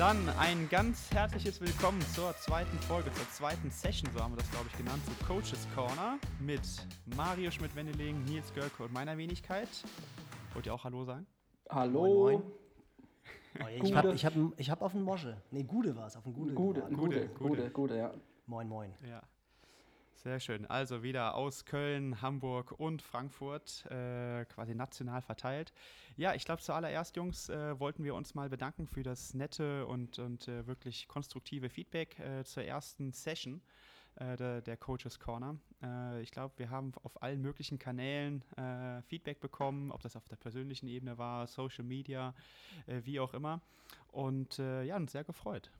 Dann ein ganz herzliches Willkommen zur zweiten Folge, zur zweiten Session, so haben wir das, glaube ich, genannt, zu Coaches Corner mit Mario Schmidt-Wendeling, Nils Görke und meiner Wenigkeit. Wollt ihr auch Hallo sagen? Hallo. Moin, moin. Oh, ich habe ich hab, ich hab auf den Mosche. Nee, Gude war es, auf den Gude. Gude, Gude, Gude, Gude, ja. Moin, moin. Ja. Sehr schön. Also wieder aus Köln, Hamburg und Frankfurt, äh, quasi national verteilt. Ja, ich glaube, zuallererst, Jungs, äh, wollten wir uns mal bedanken für das nette und, und äh, wirklich konstruktive Feedback äh, zur ersten Session äh, der, der, Coaches Corner. Äh, ich glaube, wir haben auf allen möglichen Kanälen Feedback bekommen, ob das auf der persönlichen Ebene war, Social Media, wie auch immer. Und ja, uns sehr gefreut.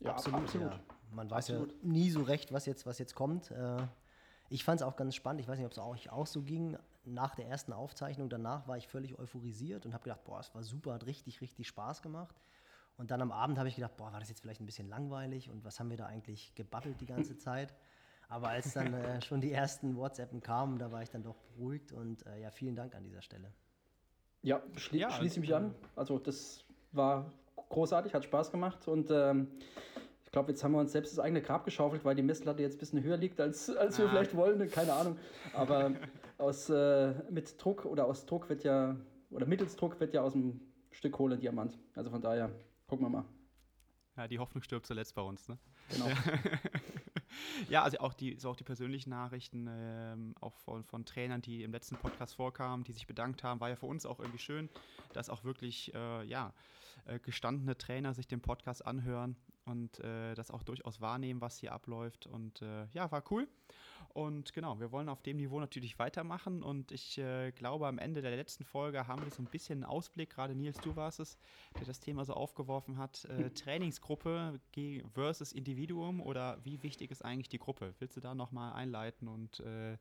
Ja, absolut. absolut. Ja. Man weiß absolut. ja nie so recht, was jetzt, was jetzt kommt. Äh, ich fand es auch ganz spannend. Ich weiß nicht, ob es euch auch so ging. Nach der ersten Aufzeichnung danach war ich völlig euphorisiert und habe gedacht, boah, es war super, hat richtig, richtig Spaß gemacht. Und dann am Abend habe ich gedacht, boah, war das jetzt vielleicht ein bisschen langweilig und was haben wir da eigentlich gebabbelt die ganze Zeit? Aber als dann äh, schon die ersten WhatsAppen kamen, da war ich dann doch beruhigt und äh, ja, vielen Dank an dieser Stelle. Ja, schli ja, schließe ich mich an. Also das war großartig, hat Spaß gemacht und ähm, ich glaube, jetzt haben wir uns selbst das eigene Grab geschaufelt, weil die Messlatte jetzt ein bisschen höher liegt, als, als wir ah. vielleicht wollen. Keine Ahnung. Aber aus, äh, mit Druck oder aus Druck wird ja, oder mittels Druck wird ja aus einem Stück Kohle Diamant. Also von daher, gucken wir mal. Ja, die Hoffnung stirbt zuletzt bei uns, ne? Genau. Ja. ja, also auch die, so auch die persönlichen Nachrichten, ähm, auch von, von Trainern, die im letzten Podcast vorkamen, die sich bedankt haben, war ja für uns auch irgendwie schön, dass auch wirklich, äh, ja, äh, gestandene Trainer sich den Podcast anhören und äh, das auch durchaus wahrnehmen, was hier abläuft. Und äh, ja, war cool. Und genau, wir wollen auf dem Niveau natürlich weitermachen. Und ich äh, glaube, am Ende der letzten Folge haben wir so ein bisschen einen Ausblick. Gerade Nils, du warst es, der das Thema so aufgeworfen hat. Äh, Trainingsgruppe versus Individuum oder wie wichtig ist eigentlich die Gruppe? Willst du da nochmal einleiten und äh,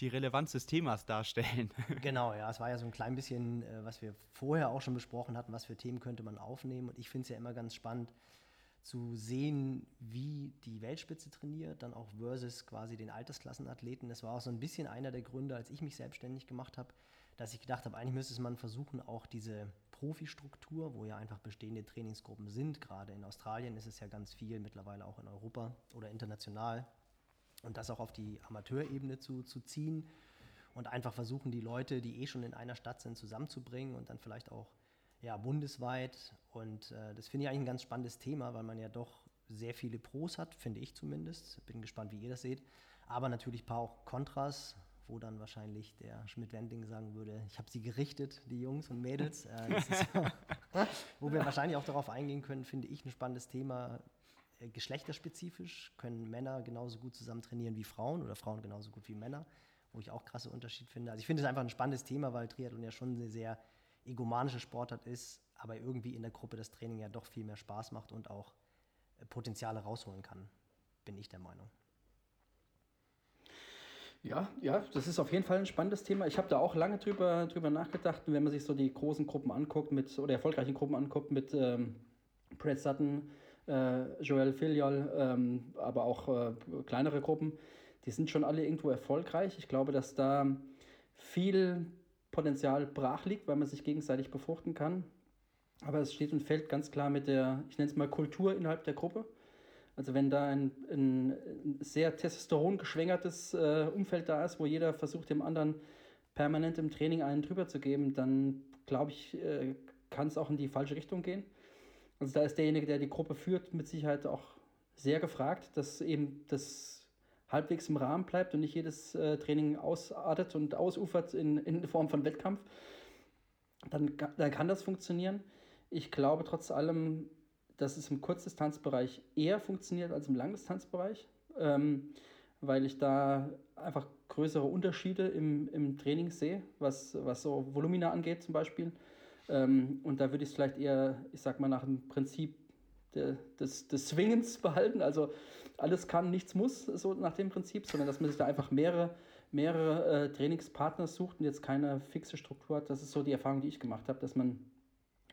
die Relevanz des Themas darstellen? Genau, ja, es war ja so ein klein bisschen, äh, was wir vorher auch schon besprochen hatten, was für Themen könnte man aufnehmen. Und ich finde es ja immer ganz spannend, zu sehen, wie die Weltspitze trainiert, dann auch versus quasi den Altersklassenathleten. Das war auch so ein bisschen einer der Gründe, als ich mich selbstständig gemacht habe, dass ich gedacht habe, eigentlich müsste man versuchen, auch diese Profistruktur, wo ja einfach bestehende Trainingsgruppen sind, gerade in Australien ist es ja ganz viel, mittlerweile auch in Europa oder international, und das auch auf die Amateurebene zu, zu ziehen und einfach versuchen, die Leute, die eh schon in einer Stadt sind, zusammenzubringen und dann vielleicht auch ja, bundesweit. Und äh, das finde ich eigentlich ein ganz spannendes Thema, weil man ja doch sehr viele Pros hat, finde ich zumindest. Bin gespannt, wie ihr das seht. Aber natürlich ein paar auch Kontras, wo dann wahrscheinlich der Schmidt-Wending sagen würde, ich habe sie gerichtet, die Jungs und Mädels. Äh, wo wir wahrscheinlich auch darauf eingehen können, finde ich ein spannendes Thema. Äh, geschlechterspezifisch können Männer genauso gut zusammen trainieren wie Frauen oder Frauen genauso gut wie Männer, wo ich auch krasse Unterschied finde. Also ich finde es einfach ein spannendes Thema, weil Triathlon ja schon eine sehr egomanische Sportart ist, aber irgendwie in der Gruppe das Training ja doch viel mehr Spaß macht und auch äh, Potenziale rausholen kann, bin ich der Meinung. Ja, ja, das ist auf jeden Fall ein spannendes Thema. Ich habe da auch lange drüber, drüber nachgedacht. wenn man sich so die großen Gruppen anguckt, mit, oder erfolgreichen Gruppen anguckt, mit ähm, Brad Sutton, äh, Joel Filial, ähm, aber auch äh, kleinere Gruppen, die sind schon alle irgendwo erfolgreich. Ich glaube, dass da viel Potenzial brach liegt, weil man sich gegenseitig befruchten kann. Aber es steht und fällt ganz klar mit der, ich nenne es mal Kultur innerhalb der Gruppe. Also wenn da ein, ein sehr Testosteron geschwängertes äh, Umfeld da ist, wo jeder versucht, dem anderen permanent im Training einen drüber zu geben, dann glaube ich, äh, kann es auch in die falsche Richtung gehen. Also da ist derjenige, der die Gruppe führt, mit Sicherheit auch sehr gefragt, dass eben das halbwegs im Rahmen bleibt und nicht jedes äh, Training ausartet und ausufert in, in Form von Wettkampf, dann, dann kann das funktionieren. Ich glaube trotz allem, dass es im Kurzdistanzbereich eher funktioniert als im Langdistanzbereich, ähm, weil ich da einfach größere Unterschiede im, im Training sehe, was, was so Volumina angeht zum Beispiel. Ähm, und da würde ich es vielleicht eher, ich sag mal, nach dem Prinzip der, des, des Swingens behalten. Also alles kann, nichts muss, so nach dem Prinzip, sondern dass man sich da einfach mehrere, mehrere äh, Trainingspartner sucht und jetzt keine fixe Struktur hat. Das ist so die Erfahrung, die ich gemacht habe, dass man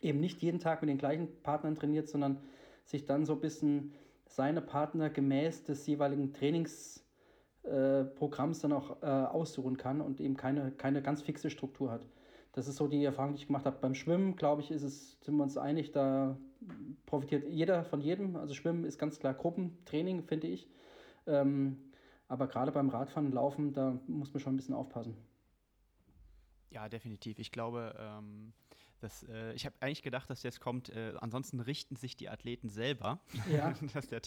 eben nicht jeden Tag mit den gleichen Partnern trainiert, sondern sich dann so ein bisschen seine Partner gemäß des jeweiligen Trainingsprogramms äh, dann auch äh, aussuchen kann und eben keine, keine ganz fixe Struktur hat. Das ist so die Erfahrung, die ich gemacht habe. Beim Schwimmen, glaube ich, ist es, sind wir uns einig, da profitiert jeder von jedem. Also Schwimmen ist ganz klar Gruppentraining, finde ich. Ähm, aber gerade beim Radfahren, Laufen, da muss man schon ein bisschen aufpassen. Ja, definitiv. Ich glaube, ähm, das, äh, ich habe eigentlich gedacht, dass jetzt kommt, äh, ansonsten richten sich die Athleten selber, ja. dass, der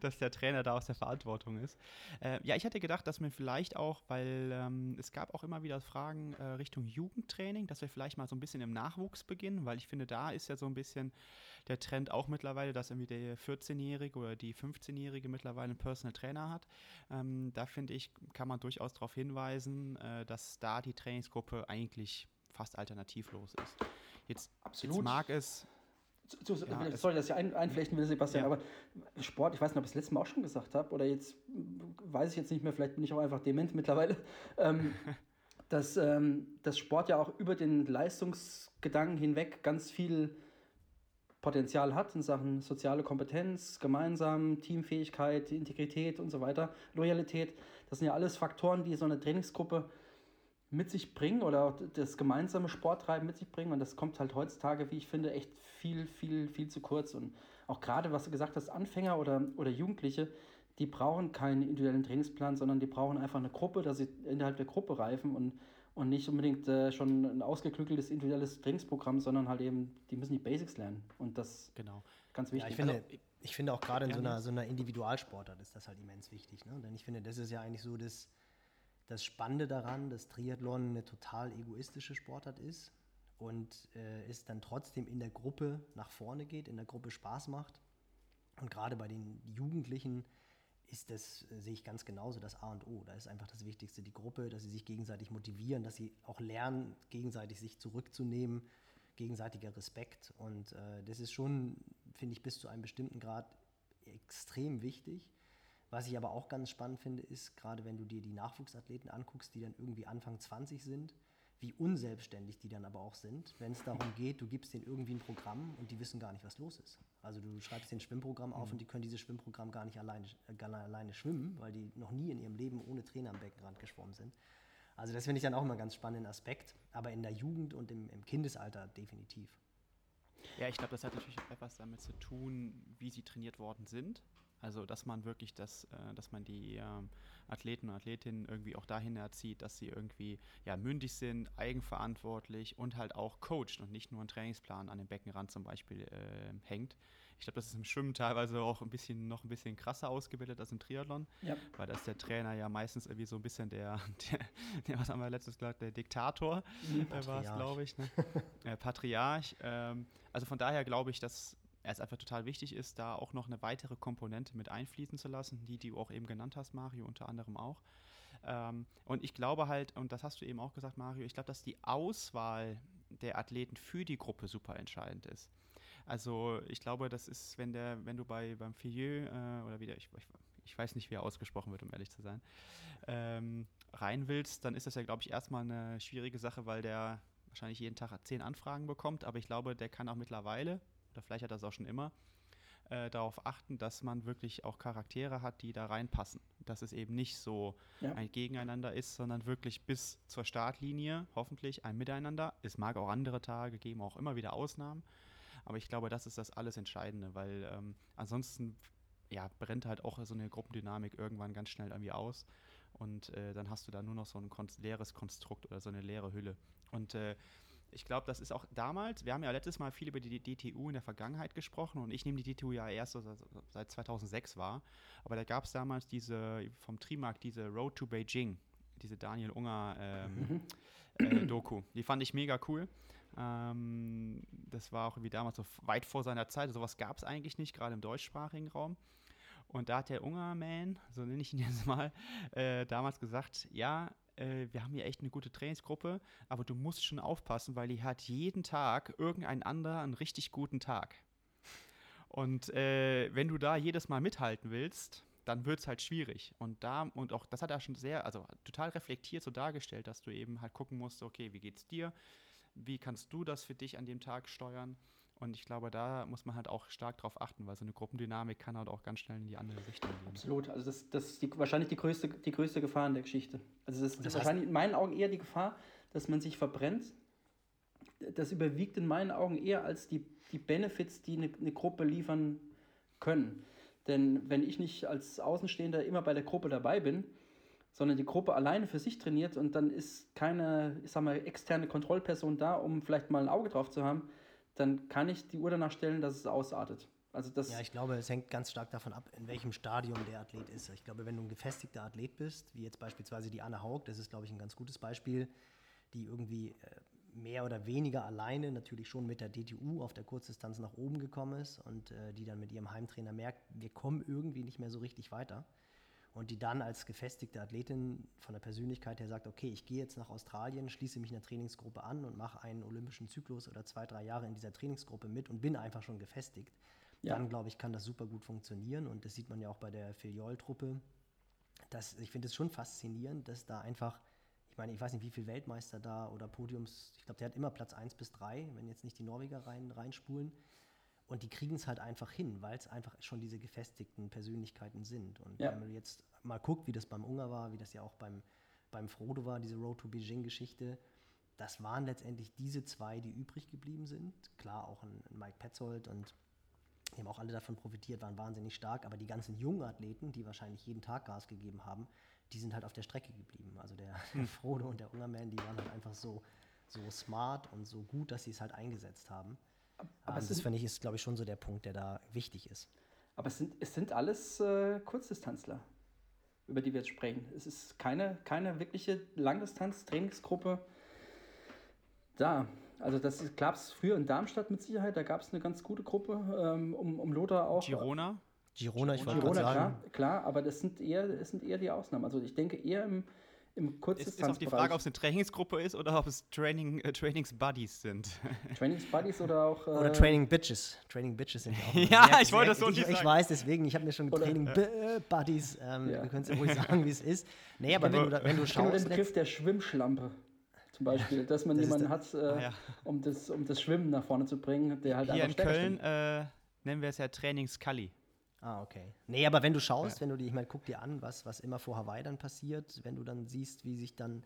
dass, der Trainer da aus der Verantwortung ist. Äh, ja, ich hätte gedacht, dass wir vielleicht auch, weil ähm, es gab auch immer wieder Fragen äh, Richtung Jugendtraining, dass wir vielleicht mal so ein bisschen im Nachwuchs beginnen, weil ich finde, da ist ja so ein bisschen der Trend auch mittlerweile, dass irgendwie der 14-Jährige oder die 15-Jährige mittlerweile einen Personal Trainer hat. Ähm, da finde ich, kann man durchaus darauf hinweisen, äh, dass da die Trainingsgruppe eigentlich fast alternativlos ist. Jetzt, Absolut. jetzt mag es. So, so, ja, sorry, dass ich ein, einflechten will, Sebastian, ja. aber Sport, ich weiß nicht, ob ich es letztes Mal auch schon gesagt habe, oder jetzt weiß ich jetzt nicht mehr, vielleicht bin ich auch einfach dement mittlerweile, ähm, dass, ähm, dass Sport ja auch über den Leistungsgedanken hinweg ganz viel Potenzial hat in Sachen soziale Kompetenz, gemeinsam, Teamfähigkeit, Integrität und so weiter, Loyalität. Das sind ja alles Faktoren, die so eine Trainingsgruppe mit sich bringen oder auch das gemeinsame Sporttreiben mit sich bringen. Und das kommt halt heutzutage, wie ich finde, echt viel, viel, viel zu kurz. Und auch gerade, was du gesagt hast, Anfänger oder, oder Jugendliche, die brauchen keinen individuellen Trainingsplan, sondern die brauchen einfach eine Gruppe, dass sie innerhalb der Gruppe reifen und, und nicht unbedingt äh, schon ein ausgeklügeltes individuelles Trainingsprogramm, sondern halt eben, die müssen die Basics lernen. Und das genau. ganz wichtig. Ja, ich, finde, also, ich finde auch gerade in so einer, so einer Individualsportart ist das halt immens wichtig. Ne? Denn ich finde, das ist ja eigentlich so das das Spannende daran, dass Triathlon eine total egoistische Sportart ist und äh, es dann trotzdem in der Gruppe nach vorne geht, in der Gruppe Spaß macht. Und gerade bei den Jugendlichen ist das, äh, sehe ich ganz genauso, das A und O. Da ist einfach das Wichtigste die Gruppe, dass sie sich gegenseitig motivieren, dass sie auch lernen, gegenseitig sich zurückzunehmen, gegenseitiger Respekt. Und äh, das ist schon, finde ich, bis zu einem bestimmten Grad extrem wichtig. Was ich aber auch ganz spannend finde, ist, gerade wenn du dir die Nachwuchsathleten anguckst, die dann irgendwie Anfang 20 sind, wie unselbstständig die dann aber auch sind, wenn es darum geht, du gibst denen irgendwie ein Programm und die wissen gar nicht, was los ist. Also du schreibst den Schwimmprogramm auf mhm. und die können dieses Schwimmprogramm gar nicht alleine, äh, alleine schwimmen, weil die noch nie in ihrem Leben ohne Trainer am Beckenrand geschwommen sind. Also das finde ich dann auch immer einen ganz spannenden Aspekt, aber in der Jugend und im, im Kindesalter definitiv. Ja, ich glaube, das hat natürlich etwas damit zu tun, wie sie trainiert worden sind. Also, dass man wirklich das, äh, dass man die ähm, Athleten und Athletinnen irgendwie auch dahin erzieht, dass sie irgendwie ja, mündig sind, eigenverantwortlich und halt auch coacht und nicht nur einen Trainingsplan an den Beckenrand zum Beispiel äh, hängt. Ich glaube, das ist im Schwimmen teilweise auch ein bisschen noch ein bisschen krasser ausgebildet als im Triathlon, ja. weil da ist der Trainer ja meistens irgendwie so ein bisschen der, der, der was haben wir letztes gesagt, der Diktator äh, war es, glaube ich, ne? äh, Patriarch. Ähm, also von daher glaube ich, dass es einfach total wichtig ist, da auch noch eine weitere Komponente mit einfließen zu lassen, die, die du auch eben genannt hast, Mario, unter anderem auch. Ähm, und ich glaube halt, und das hast du eben auch gesagt, Mario, ich glaube, dass die Auswahl der Athleten für die Gruppe super entscheidend ist. Also ich glaube, das ist, wenn der, wenn du bei beim Filieu äh, oder wieder, ich, ich, ich, weiß nicht, wie er ausgesprochen wird, um ehrlich zu sein, ähm, rein willst, dann ist das ja, glaube ich, erstmal eine schwierige Sache, weil der wahrscheinlich jeden Tag zehn Anfragen bekommt, aber ich glaube, der kann auch mittlerweile, oder vielleicht hat er es auch schon immer, äh, darauf achten, dass man wirklich auch Charaktere hat, die da reinpassen. Dass es eben nicht so ja. ein Gegeneinander ist, sondern wirklich bis zur Startlinie hoffentlich ein Miteinander. Es mag auch andere Tage geben, auch immer wieder Ausnahmen. Aber ich glaube, das ist das alles Entscheidende, weil ähm, ansonsten ja, brennt halt auch so eine Gruppendynamik irgendwann ganz schnell irgendwie aus. Und äh, dann hast du da nur noch so ein kon leeres Konstrukt oder so eine leere Hülle. Und äh, ich glaube, das ist auch damals, wir haben ja letztes Mal viel über die DTU in der Vergangenheit gesprochen und ich nehme die DTU ja erst so seit 2006 wahr, aber da gab es damals diese, vom Trimark, diese Road to Beijing, diese Daniel Unger ähm, mhm. äh, Doku. Die fand ich mega cool. Ähm, das war auch wie damals so weit vor seiner Zeit. Sowas gab es eigentlich nicht, gerade im deutschsprachigen Raum. Und da hat der Ungerman, so nenne ich ihn jetzt mal, äh, damals gesagt, ja, äh, wir haben hier echt eine gute Trainingsgruppe, aber du musst schon aufpassen, weil die hat jeden Tag irgendein anderer einen richtig guten Tag. Und äh, wenn du da jedes Mal mithalten willst, dann wird es halt schwierig. Und da, und auch das hat er schon sehr, also total reflektiert so dargestellt, dass du eben halt gucken musst, okay, wie geht's dir? Wie kannst du das für dich an dem Tag steuern? Und ich glaube, da muss man halt auch stark drauf achten, weil so eine Gruppendynamik kann halt auch ganz schnell in die andere Richtung gehen. Absolut. Also das, das ist die, wahrscheinlich die größte, die größte Gefahr in der Geschichte. Also das, das ist wahrscheinlich in meinen Augen eher die Gefahr, dass man sich verbrennt das überwiegt in meinen Augen eher als die, die Benefits, die eine, eine Gruppe liefern können. Denn wenn ich nicht als Außenstehender immer bei der Gruppe dabei bin, sondern die Gruppe alleine für sich trainiert und dann ist keine, ich sag mal, externe Kontrollperson da, um vielleicht mal ein Auge drauf zu haben, dann kann ich die Uhr danach stellen, dass es ausartet. Also das ja, ich glaube, es hängt ganz stark davon ab, in welchem Stadium der Athlet ist. Ich glaube, wenn du ein gefestigter Athlet bist, wie jetzt beispielsweise die Anne Haug, das ist, glaube ich, ein ganz gutes Beispiel, die irgendwie äh, mehr oder weniger alleine natürlich schon mit der DTU auf der Kurzdistanz nach oben gekommen ist und äh, die dann mit ihrem Heimtrainer merkt, wir kommen irgendwie nicht mehr so richtig weiter. Und die dann als gefestigte Athletin von der Persönlichkeit her sagt, okay, ich gehe jetzt nach Australien, schließe mich einer Trainingsgruppe an und mache einen olympischen Zyklus oder zwei, drei Jahre in dieser Trainingsgruppe mit und bin einfach schon gefestigt. Ja. Dann, glaube ich, kann das super gut funktionieren. Und das sieht man ja auch bei der Filiol-Truppe. Ich finde es schon faszinierend, dass da einfach ich meine, ich weiß nicht, wie viele Weltmeister da oder Podiums, ich glaube, der hat immer Platz 1 bis 3, wenn jetzt nicht die Norweger rein, reinspulen. Und die kriegen es halt einfach hin, weil es einfach schon diese gefestigten Persönlichkeiten sind. Und ja. wenn man jetzt mal guckt, wie das beim Unger war, wie das ja auch beim, beim Frodo war, diese Road to Beijing-Geschichte, das waren letztendlich diese zwei, die übrig geblieben sind. Klar, auch ein, Mike Petzold und die haben auch alle davon profitiert, waren wahnsinnig stark, aber die ganzen jungen Athleten, die wahrscheinlich jeden Tag Gas gegeben haben, die sind halt auf der Strecke geblieben. Also der, der Frodo und der Ungerman, die waren halt einfach so, so smart und so gut, dass sie es halt eingesetzt haben. Aber ähm, das finde ich ist, glaube ich, schon so der Punkt, der da wichtig ist. Aber es sind, es sind alles äh, Kurzdistanzler, über die wir jetzt sprechen. Es ist keine, keine wirkliche Langdistanz-Trainingsgruppe da. Also das gab es früher in Darmstadt mit Sicherheit, da gab es eine ganz gute Gruppe ähm, um, um Lothar auch. Girona? Girona, ich wollte Girona, sagen. Klar, klar, aber das sind, eher, das sind eher die Ausnahmen. Also ich denke eher im, im Kurzdistanzbereich. Ist, ist auch die Frage, ob es eine Trainingsgruppe ist oder ob es Training, äh, Trainingsbuddies sind. Trainingsbuddies oder auch. Äh oder Training Bitches. Training Bitches sind ja auch. ja, ich wollte das so nicht sagen. Ich weiß, deswegen, ich habe mir schon oder, Training äh, Buddies, ähm, ja. du könntest ja ruhig sagen, wie es ist. Nee, aber wenn du, wenn du schaust. Ich kenne den Begriff der Schwimmschlampe zum Beispiel, dass man das jemanden hat, äh, ah, ja. um, das, um das Schwimmen nach vorne zu bringen, der halt Hier einfach in Köln äh, nennen wir es ja Trainingskali. Ah, okay. Nee, aber wenn du schaust, ja. wenn du die, ich meine, guck dir an, was, was immer vor Hawaii dann passiert, wenn du dann siehst, wie sich dann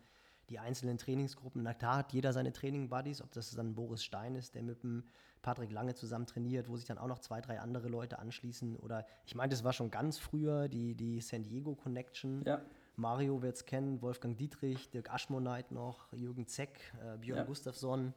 die einzelnen Trainingsgruppen, na klar hat jeder seine Training-Buddies, ob das dann Boris Stein ist, der mit dem Patrick Lange zusammen trainiert, wo sich dann auch noch zwei, drei andere Leute anschließen. Oder ich meine, das war schon ganz früher die, die San Diego Connection. Ja. Mario wird es kennen, Wolfgang Dietrich, Dirk Aschmoneit noch, Jürgen Zeck, äh, Björn ja. Gustafsson.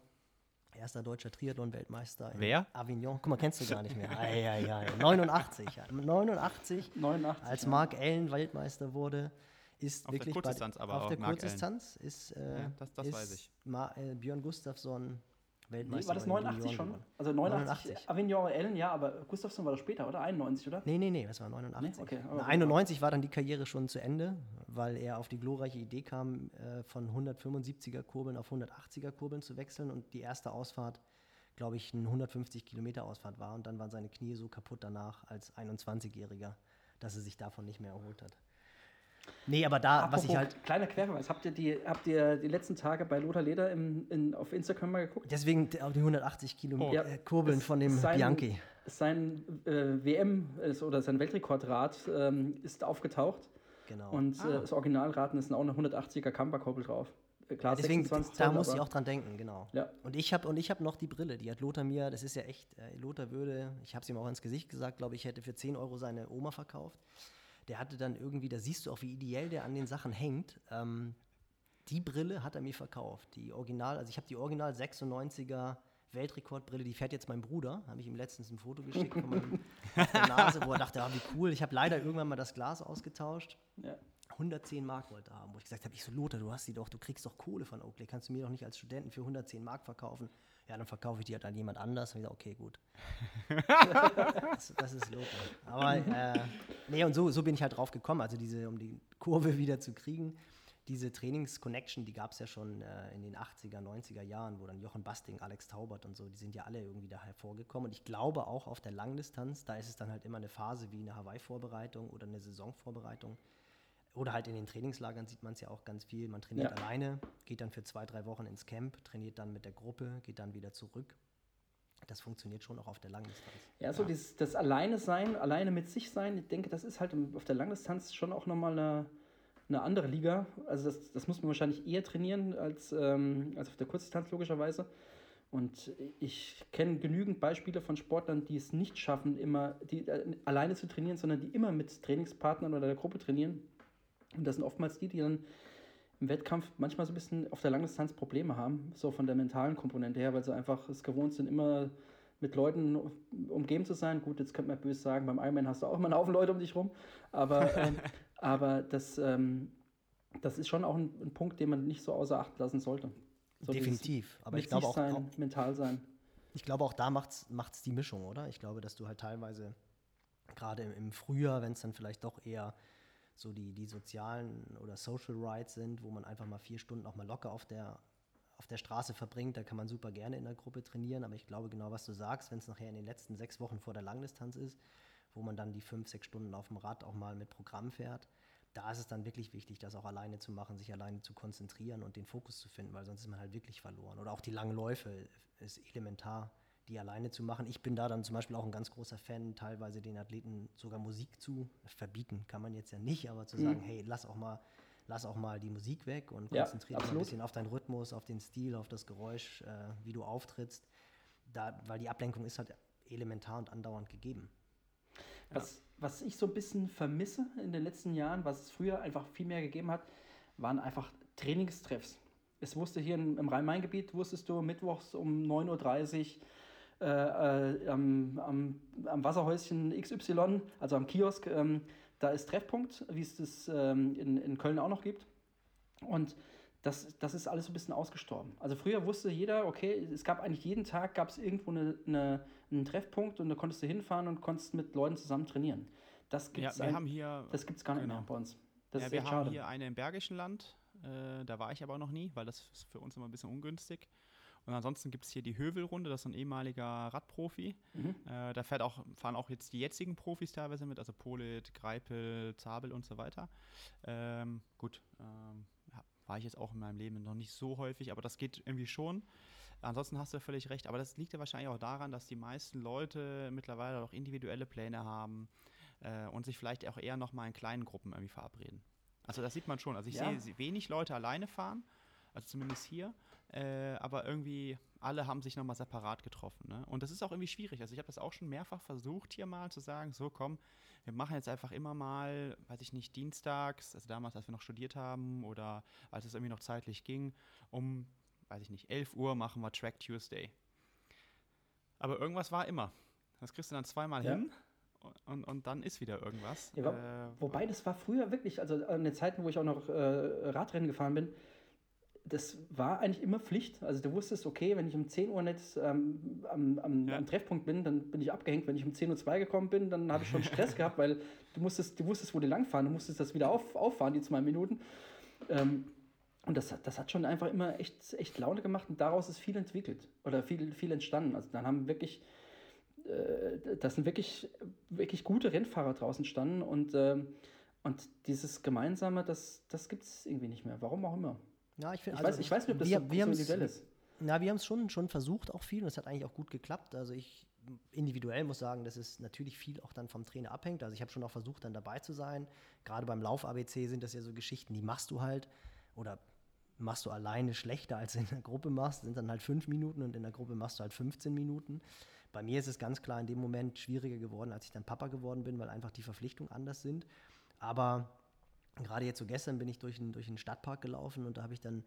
Erster deutscher Triathlon-Weltmeister. Wer? Avignon. Guck mal, kennst du gar nicht mehr. Ei, ei, ei. 89. 89, 89 als Mark Ellen Weltmeister wurde, ist auf wirklich der Kurzdistanz, aber auf der Kurzdistanz ist, äh, ja, das, das ist weiß ich. Ma, äh, Björn Gustafsson Weltmeister. Nee, war das 89 schon? Gewonnen. Also 89, 89. Avignon Ellen, ja, aber Gustafsson war das später, oder? 91, oder? Nee, nee, nee, das war 89. Nee? Okay, Na, 91 war dann die Karriere schon zu Ende, weil er auf die glorreiche Idee kam, äh, von 175er Kurbeln auf 180er Kurbeln zu wechseln und die erste Ausfahrt, glaube ich, eine 150 Kilometer Ausfahrt war und dann waren seine Knie so kaputt danach als 21-Jähriger, dass er sich davon nicht mehr erholt hat. Nee, aber da, Apropos, was ich halt. Kleiner Querverweis. Habt ihr die, habt ihr die letzten Tage bei Lothar Leder im, in, auf Instagram mal geguckt? Deswegen auch die 180 Kilometer oh. Kurbeln es, von dem sein, Bianchi. Sein äh, WM ist, oder sein Weltrekordrad ähm, ist aufgetaucht. Genau. Und äh, ah. äh, das Originalraten ist auch eine 180er Camperkurbel drauf. Äh, klar, Deswegen, 26 da muss ich auch dran denken, genau. Ja. Und ich habe hab noch die Brille, die hat Lothar mir, das ist ja echt, äh, Lothar würde, ich habe es ihm auch ins Gesicht gesagt, glaube ich, hätte für 10 Euro seine Oma verkauft der hatte dann irgendwie, da siehst du auch, wie ideell der an den Sachen hängt. Ähm, die Brille hat er mir verkauft. Die Original, also ich habe die Original 96er Weltrekordbrille, die fährt jetzt mein Bruder. Habe ich ihm letztens ein Foto geschickt von meinem, der Nase, wo er dachte, ah, wie cool. Ich habe leider irgendwann mal das Glas ausgetauscht. Ja. 110 Mark wollte er haben, wo ich gesagt habe, ich so, Lothar, du hast die doch, du kriegst doch Kohle von Oakley, kannst du mir doch nicht als Studenten für 110 Mark verkaufen ja, dann verkaufe ich die halt an jemand anders. Und ich sage, okay, gut. das, das, ist Lothar. Aber, äh, nee, und so, so bin ich halt drauf gekommen. Also diese, um die Kurve wieder zu kriegen, diese Trainings-Connection, die gab es ja schon äh, in den 80er, 90er Jahren, wo dann Jochen Basting, Alex Taubert und so, die sind ja alle irgendwie da hervorgekommen. Und ich glaube auch auf der Langdistanz, da ist es dann halt immer eine Phase wie eine Hawaii-Vorbereitung oder eine Saisonvorbereitung oder halt in den Trainingslagern sieht man es ja auch ganz viel. Man trainiert ja. alleine, geht dann für zwei, drei Wochen ins Camp, trainiert dann mit der Gruppe, geht dann wieder zurück. Das funktioniert schon auch auf der Langdistanz. Ja, so ja. Dieses, das Alleine sein, alleine mit sich sein, ich denke, das ist halt auf der Langdistanz schon auch nochmal eine, eine andere Liga. Also das, das muss man wahrscheinlich eher trainieren als, ähm, als auf der Kurzdistanz logischerweise. Und ich kenne genügend Beispiele von Sportlern, die es nicht schaffen, immer die, äh, alleine zu trainieren, sondern die immer mit Trainingspartnern oder der Gruppe trainieren. Und das sind oftmals die, die dann im Wettkampf manchmal so ein bisschen auf der Langdistanz Probleme haben, so von der mentalen Komponente her, weil sie einfach es gewohnt sind, immer mit Leuten umgeben zu sein. Gut, jetzt könnte man böse sagen, beim Ironman hast du auch immer einen Haufen Leute um dich rum, aber, ähm, aber das, ähm, das ist schon auch ein, ein, Punkt, den man nicht so außer Acht lassen sollte. So Definitiv, aber ich glaube auch, sein, auch, mental sein. Ich glaube auch da macht es die Mischung, oder? Ich glaube, dass du halt teilweise gerade im, im Frühjahr, wenn es dann vielleicht doch eher so die, die sozialen oder Social Rights sind, wo man einfach mal vier Stunden auch mal locker auf der, auf der Straße verbringt, da kann man super gerne in der Gruppe trainieren. Aber ich glaube genau, was du sagst, wenn es nachher in den letzten sechs Wochen vor der Langdistanz ist, wo man dann die fünf, sechs Stunden auf dem Rad auch mal mit Programm fährt, da ist es dann wirklich wichtig, das auch alleine zu machen, sich alleine zu konzentrieren und den Fokus zu finden, weil sonst ist man halt wirklich verloren. Oder auch die langen Läufe ist elementar die alleine zu machen. Ich bin da dann zum Beispiel auch ein ganz großer Fan, teilweise den Athleten sogar Musik zu verbieten, kann man jetzt ja nicht, aber zu mhm. sagen, hey, lass auch mal, lass auch mal die Musik weg und konzentriere dich ein bisschen auf deinen Rhythmus, auf den Stil, auf das Geräusch, äh, wie du auftrittst. Da, weil die Ablenkung ist halt elementar und andauernd gegeben. Was, ja. was ich so ein bisschen vermisse in den letzten Jahren, was es früher einfach viel mehr gegeben hat, waren einfach Trainingstreffs. Es wusste hier im Rhein-Main-Gebiet, wusstest du, mittwochs um 9.30 Uhr äh, äh, am, am, am, Wasserhäuschen XY, also am Kiosk, ähm, da ist Treffpunkt, wie es das ähm, in, in Köln auch noch gibt. Und das, das ist alles so ein bisschen ausgestorben. Also früher wusste jeder, okay, es gab eigentlich jeden Tag gab es irgendwo eine, eine, einen Treffpunkt und da konntest du hinfahren und konntest mit Leuten zusammen trainieren. Das gibt es ja, gar nicht genau. mehr bei uns. Das ja, wir haben schade. hier eine im Bergischen Land, äh, da war ich aber noch nie, weil das ist für uns immer ein bisschen ungünstig. Und ansonsten gibt es hier die Hövelrunde, das ist ein ehemaliger Radprofi. Mhm. Äh, da fährt auch, fahren auch jetzt die jetzigen Profis teilweise mit, also Polit, Greipel, Zabel und so weiter. Ähm, gut, ähm, ja, war ich jetzt auch in meinem Leben noch nicht so häufig, aber das geht irgendwie schon. Ansonsten hast du völlig recht, aber das liegt ja wahrscheinlich auch daran, dass die meisten Leute mittlerweile auch individuelle Pläne haben äh, und sich vielleicht auch eher noch mal in kleinen Gruppen irgendwie verabreden. Also das sieht man schon. Also ich ja. sehe wenig Leute alleine fahren, also zumindest hier. Äh, aber irgendwie alle haben sich nochmal separat getroffen. Ne? Und das ist auch irgendwie schwierig. Also ich habe das auch schon mehrfach versucht, hier mal zu sagen, so komm, wir machen jetzt einfach immer mal, weiß ich nicht, dienstags, also damals, als wir noch studiert haben oder als es irgendwie noch zeitlich ging, um, weiß ich nicht, 11 Uhr machen wir Track Tuesday. Aber irgendwas war immer. Das kriegst du dann zweimal ja. hin. Und, und dann ist wieder irgendwas. Ja, äh, wobei, das war früher wirklich, also in den Zeiten, wo ich auch noch äh, Radrennen gefahren bin, das war eigentlich immer Pflicht. Also du wusstest, okay, wenn ich um 10 Uhr nicht ähm, am, am, ja. am, Treffpunkt bin, dann bin ich abgehängt. Wenn ich um 10.02 Uhr gekommen bin, dann habe ich schon Stress gehabt, weil du musstest, du wusstest, wo die langfahren, du musstest das wieder auf, auffahren, die zwei Minuten. Ähm, und das, das hat schon einfach immer echt, echt Laune gemacht und daraus ist viel entwickelt oder viel, viel entstanden. Also dann haben wirklich, äh, das sind wirklich, wirklich gute Rennfahrer draußen standen und, äh, und dieses Gemeinsame, das, das gibt es irgendwie nicht mehr. Warum auch immer. Ja, ich, find, ich, also, weiß, ich weiß nicht, ob das wir, so, wir individuell ist. Na, wir haben es schon, schon versucht, auch viel, und es hat eigentlich auch gut geklappt. Also ich individuell muss sagen, dass es natürlich viel auch dann vom Trainer abhängt. Also ich habe schon auch versucht, dann dabei zu sein. Gerade beim Lauf-ABC sind das ja so Geschichten, die machst du halt oder machst du alleine schlechter, als in der Gruppe machst, sind dann halt fünf Minuten und in der Gruppe machst du halt 15 Minuten. Bei mir ist es ganz klar in dem Moment schwieriger geworden, als ich dann Papa geworden bin, weil einfach die Verpflichtungen anders sind. Aber gerade jetzt so gestern bin ich durch einen, durch Stadtpark gelaufen und da habe ich dann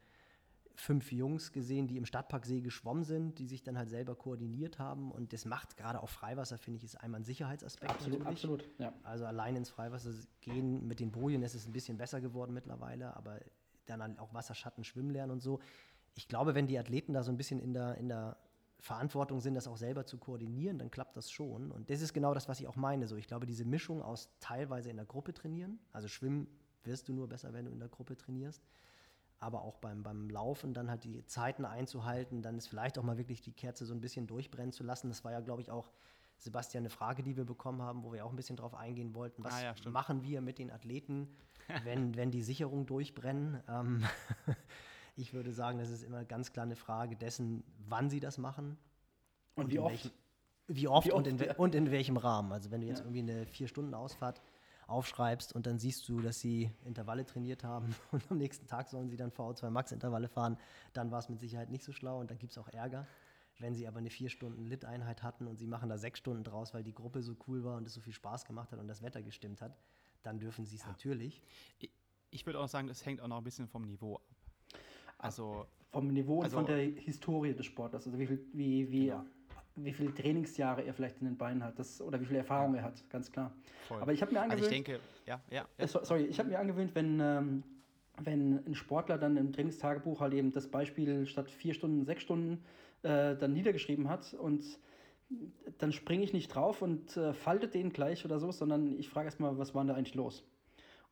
fünf Jungs gesehen, die im Stadtparksee geschwommen sind, die sich dann halt selber koordiniert haben. Und das macht gerade auf Freiwasser, finde ich, ist einmal ein Sicherheitsaspekt. Absolut, natürlich. absolut. Ja. Also allein ins Freiwasser gehen mit den Bojen ist es ein bisschen besser geworden mittlerweile, aber dann halt auch Wasserschatten schwimmen lernen und so. Ich glaube, wenn die Athleten da so ein bisschen in der, in der Verantwortung sind, das auch selber zu koordinieren, dann klappt das schon. Und das ist genau das, was ich auch meine. So, ich glaube, diese Mischung aus teilweise in der Gruppe trainieren, also Schwimmen wirst du nur besser, wenn du in der Gruppe trainierst. Aber auch beim, beim Laufen dann halt die Zeiten einzuhalten, dann ist vielleicht auch mal wirklich die Kerze so ein bisschen durchbrennen zu lassen. Das war ja, glaube ich, auch, Sebastian, eine Frage, die wir bekommen haben, wo wir auch ein bisschen drauf eingehen wollten. Was ah, ja, machen wir mit den Athleten, wenn, wenn die Sicherungen durchbrennen? Ähm, ich würde sagen, das ist immer ganz klar eine Frage dessen, wann sie das machen. Und, und wie, oft? Welchem, wie oft? Wie oft, und, in, und in welchem Rahmen. Also wenn du jetzt ja. irgendwie eine Vier-Stunden-Ausfahrt aufschreibst und dann siehst du, dass sie Intervalle trainiert haben und am nächsten Tag sollen sie dann VO2 Max Intervalle fahren, dann war es mit Sicherheit nicht so schlau und dann gibt es auch Ärger. Wenn sie aber eine vier Stunden Lit-Einheit hatten und sie machen da sechs Stunden draus, weil die Gruppe so cool war und es so viel Spaß gemacht hat und das Wetter gestimmt hat, dann dürfen sie es ja. natürlich. Ich, ich würde auch sagen, es hängt auch noch ein bisschen vom Niveau ab. Also vom Niveau und also, von der Historie des Sportlers, also wie wie, wie, genau. Wie viele Trainingsjahre er vielleicht in den Beinen hat, das, oder wie viel Erfahrung er hat, ganz klar. Voll. Aber ich habe mir angewöhnt. Also ich denke, ja, ja. ja. Äh, sorry, ich habe mir angewöhnt, wenn, ähm, wenn ein Sportler dann im Trainingstagebuch halt eben das Beispiel statt vier Stunden, sechs Stunden äh, dann niedergeschrieben hat und dann springe ich nicht drauf und äh, falte den gleich oder so, sondern ich frage erstmal, was war da eigentlich los?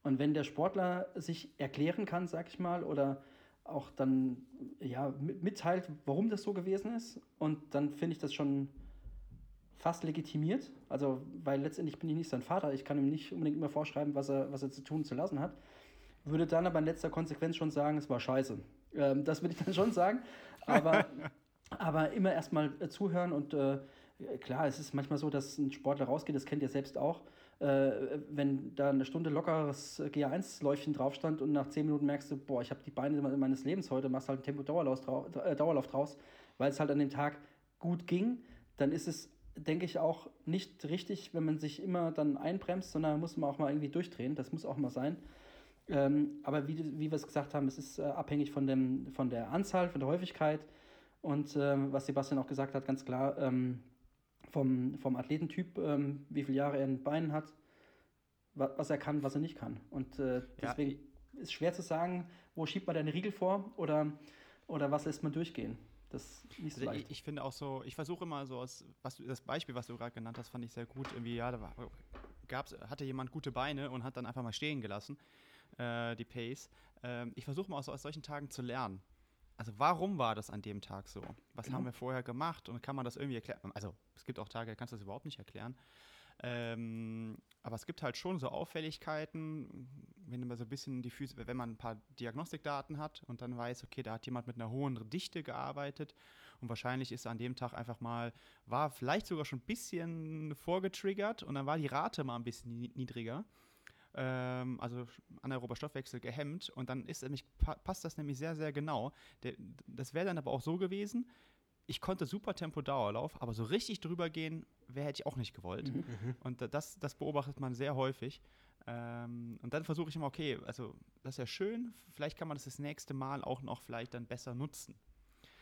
Und wenn der Sportler sich erklären kann, sag ich mal, oder auch dann ja, mitteilt, warum das so gewesen ist. Und dann finde ich das schon fast legitimiert. Also, weil letztendlich bin ich nicht sein Vater. Ich kann ihm nicht unbedingt immer vorschreiben, was er, was er zu tun zu lassen hat. Würde dann aber in letzter Konsequenz schon sagen, es war scheiße. Ähm, das würde ich dann schon sagen. Aber, aber immer erstmal äh, zuhören und äh, klar, es ist manchmal so, dass ein Sportler rausgeht, das kennt ihr selbst auch äh, wenn da eine Stunde lockeres GA1-Läufchen drauf stand und nach zehn Minuten merkst du, boah, ich habe die Beine meines Lebens heute, machst halt einen Tempo-Dauerlauf äh, Dauerlauf draus, weil es halt an dem Tag gut ging, dann ist es, denke ich, auch nicht richtig, wenn man sich immer dann einbremst, sondern muss man auch mal irgendwie durchdrehen. Das muss auch mal sein. Ähm, aber wie, wie wir es gesagt haben, es ist äh, abhängig von, dem, von der Anzahl, von der Häufigkeit und ähm, was Sebastian auch gesagt hat, ganz klar, ähm, vom, vom Athletentyp, ähm, wie viele Jahre er in Beinen hat, wa was er kann, was er nicht kann. Und äh, deswegen ja. ist schwer zu sagen, wo schiebt man deine Riegel vor oder, oder was lässt man durchgehen. Das ist nicht so also leicht. Ich, ich, finde auch so, ich versuche immer so aus, was du, das Beispiel, was du gerade genannt hast, fand ich sehr gut. Irgendwie, ja, da war, gab's, hatte jemand gute Beine und hat dann einfach mal stehen gelassen, äh, die Pace. Ähm, ich versuche mal aus, aus solchen Tagen zu lernen also warum war das an dem Tag so? Was genau. haben wir vorher gemacht und kann man das irgendwie erklären? Also es gibt auch Tage, da kannst du das überhaupt nicht erklären. Ähm, aber es gibt halt schon so Auffälligkeiten, wenn man so ein bisschen die Füße, wenn man ein paar Diagnostikdaten hat und dann weiß, okay, da hat jemand mit einer hohen Dichte gearbeitet und wahrscheinlich ist an dem Tag einfach mal, war vielleicht sogar schon ein bisschen vorgetriggert und dann war die Rate mal ein bisschen niedriger ähm, also anaerober Stoffwechsel gehemmt und dann ist nämlich, passt das nämlich sehr, sehr genau. Der, das wäre dann aber auch so gewesen, ich konnte super Tempo Dauerlauf, aber so richtig drüber gehen, wäre hätte ich auch nicht gewollt. Mhm. mhm. Und das, das beobachtet man sehr häufig. Ähm, und dann versuche ich immer, okay, also das ist ja schön, vielleicht kann man das das nächste Mal auch noch vielleicht dann besser nutzen.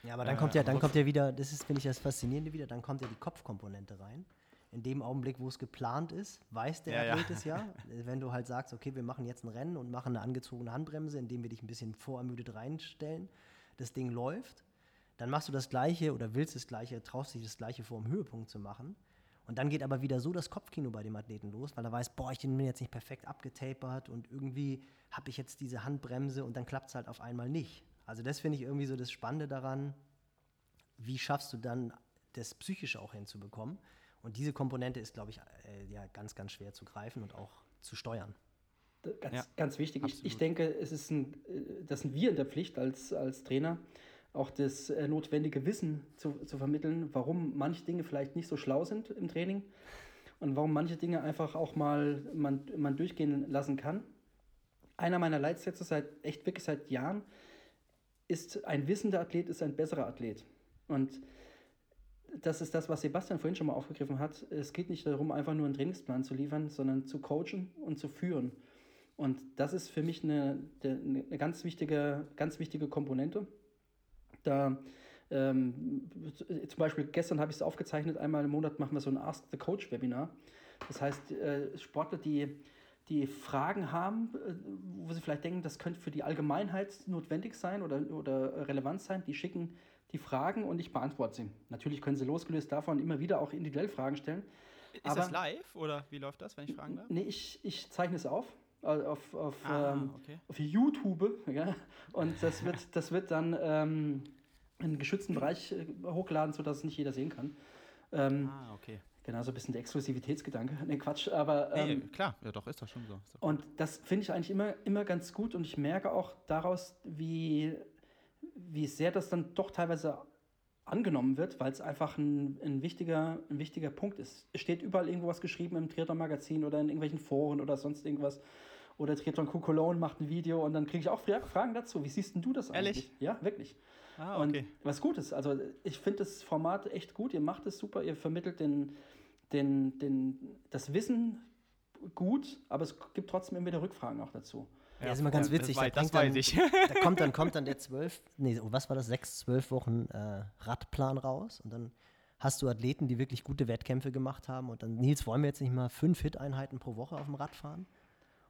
Ja, aber dann kommt ja, dann kommt ja wieder, das ist, finde ich, das Faszinierende wieder, dann kommt ja die Kopfkomponente rein in dem Augenblick, wo es geplant ist, weiß der ja, Athlet ja. es ja. Wenn du halt sagst, okay, wir machen jetzt ein Rennen und machen eine angezogene Handbremse, indem wir dich ein bisschen vorermüdet reinstellen, das Ding läuft, dann machst du das Gleiche oder willst das Gleiche, traust dich das Gleiche vor dem Höhepunkt zu machen. Und dann geht aber wieder so das Kopfkino bei dem Athleten los, weil er weiß, boah, ich bin jetzt nicht perfekt abgetapert und irgendwie habe ich jetzt diese Handbremse und dann klappt es halt auf einmal nicht. Also das finde ich irgendwie so das Spannende daran, wie schaffst du dann das Psychische auch hinzubekommen. Und diese Komponente ist, glaube ich, äh, ja ganz, ganz schwer zu greifen und auch zu steuern. Ganz, ja, ganz wichtig. Ich, ich, denke, es ist ein, äh, das sind wir in der Pflicht als, als Trainer, auch das äh, notwendige Wissen zu, zu vermitteln, warum manche Dinge vielleicht nicht so schlau sind im Training und warum manche Dinge einfach auch mal man, man durchgehen lassen kann. Einer meiner Leitsätze seit echt wirklich seit Jahren ist, ein wissender Athlet ist ein besserer Athlet. Und das ist das, was Sebastian vorhin schon mal aufgegriffen hat. Es geht nicht darum, einfach nur einen Trainingsplan zu liefern, sondern zu coachen und zu führen. Und das ist für mich eine, eine ganz, wichtige, ganz wichtige Komponente. Da ähm, zum Beispiel gestern habe ich es aufgezeichnet, einmal im Monat machen wir so ein Ask the Coach Webinar. Das heißt, äh, Sportler, die, die Fragen haben, äh, wo sie vielleicht denken, das könnte für die Allgemeinheit notwendig sein oder, oder relevant sein, die schicken die Fragen und ich beantworte sie. Natürlich können Sie losgelöst davon immer wieder auch individuell Fragen stellen. Ist aber, das live oder wie läuft das, wenn ich fragen darf? Nee, ich, ich zeichne es auf. Also auf, auf, ah, ähm, okay. auf YouTube. Ja? Und das wird, das wird dann ähm, in einen geschützten Bereich äh, hochgeladen, sodass es nicht jeder sehen kann. Ähm, ah, okay. Genau, so ein bisschen der Exklusivitätsgedanke. Ne, Quatsch, aber. Ähm, nee, klar, ja doch, ist das schon so. Und das finde ich eigentlich immer, immer ganz gut und ich merke auch daraus, wie wie sehr das dann doch teilweise angenommen wird, weil es einfach ein, ein, wichtiger, ein wichtiger Punkt ist. Es steht überall irgendwo was geschrieben im Triathlon-Magazin oder in irgendwelchen Foren oder sonst irgendwas. Oder Triathlon Cologne macht ein Video und dann kriege ich auch Fragen dazu. Wie siehst denn du das eigentlich? Ehrlich? Ja, wirklich. Ah, okay. Und was gut ist. Also ich finde das Format echt gut. Ihr macht es super. Ihr vermittelt den, den, den, das Wissen gut, aber es gibt trotzdem immer wieder Rückfragen auch dazu. Ja, das ist immer ganz witzig. Das, da, das weiß ich. da kommt dann, kommt dann der zwölf, nee, was war das, sechs, zwölf Wochen äh, Radplan raus und dann hast du Athleten, die wirklich gute Wettkämpfe gemacht haben und dann, Nils, wollen wir jetzt nicht mal fünf Hit-Einheiten pro Woche auf dem Rad fahren?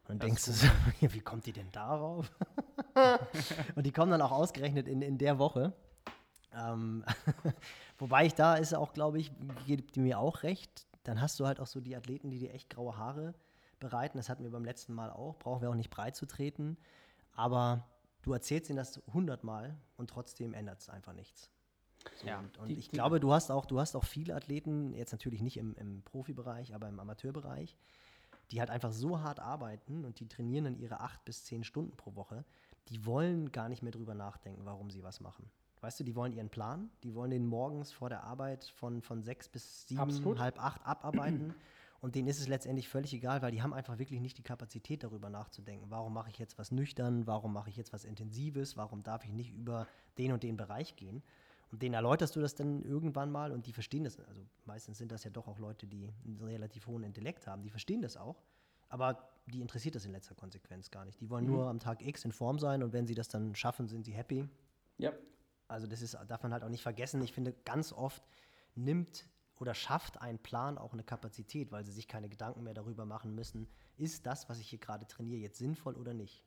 Und dann denkst du so, wie kommt die denn darauf? und die kommen dann auch ausgerechnet in, in der Woche. Ähm, wobei ich da ist auch, glaube ich, gibt mir auch recht, dann hast du halt auch so die Athleten, die dir echt graue Haare bereiten. Das hatten wir beim letzten Mal auch. Brauchen wir auch nicht breit zu treten. Aber du erzählst ihnen das hundertmal und trotzdem ändert es einfach nichts. So, ja, und, und die, ich die, glaube, du hast auch, du hast auch viele Athleten, jetzt natürlich nicht im, im Profibereich, aber im Amateurbereich, die halt einfach so hart arbeiten und die trainieren dann ihre acht bis zehn Stunden pro Woche, die wollen gar nicht mehr drüber nachdenken, warum sie was machen. Weißt du, die wollen ihren Plan, die wollen den morgens vor der Arbeit von, von sechs bis sieben, Absolut. halb acht abarbeiten. Und denen ist es letztendlich völlig egal, weil die haben einfach wirklich nicht die Kapazität, darüber nachzudenken. Warum mache ich jetzt was nüchtern? Warum mache ich jetzt was Intensives? Warum darf ich nicht über den und den Bereich gehen? Und denen erläuterst du das dann irgendwann mal und die verstehen das. Also meistens sind das ja doch auch Leute, die einen relativ hohen Intellekt haben. Die verstehen das auch. Aber die interessiert das in letzter Konsequenz gar nicht. Die wollen mhm. nur am Tag X in Form sein und wenn sie das dann schaffen, sind sie happy. Ja. Also das ist, darf man halt auch nicht vergessen. Ich finde, ganz oft nimmt oder schafft ein Plan auch eine Kapazität, weil sie sich keine Gedanken mehr darüber machen müssen, ist das, was ich hier gerade trainiere, jetzt sinnvoll oder nicht.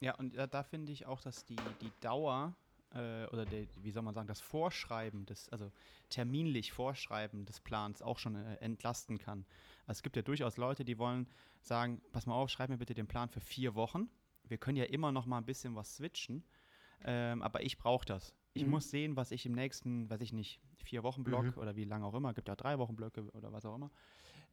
Ja, und da, da finde ich auch, dass die, die Dauer äh, oder der, wie soll man sagen, das Vorschreiben, des, also terminlich Vorschreiben des Plans auch schon äh, entlasten kann. Also es gibt ja durchaus Leute, die wollen sagen, pass mal auf, schreib mir bitte den Plan für vier Wochen. Wir können ja immer noch mal ein bisschen was switchen, ähm, aber ich brauche das. Ich mhm. muss sehen, was ich im nächsten, weiß ich nicht, vier Wochen Block mhm. oder wie lange auch immer, gibt ja drei Wochen Blöcke oder was auch immer,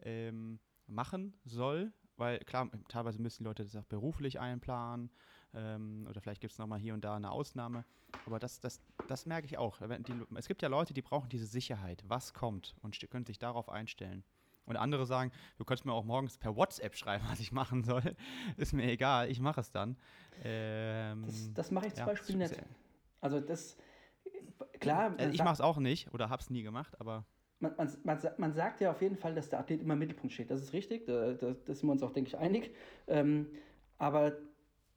ähm, machen soll, weil klar, teilweise müssen die Leute das auch beruflich einplanen ähm, oder vielleicht gibt es nochmal hier und da eine Ausnahme. Aber das, das, das merke ich auch. Die, es gibt ja Leute, die brauchen diese Sicherheit, was kommt und können sich darauf einstellen. Und andere sagen, du könntest mir auch morgens per WhatsApp schreiben, was ich machen soll. Ist mir egal, ich mache es dann. Ähm, das, das mache ich zum ja, Beispiel nicht. Also das, klar. Also ich mache es auch nicht oder habe es nie gemacht, aber. Man, man, man, man, sagt ja auf jeden Fall, dass der Athlet immer im Mittelpunkt steht. Das ist richtig, da, da, da sind wir uns auch, denke ich, einig. Ähm, aber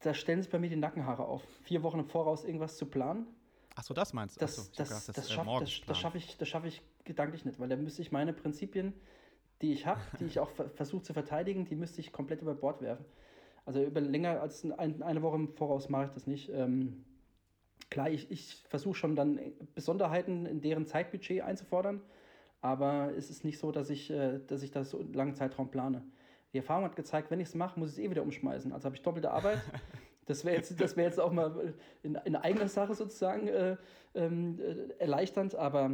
da stellen sich bei mir die Nackenhaare auf. Vier Wochen im Voraus irgendwas zu planen. Achso, das meinst du? Das, Achso, das, das, das, das, schaff, das, das schaffe ich, schaff ich gedanklich nicht, weil da müsste ich meine Prinzipien, die ich habe, die ich auch versuche zu verteidigen, die müsste ich komplett über Bord werfen. Also über länger als ein, eine Woche im Voraus mache ich das nicht. Ähm, klar, ich, ich versuche schon dann Besonderheiten in deren Zeitbudget einzufordern, aber es ist nicht so, dass ich, äh, dass ich das so einen langen Zeitraum plane. Die Erfahrung hat gezeigt, wenn ich es mache, muss ich es eh wieder umschmeißen. Also habe ich doppelte Arbeit. Das wäre jetzt, wär jetzt auch mal in, in eigener Sache sozusagen äh, ähm, äh, erleichternd, aber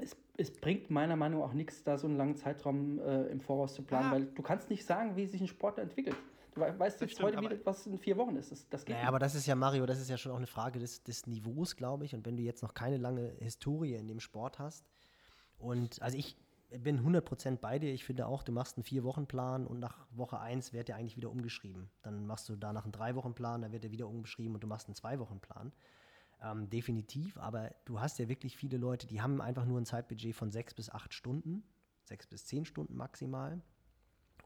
es, es, bringt meiner Meinung nach auch nichts, da so einen langen Zeitraum äh, im Voraus zu planen, ah. weil du kannst nicht sagen, wie sich ein Sportler entwickelt. Du weißt jetzt heute wieder, was in vier Wochen ist. Das, das geht naja, aber das ist ja, Mario, das ist ja schon auch eine Frage des, des Niveaus, glaube ich. Und wenn du jetzt noch keine lange Historie in dem Sport hast, und also ich, bin 100% bei dir. Ich finde auch, du machst einen Vier-Wochen-Plan und nach Woche 1 wird der eigentlich wieder umgeschrieben. Dann machst du danach einen Drei-Wochen-Plan, dann wird er wieder umgeschrieben und du machst einen Zwei-Wochen-Plan. Ähm, definitiv, aber du hast ja wirklich viele Leute, die haben einfach nur ein Zeitbudget von sechs bis acht Stunden, sechs bis zehn Stunden maximal.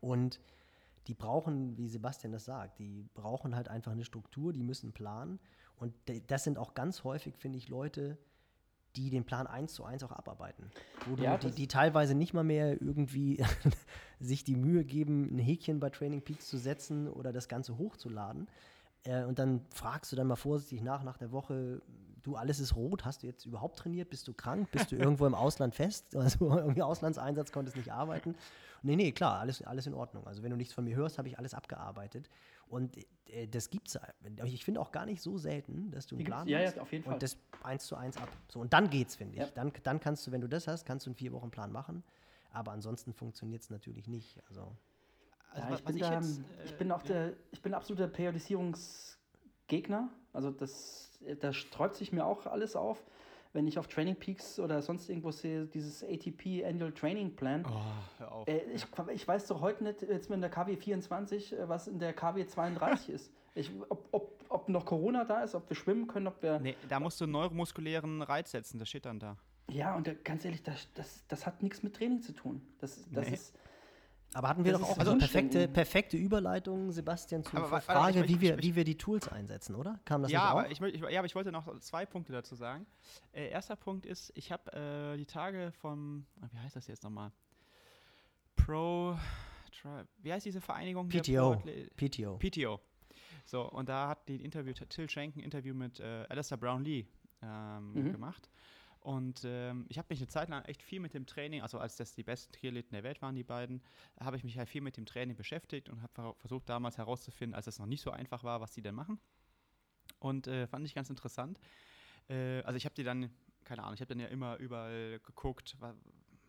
Und die brauchen, wie Sebastian das sagt, die brauchen halt einfach eine Struktur, die müssen planen. Und das sind auch ganz häufig, finde ich, Leute, die den Plan eins zu eins auch abarbeiten. Wo ja, die, die, teilweise nicht mal mehr irgendwie sich die Mühe geben, ein Häkchen bei Training Peaks zu setzen oder das Ganze hochzuladen. Äh, und dann fragst du dann mal vorsichtig nach, nach der Woche, du, alles ist rot, hast du jetzt überhaupt trainiert? Bist du krank? Bist du irgendwo im Ausland fest? Also irgendwie Auslandseinsatz, konntest nicht arbeiten. Nee, nee, klar, alles, alles in Ordnung. Also wenn du nichts von mir hörst, habe ich alles abgearbeitet. Und äh, das gibt es, ich finde auch gar nicht so selten, dass du einen Plan ja, hast ja, auf jeden Fall. und das eins zu eins ab. So, und dann geht's, finde ich. Ja. Dann, dann kannst du, wenn du das hast, kannst du einen vier Wochen Plan machen. Aber ansonsten funktioniert es natürlich nicht. Also, also ja, ich, bin ich, da, jetzt, äh, ich bin auch der, ich bin absoluter Periodisierungsgegner. Also das, da sträubt sich mir auch alles auf wenn ich auf Training Peaks oder sonst irgendwo sehe, dieses ATP Annual Training Plan. Oh. Äh, ich, ich weiß doch heute nicht, jetzt mit der KW 24, äh, was in der KW 32 ist. Ich, ob, ob, ob noch Corona da ist, ob wir schwimmen können, ob wir. Nee, da musst du neuromuskulären Reiz setzen, das steht dann da. Ja, und ganz ehrlich, das, das, das hat nichts mit Training zu tun. Das, das Nee. ist. Aber hatten wir Das doch auch also perfekte, perfekte Überleitung, Sebastian, zur Aber wa- warte, Frage, ich- wie, ich- wir, ich- wie wir die Tools einsetzen, oder? Kam das ja, nicht aber ich, ja, aber ich wollte noch zwei Punkte dazu sagen. Äh, erster Punkt ist, ich habe äh, die Tage vom, ah, wie heißt das jetzt nochmal? Pro, Tri wie heißt diese Vereinigung? PTO. PTO. PTO. So, und da hat die Interview, Till Schenk ein Interview mit äh, Alistair Brownlee ähm, Mhm. gemacht. Und ähm, ich habe mich eine Zeit lang echt viel mit dem Training, also als das die besten Triathleten der Welt waren, die beiden, habe ich mich halt viel mit dem Training beschäftigt und habe versucht damals herauszufinden, als es noch nicht so einfach war, was die denn machen. Und äh, fand ich ganz interessant. Äh, also ich habe die dann, keine Ahnung, ich habe dann ja immer überall geguckt, wa-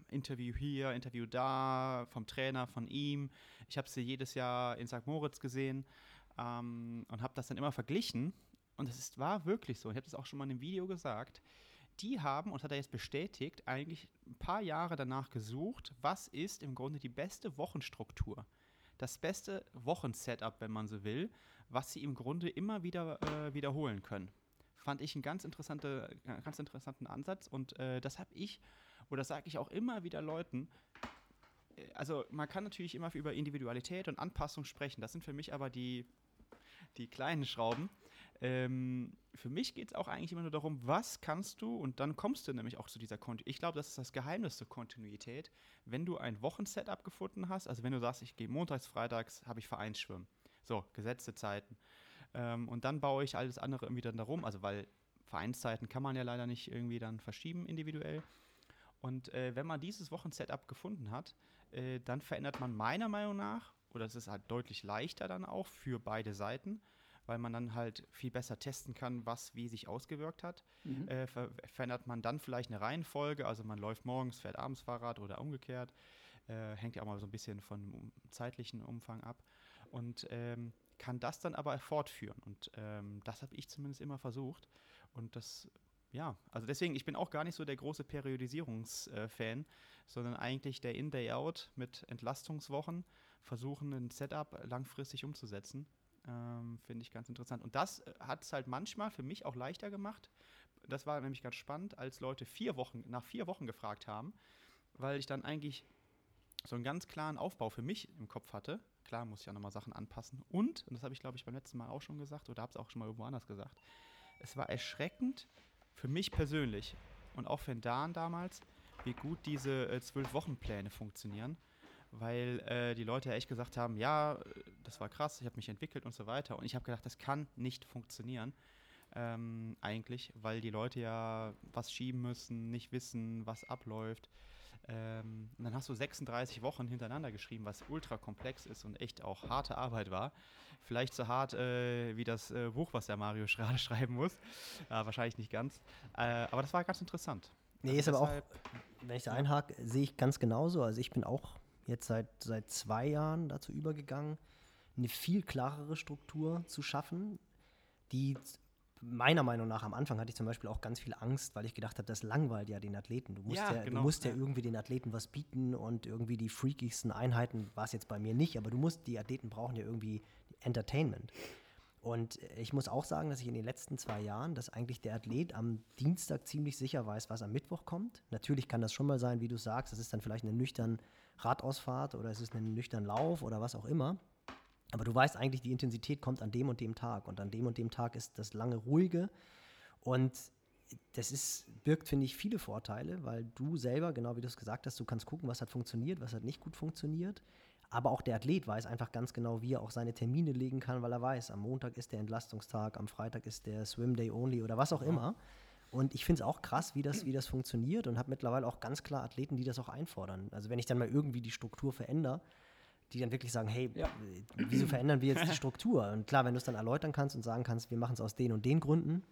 Interview hier, Interview da, vom Trainer, von ihm. Ich habe sie jedes Jahr in St. Moritz gesehen ähm, und habe das dann immer verglichen. Und es war wirklich so. Ich habe das auch schon mal in einem Video gesagt. Die haben, und hat er jetzt bestätigt, eigentlich ein paar Jahre danach gesucht, was ist im Grunde die beste Wochenstruktur. Das beste Wochensetup, wenn man so will, was sie im Grunde immer wieder äh, wiederholen können. Fand ich einen ganz, interessante, äh, ganz interessanten Ansatz und äh, das habe ich, oder sage ich auch immer wieder Leuten, äh, also man kann natürlich immer über Individualität und Anpassung sprechen, das sind für mich aber die, die kleinen Schrauben. Ähm, für mich geht es auch eigentlich immer nur darum, was kannst du, und dann kommst du nämlich auch zu dieser Kontinuität. Ich glaube, das ist das Geheimnis zur Kontinuität. Wenn du ein Wochensetup gefunden hast, also wenn du sagst, ich gehe montags, freitags, habe ich Vereinsschwimmen. So, gesetzte Zeiten. Ähm, und dann baue ich alles andere irgendwie dann darum, also weil Vereinszeiten kann man ja leider nicht irgendwie dann verschieben individuell. Und äh, wenn man dieses Wochensetup gefunden hat, äh, dann verändert man meiner Meinung nach, oder es ist halt deutlich leichter dann auch für beide Seiten, weil man dann halt viel besser testen kann, was wie sich ausgewirkt hat. Mhm. Äh, ver verändert man dann vielleicht eine Reihenfolge, also man läuft morgens, fährt abends Fahrrad oder umgekehrt. Äh, hängt ja auch mal so ein bisschen von zeitlichen Umfang ab. Und ähm, kann das dann aber fortführen. Und ähm, das habe ich zumindest immer versucht. Und das, ja, also deswegen, ich bin auch gar nicht so der große Periodisierungsfan, sondern eigentlich der In, Day Out mit Entlastungswochen versuchen, ein Setup langfristig umzusetzen. Ähm, Finde ich ganz interessant. Und das hat es halt manchmal für mich auch leichter gemacht. Das war nämlich ganz spannend, als Leute vier Wochen, nach vier Wochen gefragt haben, weil ich dann eigentlich so einen ganz klaren Aufbau für mich im Kopf hatte. Klar muss ich ja nochmal Sachen anpassen. Und, und das habe ich glaube ich beim letzten Mal auch schon gesagt oder habe es auch schon mal irgendwo anders gesagt, es war erschreckend für mich persönlich und auch für den Dan damals, wie gut diese äh, Zwölf-Wochen-Pläne funktionieren. Weil äh, die Leute ja echt gesagt haben, ja, das war krass, ich habe mich entwickelt und so weiter. Und ich habe gedacht, das kann nicht funktionieren. Ähm, eigentlich, weil die Leute ja was schieben müssen, nicht wissen, was abläuft. Ähm, und dann hast du 36 Wochen hintereinander geschrieben, was ultra komplex ist und echt auch harte Arbeit war. Vielleicht so hart äh, wie das äh, Buch, was der Mario gerade schreiben muss. Äh, wahrscheinlich nicht ganz. Äh, aber das war ganz interessant. Nee, ist Also aber auch, wenn ich da einhake, sehe ich ganz genauso. Also ich bin auch jetzt seit, seit zwei Jahren dazu übergegangen, eine viel klarere Struktur zu schaffen, die meiner Meinung nach am Anfang hatte ich zum Beispiel auch ganz viel Angst, weil ich gedacht habe, das langweilt ja den Athleten. Du musst Ja, ja, genau, du musst ja, irgendwie den Athleten was bieten und irgendwie die freakigsten Einheiten war es jetzt bei mir nicht, aber du musst, die Athleten brauchen ja irgendwie Entertainment. Und ich muss auch sagen, dass ich in den letzten zwei Jahren, dass eigentlich der Athlet am Dienstag ziemlich sicher weiß, was am Mittwoch kommt. Natürlich kann das schon mal sein, wie du sagst, es ist dann vielleicht eine nüchtern Radausfahrt oder es ist ein nüchtern Lauf oder was auch immer. Aber du weißt eigentlich, die Intensität kommt an dem und dem Tag. Und an dem und dem Tag ist das lange ruhige. Und das ist, birgt, finde ich, viele Vorteile, weil du selber, genau wie du es gesagt hast, du kannst gucken, was hat funktioniert, was hat nicht gut funktioniert. Aber auch der Athlet weiß einfach ganz genau, wie er auch seine Termine legen kann, weil er weiß, am Montag ist der Entlastungstag, am Freitag ist der Swim Day Only oder was auch immer. Und ich finde es auch krass, wie das, wie das funktioniert und habe mittlerweile auch ganz klar Athleten, die das auch einfordern. Also wenn ich dann mal irgendwie die Struktur verändere, die dann wirklich sagen, hey, Ja. wieso verändern wir jetzt die Struktur? Und klar, wenn du es dann erläutern kannst und sagen kannst, wir machen es aus den und den Gründen,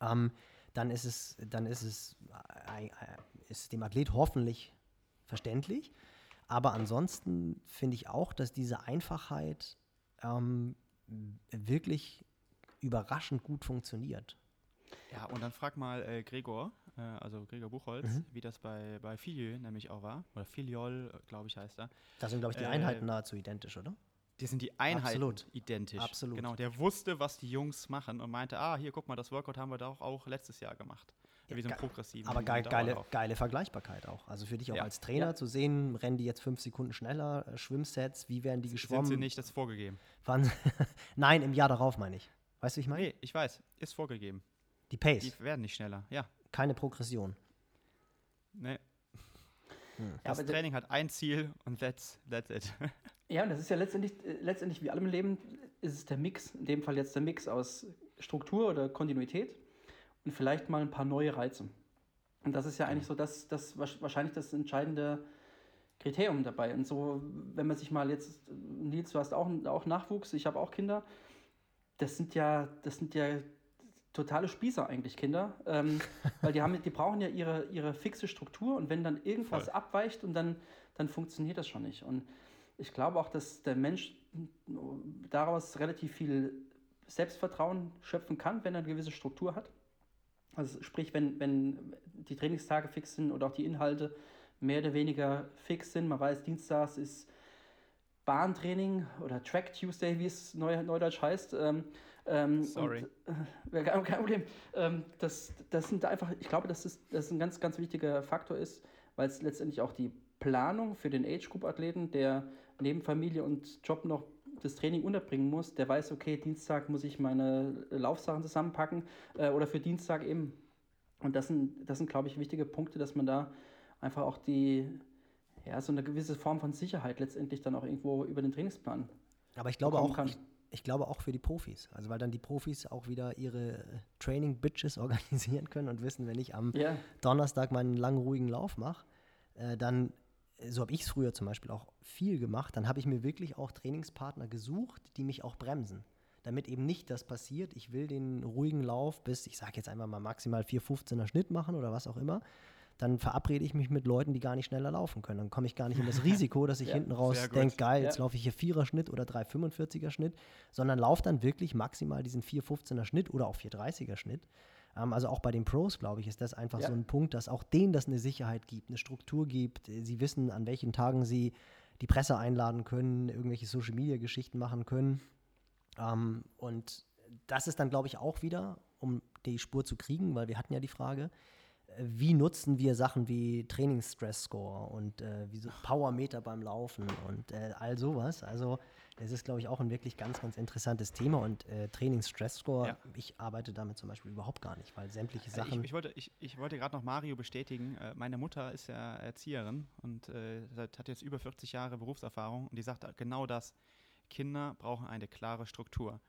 ähm, dann ist es, dann ist es, äh, äh, ist dem Athlet hoffentlich verständlich. Aber ansonsten finde ich auch, dass diese Einfachheit ähm, wirklich überraschend gut funktioniert. Ja, und dann frag mal äh, Gregor, äh, also Gregor Buchholz, Mhm. wie das bei, bei Filiol nämlich auch war. Oder Filiol, glaube ich, heißt er. Da sind, glaube ich, die Äh, Einheiten nahezu identisch, oder? Die sind die Einheiten Absolut. identisch. Absolut. Genau, der wusste, was die Jungs machen und meinte, ah, hier, guck mal, das Workout haben wir doch auch letztes Jahr gemacht. Ja, wie so ge- progressiven Aber geil, geile, geile Vergleichbarkeit auch. Also für dich auch Ja. als Trainer Ja. zu sehen, rennen die jetzt fünf Sekunden schneller, äh, Schwimmsets, wie werden die Sind geschwommen? sie nicht, das ist vorgegeben. Wann? Nein, im Jahr darauf meine ich. Weißt du, wie ich meine? Nee, ich weiß, ist vorgegeben. Die Pace, Die werden nicht schneller. Ja, keine Progression. nee. Hm. Ja, Das der- Training hat ein Ziel und that's, that's it. Ja, und das ist ja letztendlich, äh, letztendlich wie allem im Leben, ist es der Mix, in dem Fall jetzt der Mix aus Struktur oder Kontinuität und vielleicht mal ein paar neue Reize. Und das ist ja eigentlich so das, das wahrscheinlich das entscheidende Kriterium dabei. Und so, wenn man sich mal jetzt, Nils, du hast auch, auch Nachwuchs, ich habe auch Kinder, das sind ja, das sind ja totale Spießer eigentlich, Kinder. Ähm, weil die, haben, die brauchen ja ihre, ihre fixe Struktur und wenn dann irgendwas Voll. abweicht und dann, dann funktioniert das schon nicht. Und ich glaube auch, dass der Mensch daraus relativ viel Selbstvertrauen schöpfen kann, wenn er eine gewisse Struktur hat. Also sprich, wenn, wenn die Trainingstage fix sind oder auch die Inhalte mehr oder weniger fix sind. Man weiß, Dienstags ist Bahntraining oder Track Tuesday, wie es neu, neudeutsch heißt. Ähm, ähm, Sorry. Und, äh, kein, Problem. Ähm, das, das sind einfach, ich glaube, dass das, das ein ganz, ganz wichtiger Faktor ist, weil es letztendlich auch die Planung für den Age-Group-Athleten, der neben Familie und Job noch das Training unterbringen muss, der weiß, okay, Dienstag muss ich meine Laufsachen zusammenpacken äh, oder für Dienstag eben. Und das sind, das sind, glaube ich, wichtige Punkte, dass man da einfach auch die, ja, so eine gewisse Form von Sicherheit letztendlich dann auch irgendwo über den Trainingsplan Aber ich glaube auch, kann. ich, ich glaube auch für die Profis. Also weil dann die Profis auch wieder ihre äh, Training-Bitches organisieren können und wissen, wenn ich am Ja, Donnerstag meinen langen, ruhigen Lauf mache, äh, dann, äh, so habe ich es früher zum Beispiel auch viel gemacht, dann habe ich mir wirklich auch Trainingspartner gesucht, die mich auch bremsen. Damit eben nicht das passiert, ich will den ruhigen Lauf bis, ich sage jetzt einfach mal maximal 4,15er Schnitt machen oder was auch immer, dann verabrede ich mich mit Leuten, die gar nicht schneller laufen können. Dann komme ich gar nicht in das Risiko, dass ich Ja, hinten raus denke, geil, jetzt Ja. laufe ich hier 4er Schnitt oder 3,45er Schnitt, sondern laufe dann wirklich maximal diesen 4,15er Schnitt oder auch 4,30er Schnitt. Ähm, also auch bei den Pros, glaube ich, ist das einfach Ja. so ein Punkt, dass auch denen das eine Sicherheit gibt, eine Struktur gibt. Sie wissen, an welchen Tagen sie die Presse einladen können, irgendwelche Social-Media-Geschichten machen können. Ähm, und das ist dann, glaube ich, auch wieder, um die Spur zu kriegen, weil wir hatten ja die Frage, wie nutzen wir Sachen wie Trainingsstress-Score und äh, wie so Powermeter beim Laufen und äh, all sowas. Also das ist, glaube ich, auch ein wirklich ganz, ganz interessantes Thema und äh, Trainingsstress-Score, Ja. ich arbeite damit zum Beispiel überhaupt gar nicht, weil sämtliche Äh, Sachen... Ich, ich wollte, ich, ich wollte gerade noch Mario bestätigen. Äh, meine Mutter ist ja Erzieherin und äh, hat jetzt über 40 Jahre Berufserfahrung und die sagt genau das. Kinder brauchen eine klare Struktur.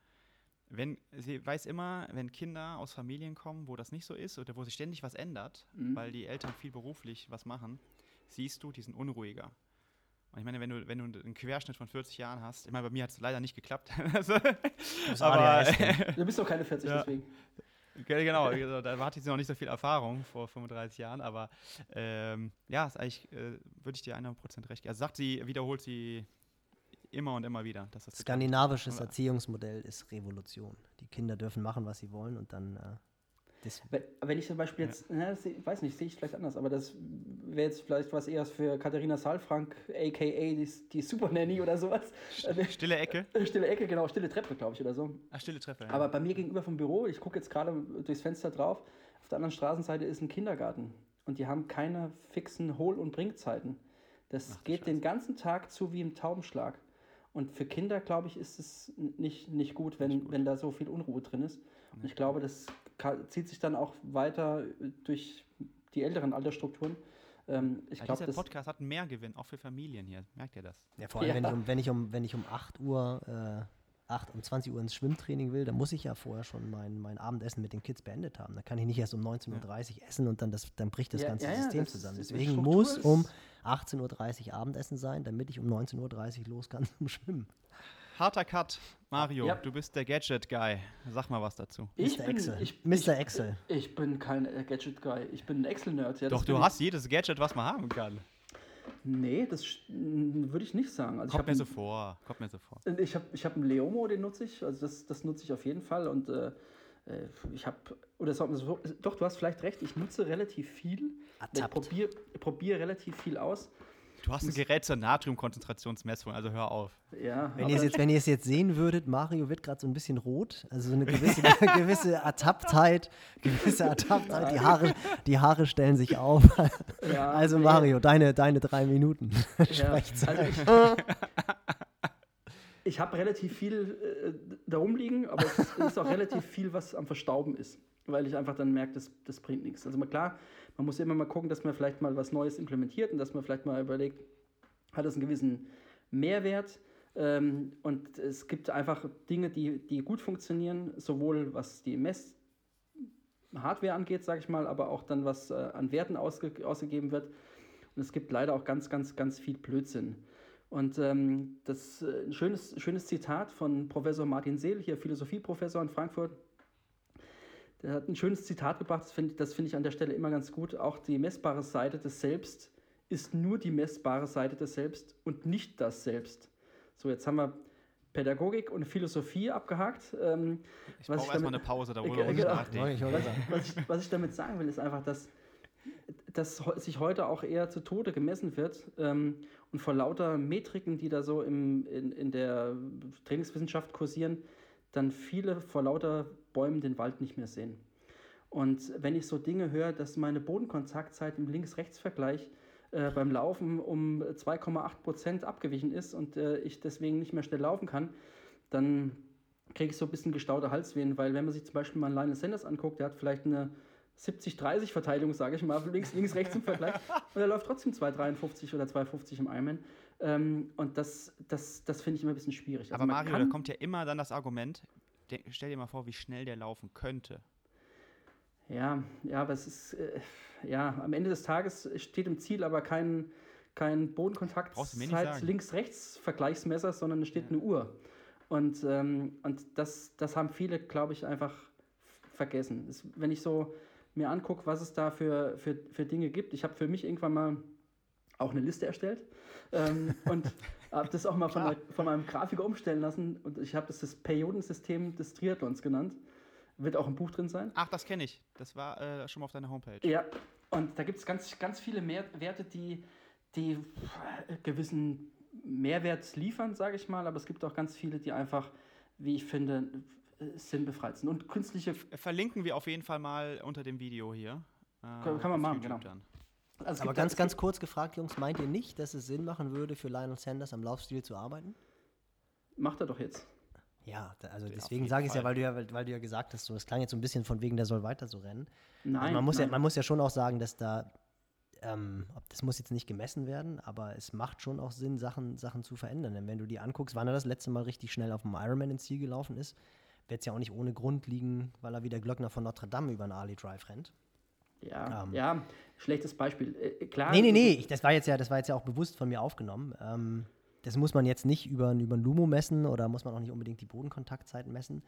Wenn, sie weiß immer, wenn Kinder aus Familien kommen, wo das nicht so ist oder wo sich ständig was ändert, Mhm. weil die Eltern viel beruflich was machen, siehst du, die sind unruhiger. Und ich meine, wenn du, wenn du einen Querschnitt von 40 Jahren hast, ich meine, bei mir hat es leider nicht geklappt. also, aber, ADHS du bist doch keine 40, Ja. deswegen. Ge- Genau, also, da hatte ich noch nicht so viel Erfahrung vor 35 Jahren, aber ähm, ja, ist eigentlich, äh, würde ich dir 100% recht geben. Also sagt sie, wiederholt sie immer und immer wieder. Dass das Skandinavisches Erziehungsmodell ist Revolution. Die Kinder dürfen machen, was sie wollen und dann... Äh, das, Wenn, wenn ich zum Beispiel jetzt, na, das, seh- weiß nicht, sehe ich vielleicht anders, aber das wäre jetzt vielleicht was eher für Katharina Saalfrank, aka die, die Super Nanny oder sowas. Äh, Stille Ecke. Stille Ecke, genau, stille Treppe, glaube ich, oder so. Ach, stille Treppe. Ja. Aber bei mir gegenüber vom Büro, ich gucke jetzt gerade durchs Fenster drauf, auf der anderen Straßenseite ist ein Kindergarten. Und die haben keine fixen Hohl- und Bringzeiten. Das Ach geht den Scheiße. ganzen Tag zu wie im Taubenschlag. Und für Kinder, glaube ich, ist es nicht, nicht gut, wenn, Nicht gut. wenn da so viel Unruhe drin ist. Und ich glaube, das zieht sich dann auch weiter äh, durch die älteren Altersstrukturen. Ähm, ich ja, glaube, dieser das. Podcast hat einen Mehrgewinn, auch für Familien hier. Merkt ihr das? Ja, vor allem, Ja. wenn, ich um, wenn, ich um, wenn ich um 8 Uhr, äh, 8, um 20 Uhr ins Schwimmtraining will, dann muss ich ja vorher schon mein, mein Abendessen mit den Kids beendet haben. Da kann ich nicht erst um 19.30 Uhr essen und dann, das, dann bricht das Ja, ganze ja, System das zusammen. Deswegen muss um 18.30 Uhr Abendessen sein, damit ich um 19.30 Uhr los kann zum Schwimmen. Harter Cut. Mario, Ja. du bist der Gadget-Guy. Sag mal was dazu. Ich Mr. bin, Excel. ich, Mr. Ich, Excel. ich bin kein Gadget-Guy. Ich bin ein Excel-Nerd. Ja, Doch, du hast jedes Gadget, was man haben kann. Nee, das würde ich nicht sagen. Also ich Kommt mir so vor. Kommt mir so vor. Ich habe ich hab einen Leomo, den nutze ich. Also das, das nutze ich auf jeden Fall. Und äh, äh, ich habe, oder so, doch, du hast vielleicht recht, ich nutze relativ viel. Ich probiere probier relativ viel aus. Du hast ein Gerät zur Natriumkonzentrationsmessung, also hör auf. Ja, Wenn ihr, es jetzt, wenn jetzt sehen würdet, Mario wird gerade so ein bisschen rot. Also so eine gewisse, gewisse Ertapptheit. Gewisse Ertapptheit. Die Haare, die Haare stellen sich auf. Ja, also. Mario, deine, deine drei Minuten. Ja, also ich ich habe relativ viel äh, da rumliegen, aber es ist, ist auch relativ viel, was am Verstauben ist, weil ich einfach dann merke, das, das bringt nichts. Also mal klar, man muss immer mal gucken, dass man vielleicht mal was Neues implementiert und dass man vielleicht mal überlegt, hat es einen gewissen Mehrwert. Ähm, und es gibt einfach Dinge, die, die gut funktionieren, sowohl was die Mess Hardware angeht, sage ich mal, aber auch dann, was äh, an Werten ausge ausgegeben wird. Und es gibt leider auch ganz, ganz, ganz viel Blödsinn. Und ähm, das äh, ein schönes, schönes Zitat von Professor Martin Seel, hier Philosophieprofessor in Frankfurt. Der hat ein schönes Zitat gebracht, das finde das find ich an der Stelle immer ganz gut. Auch die messbare Seite des Selbst ist nur die messbare Seite des Selbst und nicht das Selbst. So, jetzt haben wir Pädagogik und Philosophie abgehakt. Ähm, Ich was brauche ich erstmal damit- eine Pause, da Ja, muss ich genau. sagen. was ich, was ich damit sagen will, ist einfach, dass, dass sich heute auch eher zu Tode gemessen wird ähm, und vor lauter Metriken, die da so im, in, in der Trainingswissenschaft kursieren, dann viele vor lauter Bäumen den Wald nicht mehr sehen. Und wenn ich so Dinge höre, dass meine Bodenkontaktzeit im Links-Rechts-Vergleich äh, beim Laufen um 2,8 Prozent abgewichen ist und äh, ich deswegen nicht mehr schnell laufen kann, dann kriege ich so ein bisschen gestaute Halswehen, weil wenn man sich zum Beispiel mal einen Lionel Sanders anguckt, der hat vielleicht eine 70-30 Verteilung, sage ich mal, links, links, rechts im Vergleich und er läuft trotzdem 2,53 oder 2,50 im Ironman. Ähm, und das, das, das finde ich immer ein bisschen schwierig. Also Aber Mario, da kommt ja immer dann das Argument, stell dir mal vor, wie schnell der laufen könnte. Ja, ja, aber es ist, äh, ja, am Ende des Tages steht im Ziel aber kein, kein Bodenkontakt links-rechts-Vergleichsmesser, sondern es steht eine Uhr. Und, ähm, und das, das haben viele, glaube ich, einfach vergessen. Es, wenn ich so mir angucke, was es da für, für, für Dinge gibt, ich habe für mich irgendwann mal auch eine Liste erstellt ähm, und habe das auch mal von, der, von meinem Grafiker umstellen lassen und ich habe das das Periodensystem des Triathlons genannt. Wird auch im Buch drin sein. Ach, das kenne ich. Das war äh, schon mal auf deiner Homepage. Ja, und da gibt es ganz, ganz viele mehr Werte, die, die äh, gewissen Mehrwert liefern, sage ich mal, aber es gibt auch ganz viele, die einfach, wie ich finde, äh, sinnbefreit sind. Und künstliche, Verlinken wir auf jeden Fall mal unter dem Video hier. äh, Kann- man machen, YouTube genau. Dann. Also Aber ganz, ganz kurz gefragt, Jungs, meint ihr nicht, dass es Sinn machen würde, für Lionel Sanders am Laufstil zu arbeiten? Macht er doch jetzt. Ja, da, also Ja, deswegen sage ich es ja, weil du ja, weil, weil du ja gesagt hast, so, das klang jetzt so ein bisschen von wegen, der soll weiter so rennen. Nein, Also man, muss ja, nein. man muss ja schon auch sagen, dass da, ähm, das muss jetzt nicht gemessen werden, aber es macht schon auch Sinn, Sachen, Sachen zu verändern. Denn wenn du dir anguckst, wann er das letzte Mal richtig schnell auf dem Ironman ins Ziel gelaufen ist, wird es ja auch nicht ohne Grund liegen, weil er wie der Glöckner von Notre Dame über einen Ali Drive rennt. Ja, ähm, ja, schlechtes Beispiel. Äh, klar, Nee, nee, nee, ich, das, war jetzt ja, das war jetzt ja auch bewusst von mir aufgenommen. Ähm, das muss man jetzt nicht über, über ein Lumo messen oder muss man auch nicht unbedingt die Bodenkontaktzeiten messen.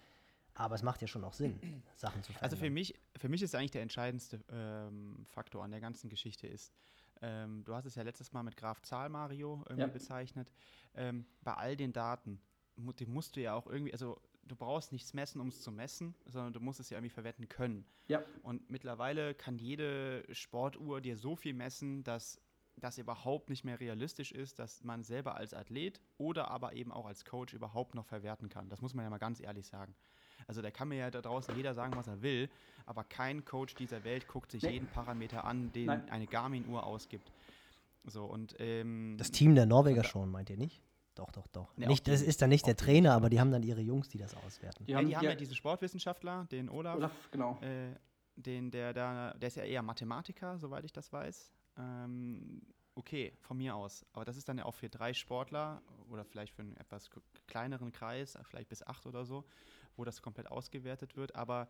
Aber es macht ja schon auch Sinn, Sachen zu verändern. Also für mich, für mich ist eigentlich der entscheidendste ähm, Faktor an der ganzen Geschichte ist, ähm, du hast es ja letztes Mal mit Graf Zahl Mario irgendwie Ja. bezeichnet. Ähm, bei all den Daten, die musst du ja auch irgendwie, also du brauchst nichts messen, um es zu messen, sondern du musst es ja irgendwie verwenden können. Ja, Und mittlerweile kann jede Sportuhr dir so viel messen, dass das überhaupt nicht mehr realistisch ist, dass man selber als Athlet oder aber eben auch als Coach überhaupt noch verwerten kann. Das muss man ja mal ganz ehrlich sagen. Also da kann mir ja da draußen jeder sagen, was er will, aber kein Coach dieser Welt guckt sich Nee. jeden Parameter an, den Nein. eine Garmin-Uhr ausgibt. So und ähm, das Team der Norweger schon, meint ihr nicht? Doch, doch, doch. Nee, nicht, das ist dann nicht der Trainer, aber die haben dann ihre Jungs, die das auswerten. die ja, haben, die haben ja, ja diesen Sportwissenschaftler, den Olaf, Olaf, genau. äh, den, der da, der ist ja eher Mathematiker, soweit ich das weiß. Ähm, okay, von mir aus. Aber das ist dann ja auch für drei Sportler oder vielleicht für einen etwas kleineren Kreis, vielleicht bis acht oder so, wo das komplett ausgewertet wird. Aber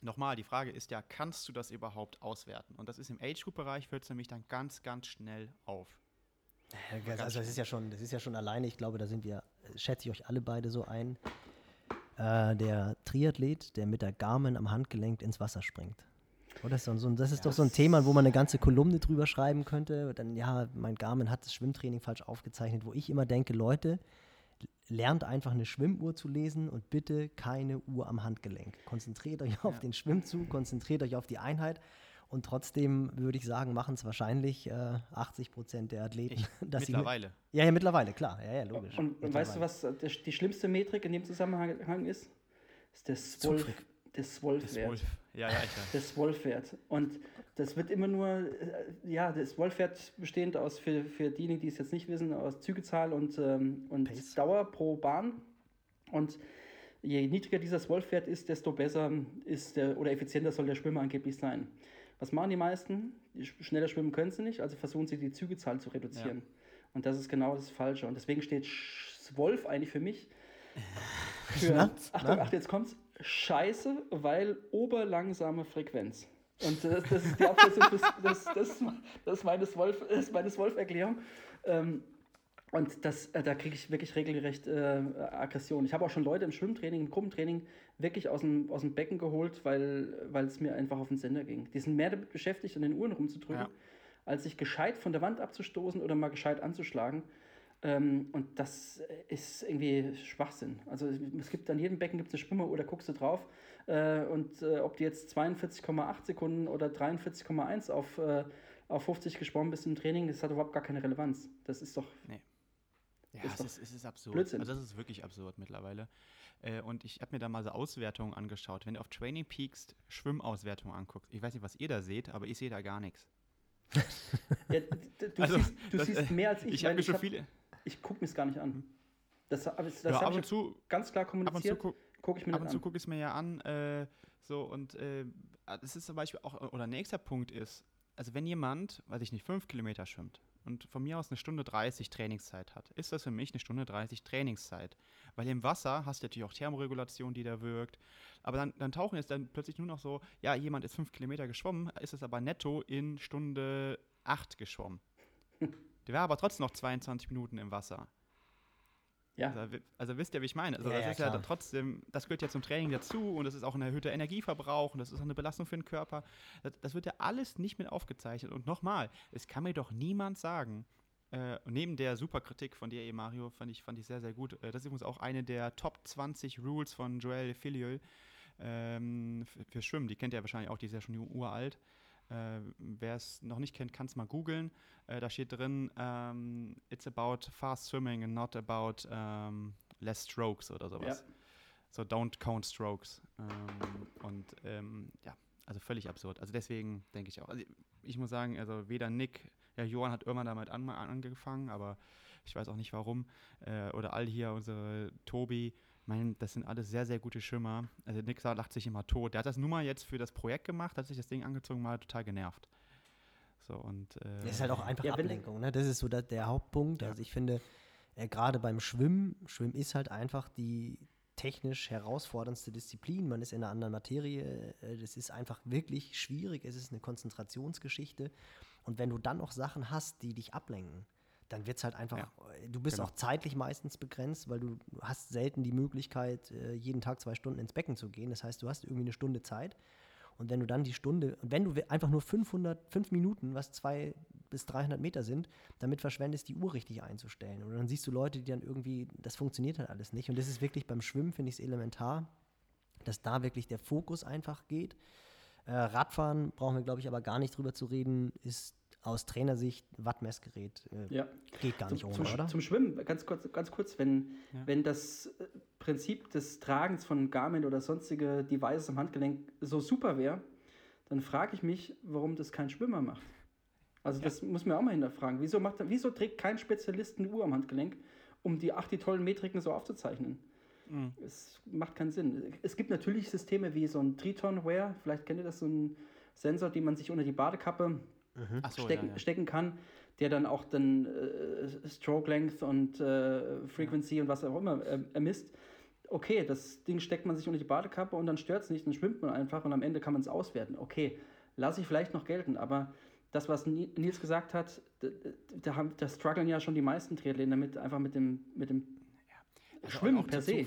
nochmal, die Frage ist ja, kannst du das überhaupt auswerten? Und das ist im Age-Group-Bereich, hört es nämlich dann ganz, ganz schnell auf. Ja, Also das ist ja schon, das ist ja schon alleine, ich glaube, da sind wir, schätze ich euch alle beide so ein. Äh, der Triathlet, der mit der Garmin am Handgelenk ins Wasser springt. Oder das ist, so, ein- das ist doch so ein Thema, wo man eine ganze Kolumne drüber schreiben könnte. Dann, ja, mein Garmin hat das Schwimmtraining falsch aufgezeichnet, wo ich immer denke, Leute, lernt einfach eine Schwimmuhr zu lesen und bitte keine Uhr am Handgelenk. Konzentriert euch auf Ja. den Schwimmzug, konzentriert euch auf die Einheit Und trotzdem würde ich sagen, machen es wahrscheinlich äh, 80 Prozent der Athleten. Ich, mittlerweile. Mit, ja, ja, mittlerweile, klar. Ja, ja, logisch. Und, und weißt du, was der, die schlimmste Metrik in dem Zusammenhang ist? Das ist der Swolf. Der Swolf-Wert. Ja, ja, ich weiß. Der Swolf-Wert. Und das wird immer nur, äh, ja, der Swolf-Wert bestehend aus, für, für diejenigen, die es jetzt nicht wissen, aus Zügezahl und, ähm, und Dauer pro Bahn. Und je niedriger dieser Swolf-Wert ist, desto besser ist der oder effizienter soll der Schwimmer angeblich sein. Was machen die meisten? Schneller schwimmen können sie nicht, also versuchen sie die Zügezahl zu reduzieren. Ja. Und das ist genau das Falsche. Und deswegen steht Wolf eigentlich für mich für, Achtung, Achtung, jetzt kommt's, Scheiße, weil oberlangsame Frequenz. Und das, das ist die Abkürzung, das, das, das, das ist meine Wolf-Erklärung. Ähm, und das, äh, da kriege ich wirklich regelrecht äh, Aggression. Ich habe auch schon Leute im Schwimmtraining, im Gruppentraining wirklich aus dem, aus dem Becken geholt, weil, es mir einfach auf den Sender ging. Die sind mehr damit beschäftigt, an den Uhren rumzudrücken, ja. als sich gescheit von der Wand abzustoßen oder mal gescheit anzuschlagen. Ähm, und das ist irgendwie Schwachsinn. Also es gibt an jedem Becken gibt's eine Schwimmeruhr, da guckst du drauf. Äh, und äh, ob du jetzt 42,8 Sekunden oder 43,1 auf, äh, auf 50 geschwommen bist im Training, das hat überhaupt gar keine Relevanz. Das ist doch. Nee. Ja, es ist, es ist absurd. Blödsinn. Also das ist wirklich absurd mittlerweile. Äh, und ich habe mir da mal so Auswertungen angeschaut. Wenn du auf Training Peaks Schwimmauswertungen anguckst, ich weiß nicht, was ihr da seht, aber ich sehe da gar nichts. ja, du also, siehst, du das, siehst mehr als ich. Ich habe schon viele. Ich gucke mir es gar nicht an. Das, das ja, habe ich zu, ganz klar kommuniziert. Ab und zu gucke ich mir ab und zu gucke ich es mir ja an. Äh, so und äh, das ist zum Beispiel auch, oder nächster Punkt ist, also wenn jemand, weiß ich nicht, fünf Kilometer schwimmt und von mir aus eine Stunde 30 Trainingszeit hat, ist das für mich eine Stunde 30 Trainingszeit. Weil im Wasser hast du natürlich auch Thermoregulation, die da wirkt. Aber dann, dann tauchen jetzt dann plötzlich nur noch so, ja, jemand ist fünf Kilometer geschwommen, ist es aber netto in Stunde 8 geschwommen. Der war aber trotzdem noch 22 Minuten im Wasser. Ja. Also, also, wisst ihr, wie ich meine? Also ja, das ja, ist klar. ja trotzdem, das gehört ja zum Training dazu und das ist auch ein erhöhter Energieverbrauch und das ist auch eine Belastung für den Körper. Das, das wird ja alles nicht mit aufgezeichnet. Und nochmal, es kann mir doch niemand sagen, äh, neben der Superkritik von dir, Mario, fand ich, fand ich sehr, sehr gut. Äh, das ist übrigens auch eine der Top 20 Rules von Joel Filiol ähm, für, für, Schwimmen. Die kennt ihr wahrscheinlich auch, die ist ja schon uralt. Äh, Wer es noch nicht kennt, kann es mal googeln. Äh, da steht drin, ähm, it's about fast swimming and not about ähm, less strokes oder sowas. Ja. So don't count strokes. Ähm, und ähm, ja, also völlig absurd. Also deswegen denke ich auch. Also ich muss sagen, also weder Nick, ja, Johann hat irgendwann damit an, angefangen, aber ich weiß auch nicht warum. Äh, oder all hier, unsere Tobi, meine, das sind alles sehr, sehr gute Schimmer. Also Nick lacht sich immer tot. Der hat das nur mal jetzt für das Projekt gemacht, hat sich das Ding angezogen, mal total genervt. So und äh, das ist halt auch einfach ja, Ablenkung, ne? Das ist so der, der Hauptpunkt. Ja. Also ich finde, äh, gerade beim Schwimmen, Schwimmen ist halt einfach die technisch herausforderndste Disziplin. Man ist in einer anderen Materie. Äh, das ist einfach wirklich schwierig. Es ist eine Konzentrationsgeschichte. Und wenn du dann noch Sachen hast, die dich ablenken, dann wird es halt einfach, ja, du bist genau. auch zeitlich meistens begrenzt, weil du hast selten die Möglichkeit, äh, jeden Tag zwei Stunden ins Becken zu gehen. Das heißt, du hast irgendwie eine Stunde Zeit. Und wenn du dann die Stunde, und wenn du einfach nur 500, 5 Minuten, was zwei bis 300 Meter sind, damit verschwendest, die Uhr richtig einzustellen. Und dann siehst du Leute, die dann irgendwie, das funktioniert halt alles nicht. Und das ist wirklich beim Schwimmen, finde ich es elementar, dass da wirklich der Fokus einfach geht. Äh, Radfahren brauchen wir, glaube ich, aber gar nicht drüber zu reden, ist aus Trainersicht Wattmessgerät äh, ja. geht gar nicht zum, ohne, zum, oder? Zum Schwimmen, ganz kurz, ganz kurz wenn, ja. wenn das äh, Prinzip des Tragens von Garmin oder sonstige Devices am Handgelenk so super wäre, dann frage ich mich, warum das kein Schwimmer macht. Also ja. das muss man auch mal hinterfragen. Wieso, macht, wieso trägt kein Spezialist eine Uhr am Handgelenk, um die, ach, die tollen Metriken so aufzuzeichnen? Mhm. Es macht keinen Sinn. Es gibt natürlich Systeme wie so ein Triton-Wear, vielleicht kennt ihr das, so ein Sensor, den man sich unter die Badekappe mhm. so, stecken, ja, ja. stecken kann, der dann auch dann äh, Stroke Length und äh, Frequency ja. und was auch immer äh, ermisst. Okay, das Ding steckt man sich unter die Badekappe und dann stört es nicht, dann schwimmt man einfach und am Ende kann man es auswerten. Okay, lasse ich vielleicht noch gelten, aber das, was Nils gesagt hat, da, da, haben, da strugglen ja schon die meisten Triathleten damit, einfach mit dem, mit dem also Schwimmen per se.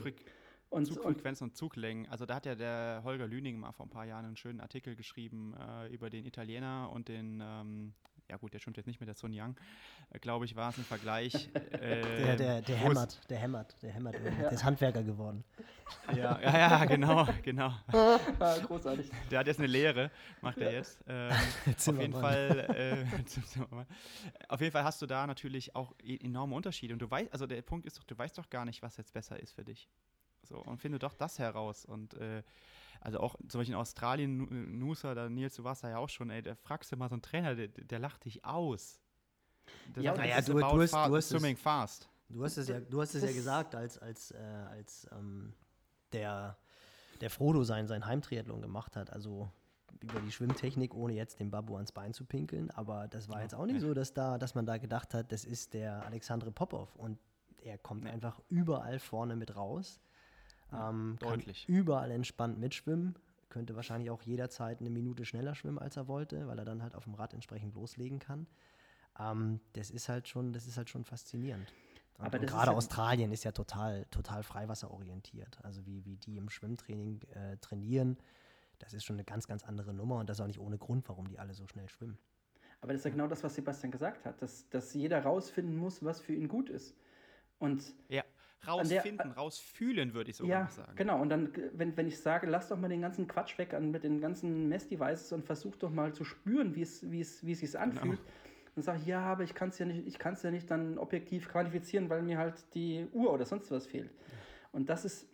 Und, Zugfrequenz und, und Zuglängen. Also da hat ja der Holger Lüning mal vor ein paar Jahren einen schönen Artikel geschrieben äh, über den Italiener und den, ähm, ja gut, der schwimmt jetzt nicht mit der Sun Yang, äh, glaube ich, war es im Vergleich. Äh, der, der, der hämmert, der hämmert, der hämmert, ja. der ist Handwerker geworden. Ja, ja, ja, genau, genau. Ah, großartig. Der hat jetzt eine Lehre, macht er jetzt. Ähm, auf jeden Fall, äh, auf jeden Fall hast du da natürlich auch e-, enorme Unterschiede. Und du weißt, also der Punkt ist doch, du weißt doch gar nicht, was jetzt besser ist für dich. So, und finde doch das heraus. Und äh, also auch zum Beispiel in Australien, Nusa, da Nils, du warst da ja auch schon, ey, da fragst du mal so einen Trainer, der, der lacht dich aus. Der ja, sagt, ja, du, du, hast, du hast swimming es, fast. Du hast es ja, du hast es ja gesagt, als, als, äh, als ähm, der, der Frodo sein, sein Heimtriathlon gemacht hat. Also über die Schwimmtechnik, ohne jetzt dem Babu ans Bein zu pinkeln. Aber das war jetzt auch nicht so, dass, da, dass man da gedacht hat, das ist der Alexandre Popov. Und er kommt einfach überall vorne mit raus. Ähm, Deutlich. überall entspannt mitschwimmen. Könnte wahrscheinlich auch jederzeit eine Minute schneller schwimmen, als er wollte, weil er dann halt auf dem Rad entsprechend loslegen kann. Ähm, das ist halt schon, das ist halt schon faszinierend. Und, Aber und gerade ist Australien ist ja total, total freiwasserorientiert. Also wie, wie die im Schwimmtraining äh, trainieren, das ist schon eine ganz, ganz andere Nummer und das ist auch nicht ohne Grund, warum die alle so schnell schwimmen. Aber das ist ja genau das, was Sebastian gesagt hat, dass, dass jeder rausfinden muss, was für ihn gut ist. Und ja rausfinden, der, rausfühlen, würde ich sogar ja, sagen. Genau, und dann, wenn, wenn ich sage, lass doch mal den ganzen Quatsch weg an, mit den ganzen Mess-Devices und versuch doch mal zu spüren, wie es, wie es, wie es sich anfühlt. Genau. Dann sage ich, ja, aber ich kann es ja nicht, ich kann es ja nicht dann objektiv quantifizieren, weil mir halt die Uhr oder sonst was fehlt. Und das ist,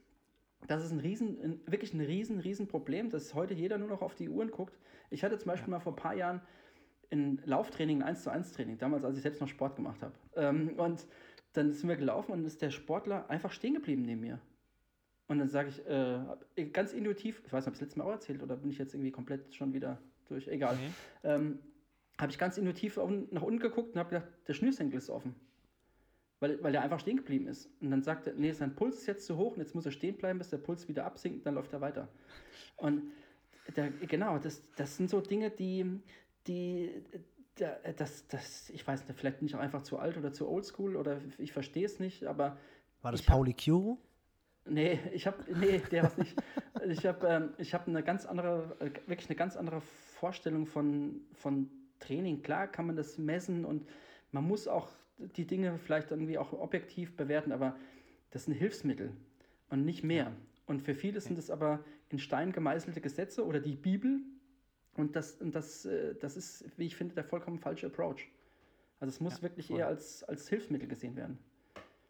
das ist ein riesen, ein, wirklich ein riesen, riesen Problem, dass heute jeder nur noch auf die Uhren guckt. Ich hatte zum Beispiel ja. mal vor ein paar Jahren ein Lauftraining, ein 1 zu 1 Training, damals, als ich selbst noch Sport gemacht habe. Ähm, und dann sind wir gelaufen und ist der Sportler einfach stehen geblieben neben mir. Und dann sage ich, äh, ganz intuitiv, ich weiß nicht, ob ich das letzte Mal auch erzählt oder bin ich jetzt irgendwie komplett schon wieder durch, egal. Okay. Ähm, habe ich ganz intuitiv nach unten geguckt und habe gedacht, der Schnürsenkel ist offen. Weil, weil der einfach stehen geblieben ist. Und dann sagt er, nee, sein Puls ist jetzt zu hoch und jetzt muss er stehen bleiben, bis der Puls wieder absinkt, dann läuft er weiter. Und der, genau, das, das sind so Dinge, die, die, das, das, ich weiß nicht, vielleicht bin ich auch einfach zu alt oder zu oldschool oder ich verstehe es nicht, aber. War das Pauli Curo? Nee, ich habe, nee, der war nicht. ich habe ähm, hab eine ganz andere, äh, wirklich eine ganz andere Vorstellung von, von Training. Klar kann man das messen und man muss auch die Dinge vielleicht irgendwie auch objektiv bewerten, aber das sind Hilfsmittel und nicht mehr. Und für viele sind es aber in Stein gemeißelte Gesetze oder die Bibel, und das, und das, äh, das ist, wie ich finde, der vollkommen falsche Approach. Also es muss ja, wirklich voll. eher als, als Hilfsmittel gesehen werden.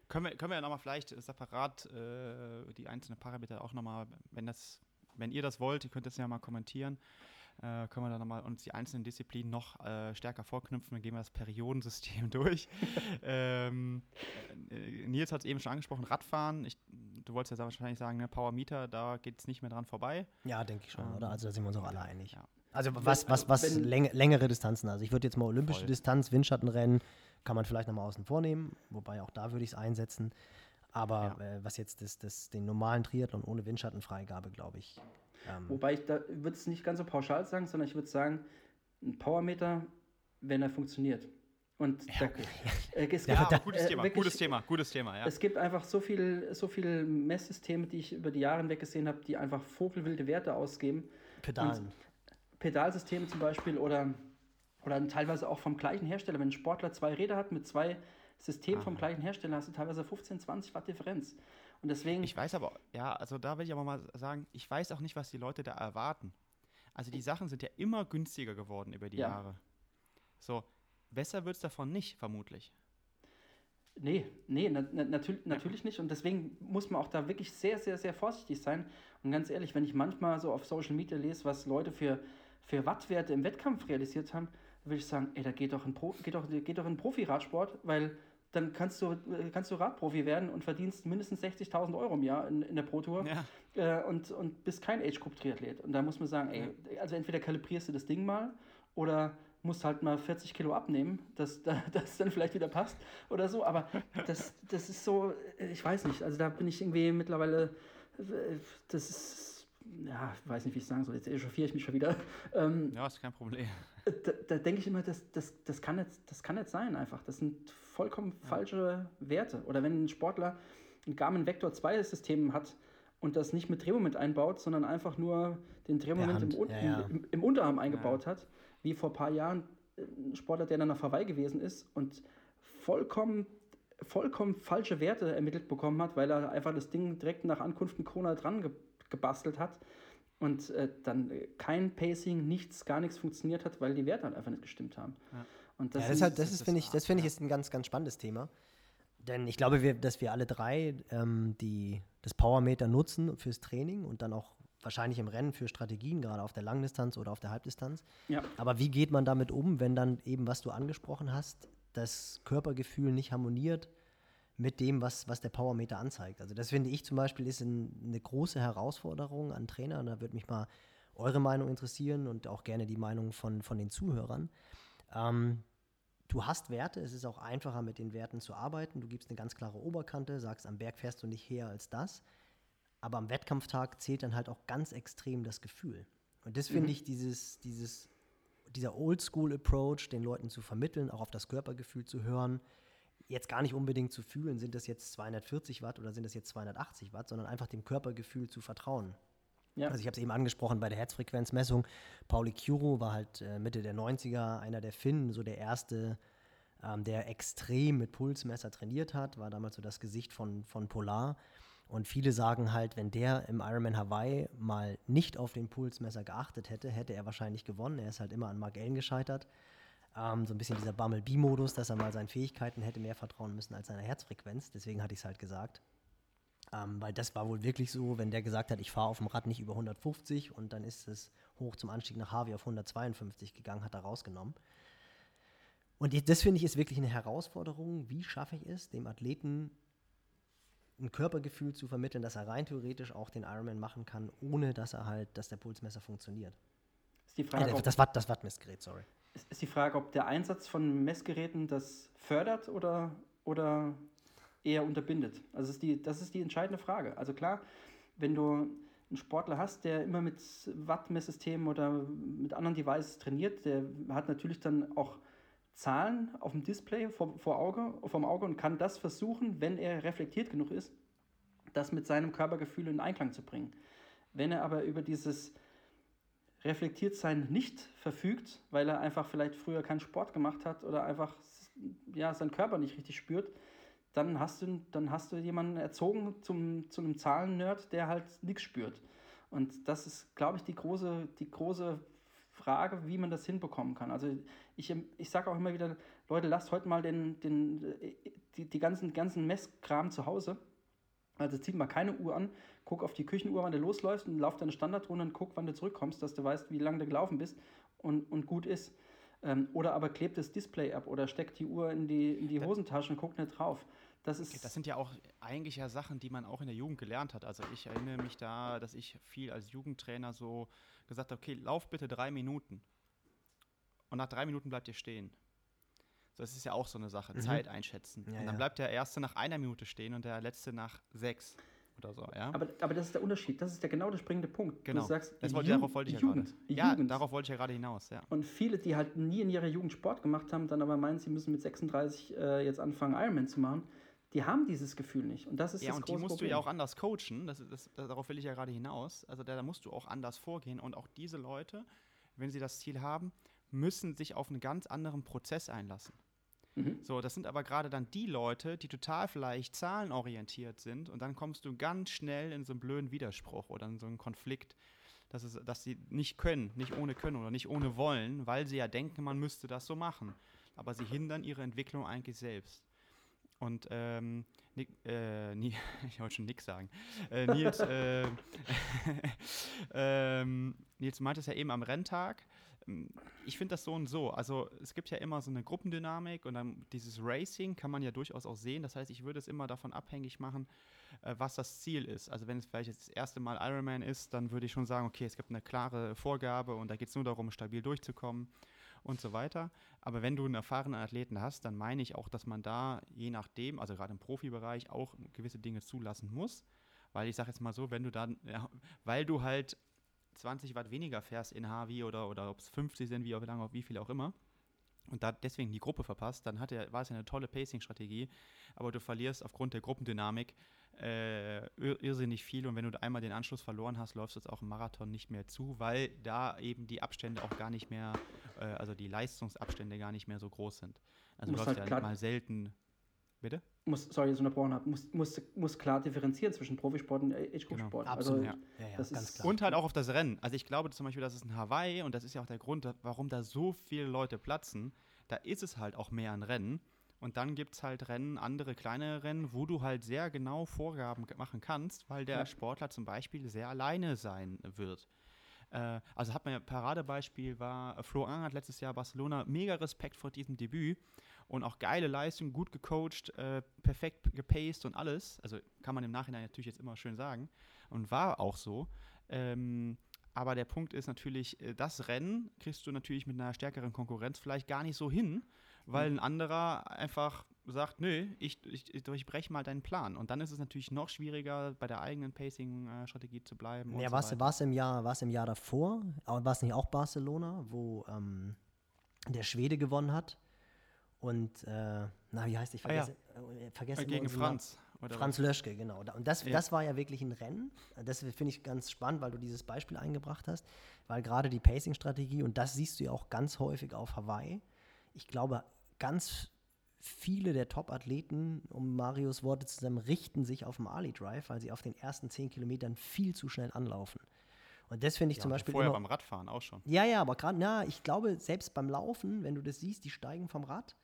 Können wir, können wir ja nochmal vielleicht separat äh, die einzelnen Parameter auch nochmal, wenn das, wenn ihr das wollt, ihr könnt das ja mal kommentieren, äh, können wir dann nochmal uns die einzelnen Disziplinen noch äh, stärker vorknüpfen. Dann gehen wir das Periodensystem durch. ähm, äh, Nils hat es eben schon angesprochen, Radfahren. Ich, du wolltest ja wahrscheinlich sagen, ne, Power Meter, da geht es nicht mehr dran vorbei. Ja, denke ich schon, ähm, oder? Also da sind wir uns auch alle einig. Ja. Also was, was, was wenn, läng längere Distanzen. Also ich würde jetzt mal olympische voll. Distanz, Windschattenrennen, kann man vielleicht nochmal außen vornehmen, wobei auch da würde ich es einsetzen. Aber ja. äh, was jetzt das, das, den normalen Triathlon ohne Windschattenfreigabe, glaube ich. Ähm wobei ich da würde es nicht ganz so pauschal sagen, sondern ich würde sagen, ein Powermeter, wenn er funktioniert. Und ja, okay. da, äh, es ja, gibt, gutes, äh, Thema, wirklich, gutes Thema, gutes Thema, ja. Es gibt einfach so viele so viel Messsysteme, die ich über die Jahre hinweg gesehen habe, die einfach vogelwilde Werte ausgeben. Pedalen. Und Pedalsysteme zum Beispiel oder, oder teilweise auch vom gleichen Hersteller. Wenn ein Sportler zwei Räder hat mit zwei Systemen vom gleichen Hersteller, hast du teilweise 15, 20 Watt Differenz. Und deswegen. Ich weiß aber, ja, also da will ich aber mal sagen, ich weiß auch nicht, was die Leute da erwarten. Also die Sachen sind ja immer günstiger geworden über die ja. Jahre. So, besser wird es davon nicht, vermutlich. Nee, nee, na, na, natürlich, natürlich nicht. Und deswegen muss man auch da wirklich sehr, sehr, sehr vorsichtig sein. Und ganz ehrlich, wenn ich manchmal so auf Social Media lese, was Leute für für Wattwerte im Wettkampf realisiert haben, würde ich sagen, ey, da geht doch ein, Pro, geht doch, geht doch ein Profi-Radsport, weil dann kannst du, kannst du Radprofi werden und verdienst mindestens 60.000 Euro im Jahr in, in der Pro Tour ja. äh, und, und bist kein Age-Group-Triathlet. Und da muss man sagen, ey, also entweder kalibrierst du das Ding mal oder musst halt mal 40 Kilo abnehmen, dass das dann vielleicht wieder passt oder so. Aber das, das ist so, ich weiß nicht, also da bin ich irgendwie mittlerweile, äh, das ist ja, ich weiß nicht, wie ich sagen soll, jetzt echauffiere ich mich schon wieder. Ähm, ja, ist kein Problem. Da, da denke ich immer, das, das, das, kann nicht, das kann nicht sein einfach. Das sind vollkommen ja. falsche Werte. Oder wenn ein Sportler ein Garmin Vector 2 System hat und das nicht mit Drehmoment einbaut, sondern einfach nur den Drehmoment im, ja, ja. im, im, Unterarm eingebaut hat, wie vor ein paar Jahren ein Sportler, der dann auf Hawaii gewesen ist und vollkommen, vollkommen falsche Werte ermittelt bekommen hat, weil er einfach das Ding direkt nach Ankunft in Kona dran ge gebastelt hat und äh, dann kein Pacing, nichts, gar nichts funktioniert hat, weil die Werte halt einfach nicht gestimmt haben. Ja. Und das, ja, das, halt, das, ist, finde ich, das finde ich ist ein ganz, ganz spannendes Thema. Denn ich glaube, wir, dass wir alle drei ähm, die, das Powermeter nutzen fürs Training und dann auch wahrscheinlich im Rennen für Strategien, gerade auf der Langdistanz oder auf der Halbdistanz. Ja. Aber wie geht man damit um, wenn dann eben, was du angesprochen hast, das Körpergefühl nicht harmoniert mit dem, was, was der Powermeter anzeigt? Also das finde ich zum Beispiel ist ein, eine große Herausforderung an Trainer. Und da würde mich mal eure Meinung interessieren und auch gerne die Meinung von, von den Zuhörern. Ähm, du hast Werte, es ist auch einfacher mit den Werten zu arbeiten. Du gibst eine ganz klare Oberkante, sagst, am Berg fährst du nicht her als das. Aber am Wettkampftag zählt dann halt auch ganz extrem das Gefühl. Und das finde mhm. ich dieses, dieses, dieser Oldschool-Approach, den Leuten zu vermitteln, auch auf das Körpergefühl zu hören, jetzt gar nicht unbedingt zu fühlen, sind das jetzt 240 Watt oder sind das jetzt 280 Watt, sondern einfach dem Körpergefühl zu vertrauen. Ja. Also ich habe es eben angesprochen bei der Herzfrequenzmessung. Pauli Kuro war halt äh, Mitte der 90er einer der Finnen, so der erste, ähm, der extrem mit Pulsmesser trainiert hat, war damals so das Gesicht von, von Polar. Und viele sagen halt, wenn der im Ironman Hawaii mal nicht auf den Pulsmesser geachtet hätte, hätte er wahrscheinlich gewonnen. Er ist halt immer an Mark Allen gescheitert. Ähm, so ein bisschen dieser Bumblebee-Modus, dass er mal seinen Fähigkeiten hätte mehr vertrauen müssen als seiner Herzfrequenz. Deswegen hatte ich es halt gesagt. Ähm, weil das war wohl wirklich so, wenn der gesagt hat, ich fahre auf dem Rad nicht über 150 und dann ist es hoch zum Anstieg nach Harvey auf 152 gegangen, hat er rausgenommen. Und das finde ich ist wirklich eine Herausforderung. Wie schaffe ich es, dem Athleten ein Körpergefühl zu vermitteln, dass er rein theoretisch auch den Ironman machen kann, ohne dass er halt, dass der Pulsmesser funktioniert. Ist die Frage, äh, das, Watt, das Wattmessgerät, sorry. Ist, ist die Frage, ob der Einsatz von Messgeräten das fördert oder, oder eher unterbindet? Also ist die, das ist die entscheidende Frage. Also klar, wenn du einen Sportler hast, der immer mit Wattmesssystemen oder mit anderen Devices trainiert, der hat natürlich dann auch Zahlen auf dem Display vor, vor Auge, vom Auge und kann das versuchen, wenn er reflektiert genug ist, das mit seinem Körpergefühl in Einklang zu bringen. Wenn er aber über dieses Reflektiertsein nicht verfügt, weil er einfach vielleicht früher keinen Sport gemacht hat oder einfach ja, seinen Körper nicht richtig spürt, dann hast du, dann hast du jemanden erzogen zum, zu einem Zahlen-Nerd, der halt nichts spürt. Und das ist, glaube ich, die große, die große Frage, wie man das hinbekommen kann. Also ich, ich sage auch immer wieder, Leute, lasst heute mal den, den, die, die ganzen, ganzen Messkram zu Hause. Also zieht mal keine Uhr an, guck auf die Küchenuhr, wann du losläufst und lauf deine Standardrunde und guck, wann du zurückkommst, dass du weißt, wie lange du gelaufen bist und, und gut ist. Ähm, oder aber klebt das Display ab oder steckt die Uhr in die, in die Hosentasche und guckt nicht drauf. Das, ist das sind ja auch eigentlich ja Sachen, die man auch in der Jugend gelernt hat. Also ich erinnere mich da, dass ich viel als Jugendtrainer so gesagt habe, okay, lauf bitte drei Minuten. Und nach drei Minuten bleibt ihr stehen. So, das ist ja auch so eine Sache, mhm. Zeit einschätzen. Ja, und dann ja. bleibt der Erste nach einer Minute stehen und der Letzte nach sechs oder so, ja. Aber, aber das ist der Unterschied, das ist der genau der springende Punkt. Genau. Du sagst, das wollte, darauf wollte ich Jugend, ja gerade. Ja, darauf wollte ich ja gerade hinaus, ja. Und viele, die halt nie in ihrer Jugend Sport gemacht haben, dann aber meinen, sie müssen mit 36 äh, jetzt anfangen, Ironman zu machen, die haben dieses Gefühl nicht. Und das ist ja, das und die musst Problem. du ja auch anders coachen. Das, das, darauf will ich ja gerade hinaus. Also da, da musst du auch anders vorgehen. Und auch diese Leute, wenn sie das Ziel haben, müssen sich auf einen ganz anderen Prozess einlassen. Mhm. So, das sind aber gerade dann die Leute, die total vielleicht zahlenorientiert sind und dann kommst du ganz schnell in so einen blöden Widerspruch oder in so einen Konflikt, dass, es, dass sie nicht können, nicht ohne können oder nicht ohne wollen, weil sie ja denken, man müsste das so machen. Aber sie hindern ihre Entwicklung eigentlich selbst. Und ähm, Nick, äh, nie, ich wollte schon Nick sagen. Äh, Nils, äh, ähm, Nils meinte es ja eben am Renntag. Ähm, ich finde das so und so. Also es gibt ja immer so eine Gruppendynamik und dann dieses Racing kann man ja durchaus auch sehen. Das heißt, ich würde es immer davon abhängig machen, äh, was das Ziel ist. Also wenn es vielleicht jetzt das erste Mal Ironman ist, dann würde ich schon sagen, okay, es gibt eine klare Vorgabe und da geht es nur darum, stabil durchzukommen und so weiter. Aber wenn du einen erfahrenen Athleten hast, dann meine ich auch, dass man da je nachdem, also gerade im Profibereich, auch gewisse Dinge zulassen muss. Weil ich sage jetzt mal so, wenn du dann, ja, weil du halt 20 Watt weniger fährst in HW oder, oder ob es 50 sind, wie, lange, wie viel auch immer, und da deswegen die Gruppe verpasst, dann hat er, war es ja eine tolle Pacing-Strategie, aber du verlierst aufgrund der Gruppendynamik äh, irrsinnig viel und wenn du einmal den Anschluss verloren hast, läufst du jetzt auch im Marathon nicht mehr zu, weil da eben die Abstände auch gar nicht mehr, äh, also die Leistungsabstände gar nicht mehr so groß sind. Also du läufst halt ja mal selten. Bitte? Muss, sorry, dass ich unterbrochen habe, muss, muss, muss klar differenzieren zwischen Profisport und Age-Group-Sport. Absolut. Also, ja. Ja, ja, das ganz ist- klar. Und halt auch auf das Rennen. Also ich glaube zum Beispiel, dass es in Hawaii, und das ist ja auch der Grund, warum da so viele Leute platzen, da ist es halt auch mehr ein Rennen. Und dann gibt es halt Rennen, andere kleine Rennen, wo du halt sehr genau Vorgaben machen kannst, weil der Ja. Sportler zum Beispiel sehr alleine sein wird. Äh, also hat man ja, Paradebeispiel war, Flo Ang hat letztes Jahr Barcelona mega Respekt vor diesem Debüt und auch geile Leistung, gut gecoacht, äh, perfekt gepaced und alles. Also kann man im Nachhinein natürlich jetzt immer schön sagen und war auch so. Ähm, aber der Punkt ist natürlich, äh, das Rennen kriegst du natürlich mit einer stärkeren Konkurrenz vielleicht gar nicht so hin, weil ein anderer einfach sagt, nö, ich, ich, durchbreche mal deinen Plan. Und dann ist es natürlich noch schwieriger, bei der eigenen Pacing-Strategie zu bleiben. Ja, war es im Jahr, im Jahr davor, war es nicht auch Barcelona, wo ähm, der Schwede gewonnen hat? Und, äh, na, wie heißt ich? Ah ja. Vergesse, äh, vergesse Äh, gegen. Franz. Oder Franz Löschke, genau. Und das, Ja. das war ja wirklich ein Rennen. Das finde ich ganz spannend, weil du dieses Beispiel eingebracht hast, weil gerade die Pacing-Strategie, und das siehst du ja auch ganz häufig auf Hawaii, ich glaube, ganz viele der Top-Athleten, um Marius Worte zu sagen, richten sich auf den Ali Drive, weil sie auf den ersten zehn Kilometern viel zu schnell anlaufen. Und das finde ich Ja, zum Beispiel vorher immer, beim Radfahren auch schon. ja, ja, aber gerade, na, ich glaube, selbst beim Laufen, wenn du das siehst, die steigen vom Rad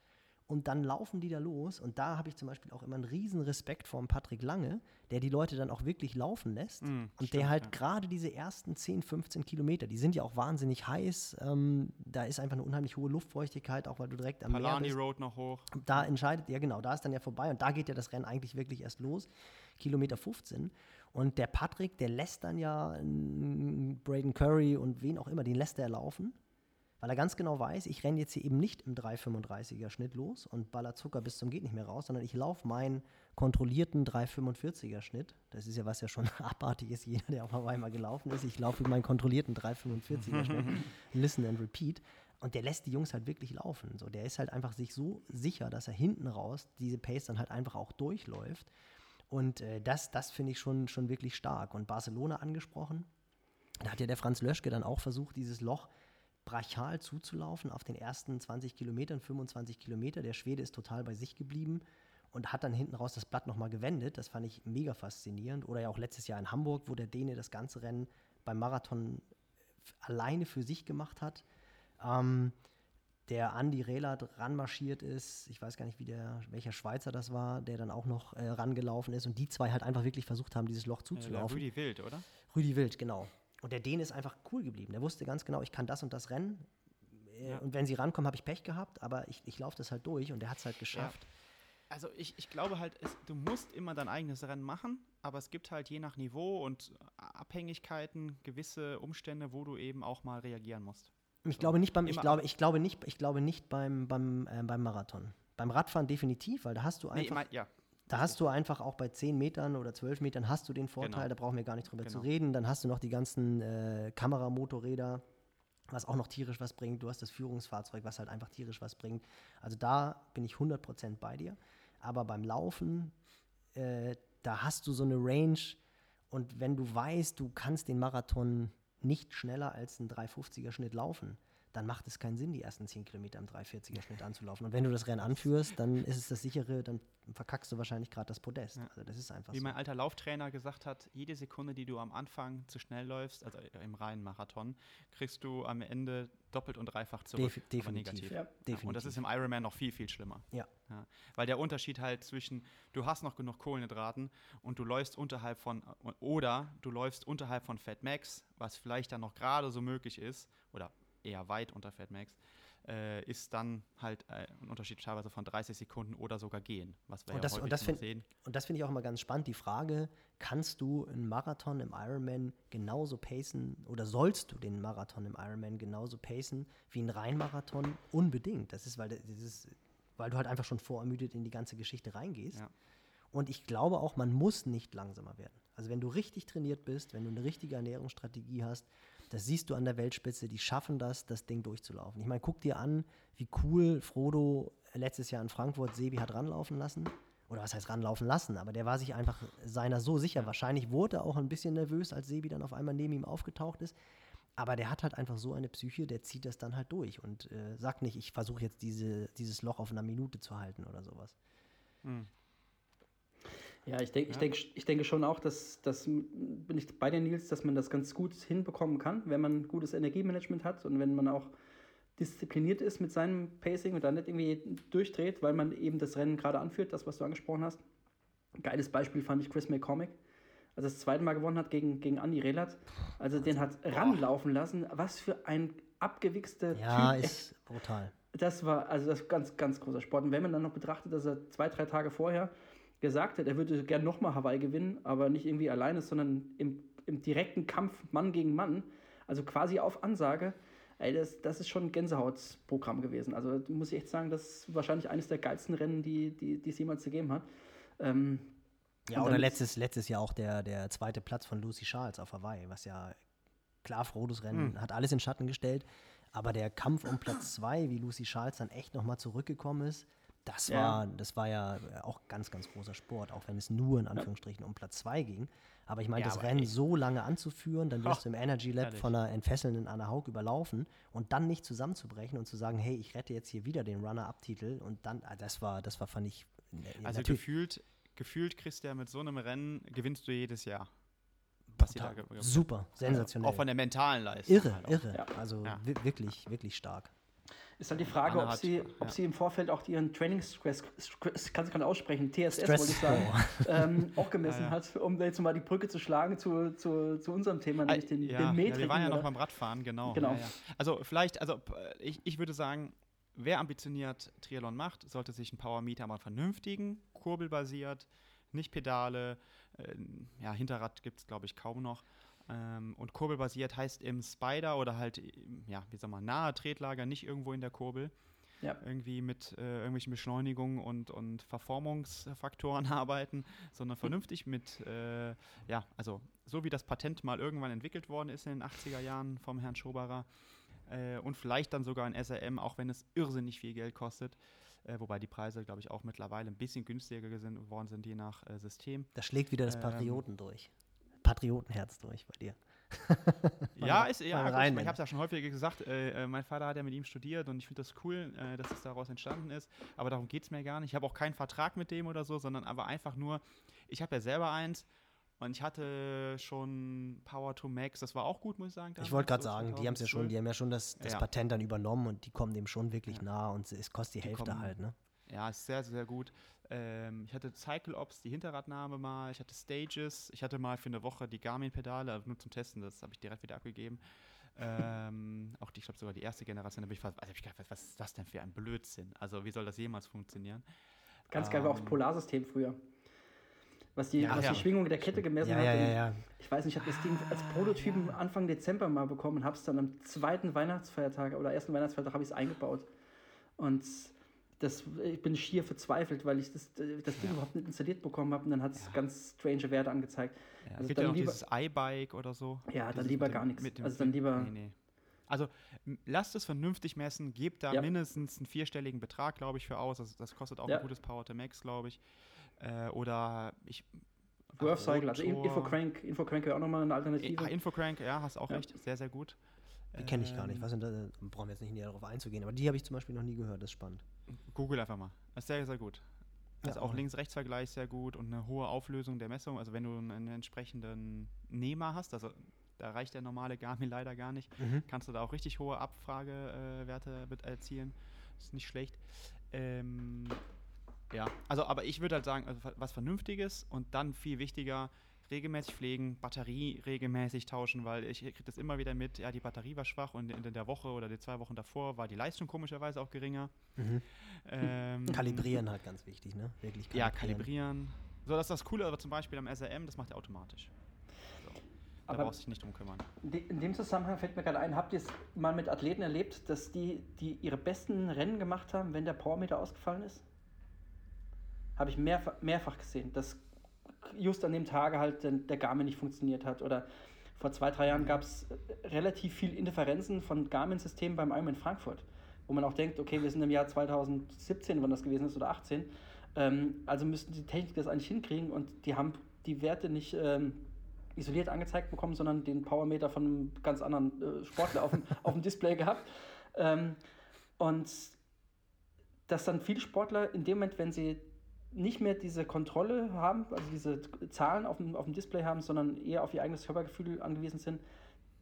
und dann laufen die da los. Und da habe ich zum Beispiel auch immer einen riesen Respekt vor dem Patrick Lange, der die Leute dann auch wirklich laufen lässt. Mm, und stimmt, der halt ja. gerade diese ersten 10, 15 Kilometer, die sind ja auch wahnsinnig heiß. Ähm, da ist einfach eine unheimlich hohe Luftfeuchtigkeit, auch weil du direkt am Meer Palani bist. Road noch hoch. Da entscheidet, ja genau, da ist dann ja vorbei und da geht ja das Rennen eigentlich wirklich erst los, Kilometer 15. Und der Patrick, der lässt dann ja mm, Braden Curry und wen auch immer, den lässt er laufen, weil er ganz genau weiß, ich renne jetzt hier eben nicht im 3,35er Schnitt los und baller Zucker bis zum geht nicht mehr raus, sondern ich laufe meinen kontrollierten 3,45er Schnitt. Das ist ja was ja schon abartig ist, jeder, der auf Hawaii mal gelaufen ist. Ich laufe meinen kontrollierten 3,45er Schnitt. Listen and repeat. Und der lässt die Jungs halt wirklich laufen. So, der ist halt einfach sich so sicher, dass er hinten raus diese Pace dann halt einfach auch durchläuft. Und äh, das, das finde ich schon, schon wirklich stark. Und Barcelona angesprochen, da hat ja der Franz Löschke dann auch versucht, dieses Loch brachial zuzulaufen auf den ersten 20 Kilometern, 25 Kilometer. Der Schwede ist total bei sich geblieben und hat dann hinten raus das Blatt nochmal gewendet. Das fand ich mega faszinierend. Oder ja auch letztes Jahr in Hamburg, wo der Däne das ganze Rennen beim Marathon alleine für sich gemacht hat. Ähm, der Andi Rehlert ranmarschiert ist, ich weiß gar nicht, wie der, welcher Schweizer das war, der dann auch noch äh, rangelaufen ist und die zwei halt einfach wirklich versucht haben, dieses Loch Ja, zuzulaufen. Rüdi Wild, oder? Rüdi Wild, genau. Und der Däne ist einfach cool geblieben. Der wusste ganz genau, ich kann das und das rennen. Äh, Ja. Und wenn sie rankommen, habe ich Pech gehabt, aber ich, ich laufe das halt durch und der hat es halt geschafft. Also ich, ich glaube halt, es, du musst immer dein eigenes Rennen machen, aber es gibt halt je nach Niveau und Abhängigkeiten gewisse Umstände, wo du eben auch mal reagieren musst. Ich glaube nicht beim, ich glaube, ich glaube nicht, ich glaube nicht beim, beim, äh, beim Marathon. Beim Radfahren definitiv, weil da hast du Nee, einfach, mein, ja, da hast du einfach auch bei 10 Metern oder 12 Metern hast du den Vorteil, Genau. da brauchen wir gar nicht drüber zu Genau. reden. Dann hast du noch die ganzen äh, Kameramotorräder, was auch noch tierisch was bringt. Du hast das Führungsfahrzeug, was halt einfach tierisch was bringt. Also da bin ich 100% bei dir. Aber beim Laufen, äh, da hast du so eine Range und wenn du weißt, du kannst den Marathon nicht schneller als einen 350er Schnitt laufen, dann macht es keinen Sinn, die ersten 10 Kilometer im 340er Schnitt anzulaufen. Und wenn du das Rennen anführst, dann ist es das sichere, dann verkackst du wahrscheinlich gerade das Podest. Ja. Also das ist einfach wie so. mein alter Lauftrainer gesagt hat, jede Sekunde, die du am Anfang zu schnell läufst, also im reinen Marathon, kriegst du am Ende doppelt und dreifach zurück. Aber definitiv. negativ. Ja. Ja, und das Definitiv. ist im Ironman noch viel, viel schlimmer. Ja. Weil der Unterschied halt zwischen, du hast noch genug Kohlenhydraten und du läufst unterhalb von, oder du läufst unterhalb von Fat Max, was vielleicht dann noch gerade so möglich ist, oder eher weit unter Fat Max, äh, ist dann halt äh, ein Unterschied teilweise von 30 Sekunden oder sogar gehen, was wir Und ja das- häufig und das find- sehen. Und das finde ich auch immer ganz spannend, die Frage, kannst du einen Marathon im Ironman genauso pacen oder sollst du den Marathon im Ironman genauso pacen wie ein Rheinmarathon? Unbedingt. Das ist, weil, das ist, weil du halt einfach schon vorermüdet in die ganze Geschichte reingehst. Ja. Und ich glaube auch, man muss nicht langsamer werden. Also wenn du richtig trainiert bist, wenn du eine richtige Ernährungsstrategie hast, das siehst du an der Weltspitze, die schaffen das, das Ding durchzulaufen. Ich meine, guck dir an, wie cool Frodo letztes Jahr in Frankfurt Sebi hat ranlaufen lassen. oder was heißt ranlaufen lassen, aber der war sich einfach seiner so sicher. Wahrscheinlich wurde er auch ein bisschen nervös, als Sebi dann auf einmal neben ihm aufgetaucht ist. Aber der hat halt einfach so eine Psyche, der zieht das dann halt durch und äh, sagt nicht, ich versuche jetzt diese, dieses Loch auf einer Minute zu halten oder sowas. Hm. Ja, ich, denk, ja. ich, denk, ich denke schon auch, dass, dass bin ich bei dir, Nils, dass man das ganz gut hinbekommen kann, wenn man gutes Energiemanagement hat und wenn man auch diszipliniert ist mit seinem Pacing und dann nicht irgendwie durchdreht, weil man eben das Rennen gerade anführt, das, was du angesprochen hast. Geiles Beispiel fand ich Chris McCormick als er das zweite Mal gewonnen hat gegen, gegen Andy Relat. Also den hat ranlaufen lassen. Was für ein abgewichster ja, Typ. Ja, ist brutal. Das war also das ganz, ganz großer Sport. Und wenn man dann noch betrachtet, dass er zwei, drei Tage vorher gesagt hat, er würde gerne nochmal Hawaii gewinnen, aber nicht irgendwie alleine, sondern im, im direkten Kampf Mann gegen Mann, also quasi auf Ansage, ey, das, das ist schon ein Gänsehautprogramm gewesen. Also muss ich echt sagen, das ist wahrscheinlich eines der geilsten Rennen, die, die, die es jemals gegeben hat. Ähm, ja, oder letztes, letztes Jahr auch der, der zweite Platz von Lucy Charles auf Hawaii, was ja klar, Frodos Rennen mhm. hat alles in Schatten gestellt. Aber der Kampf um Platz zwei, wie Lucy Charles dann echt nochmal zurückgekommen ist, das war, ja. das war ja auch ganz, ganz großer Sport, auch wenn es nur in Anführungsstrichen um Platz zwei ging. Aber ich meine, ja, das Rennen ey. so lange anzuführen, dann wirst du im Energy Lab ehrlich. von einer entfesselnden Anna Haug überlaufen und dann nicht zusammenzubrechen und zu sagen, hey, ich rette jetzt hier wieder den Runner-Up-Titel und dann, ah, das war, das war, fand ich. Also gefühlt, gefühlt kriegst du ja mit so einem Rennen, gewinnst du jedes Jahr. Super, sensationell. Auch von der mentalen Leistung. Irre, halt irre. Also wirklich, wirklich stark. Ist halt die Frage, ob, hat, sie, ob ja. sie im Vorfeld auch ihren Trainingsstress, kannst du gerade aussprechen, TSS Stress wollte ich sagen, ähm, auch gemessen ja, ja. hat, um jetzt mal die Brücke zu schlagen zu, zu, zu unserem Thema, nämlich den, ja, den Metriken. wir waren ja noch beim Radfahren, genau. genau. Also vielleicht, also ich, ich würde sagen, wer ambitioniert Triathlon macht, sollte sich ein Power Meter mal vernünftigen, kurbelbasiert, nicht Pedale, äh, ja, Hinterrad gibt es, glaube ich, kaum noch. Ähm, und kurbelbasiert heißt im Spider oder halt, ja, wie sag mal, nahe Tretlager, nicht irgendwo in der Kurbel. Ja. Irgendwie mit äh, irgendwelchen Beschleunigungen und, und Verformungsfaktoren arbeiten, sondern vernünftig mit, äh, ja, also so wie das Patent mal irgendwann entwickelt worden ist in den 80er Jahren vom Herrn Schoberer äh, und vielleicht dann sogar ein SRM, auch wenn es irrsinnig viel Geld kostet. Äh, wobei die Preise, glaube ich, auch mittlerweile ein bisschen günstiger geworden sind, je nach äh, System. Da schlägt wieder das ähm, Patrioten ähm, durch. Patriotenherz durch bei dir. ja, ist, ja rein, ich, ich habe es ja schon häufiger gesagt, äh, äh, mein Vater hat ja mit ihm studiert und ich finde das cool, äh, dass es daraus entstanden ist, aber darum geht es mir gar nicht. Ich habe auch keinen Vertrag mit dem oder so, sondern aber einfach nur, ich habe ja selber eins und ich hatte schon Power to Max, das war auch gut, muss ich sagen. Ich wollte gerade so sagen, die haben ja schon, die haben ja schon das, das ja. Patent dann übernommen und die kommen dem schon wirklich ja. nah und es kostet die, die Hälfte kommen, halt, ne? Ja, ist sehr, sehr gut. Ähm, ich hatte Cycle Ops, die Hinterradnahme mal, ich hatte Stages, ich hatte mal für eine Woche die Garmin-Pedale, nur zum Testen, das habe ich direkt wieder abgegeben. ähm, auch die, ich glaube sogar die erste Generation, da bin ich fast, also ich gedacht, was ist das denn für ein Blödsinn? Also wie soll das jemals funktionieren? Ganz geil war auch das ähm, Polarsystem früher. Was die, ja, was ja. die Schwingung der Kette gemessen ja, hat. Ja, ja, ich weiß nicht, ich habe das Ding als Prototypen Anfang Dezember mal bekommen und habe es dann am zweiten Weihnachtsfeiertag oder ersten Weihnachtsfeiertag habe ich es eingebaut. Und das, ich bin schier verzweifelt, weil ich das, das Ding überhaupt nicht installiert bekommen habe und dann hat es ganz strange Werte angezeigt. Ja, also gibt dann ja noch lieber, dieses iBike oder so. Ja, dann lieber gar nichts. also dann lieber. Nee, nee. Also lasst es vernünftig messen, gebt da ja. mindestens einen vierstelligen Betrag, glaube ich, für aus. Also, das kostet auch ja. ein gutes Power to Max, glaube ich. Äh, oder ich. Worth Cycle, also Infocrank, Infocrank wäre auch nochmal eine Alternative. Ah, Infocrank, ja, hast auch recht, sehr, sehr gut. Die kenne ich gar nicht. Ähm, Was sind da, brauchen wir jetzt nicht näher darauf einzugehen, aber die habe ich zum Beispiel noch nie gehört, das ist spannend. Google einfach mal. Das ist sehr, sehr gut. Also ja, auch Links-Rechts-Vergleich sehr gut und eine hohe Auflösung der Messung. Also wenn du einen entsprechenden Nehmer hast, also da reicht der normale Garmin leider gar nicht, mhm. kannst du da auch richtig hohe Abfragewerte äh, erzielen. Ist nicht schlecht. Ähm, ja, also aber ich würde halt sagen, also was Vernünftiges und dann viel wichtiger, regelmäßig pflegen, Batterie regelmäßig tauschen, weil ich kriege das immer wieder mit, ja, die Batterie war schwach und in der Woche oder die zwei Wochen davor war die Leistung komischerweise auch geringer. Mhm. Ähm, kalibrieren halt ganz wichtig, ne? Wirklich kalibrieren. Ja, kalibrieren. So, das ist das Coole, aber zum Beispiel am SRM, das macht er automatisch. Also, da aber brauchst du dich nicht drum kümmern. In dem Zusammenhang fällt mir gerade ein, habt ihr es mal mit Athleten erlebt, dass die, die ihre besten Rennen gemacht haben, wenn der Powermeter ausgefallen ist? Habe ich mehrfach, mehrfach gesehen. Das just an dem Tage halt der Garmin nicht funktioniert hat. Oder vor zwei, drei Jahren gab es äh, relativ viel Interferenzen von Garmin-Systemen beim Ironman Frankfurt, wo man auch denkt, okay, wir sind im Jahr 2017, wann das gewesen ist, oder 18. Ähm, also müssen die Technik das eigentlich hinkriegen und die haben die Werte nicht ähm, isoliert angezeigt bekommen, sondern den Powermeter von einem ganz anderen äh, Sportler auf, dem, auf dem Display gehabt. Ähm, und dass dann viele Sportler in dem Moment, wenn sie nicht mehr diese Kontrolle haben, also diese Zahlen auf dem, auf dem Display haben, sondern eher auf ihr eigenes Körpergefühl angewiesen sind,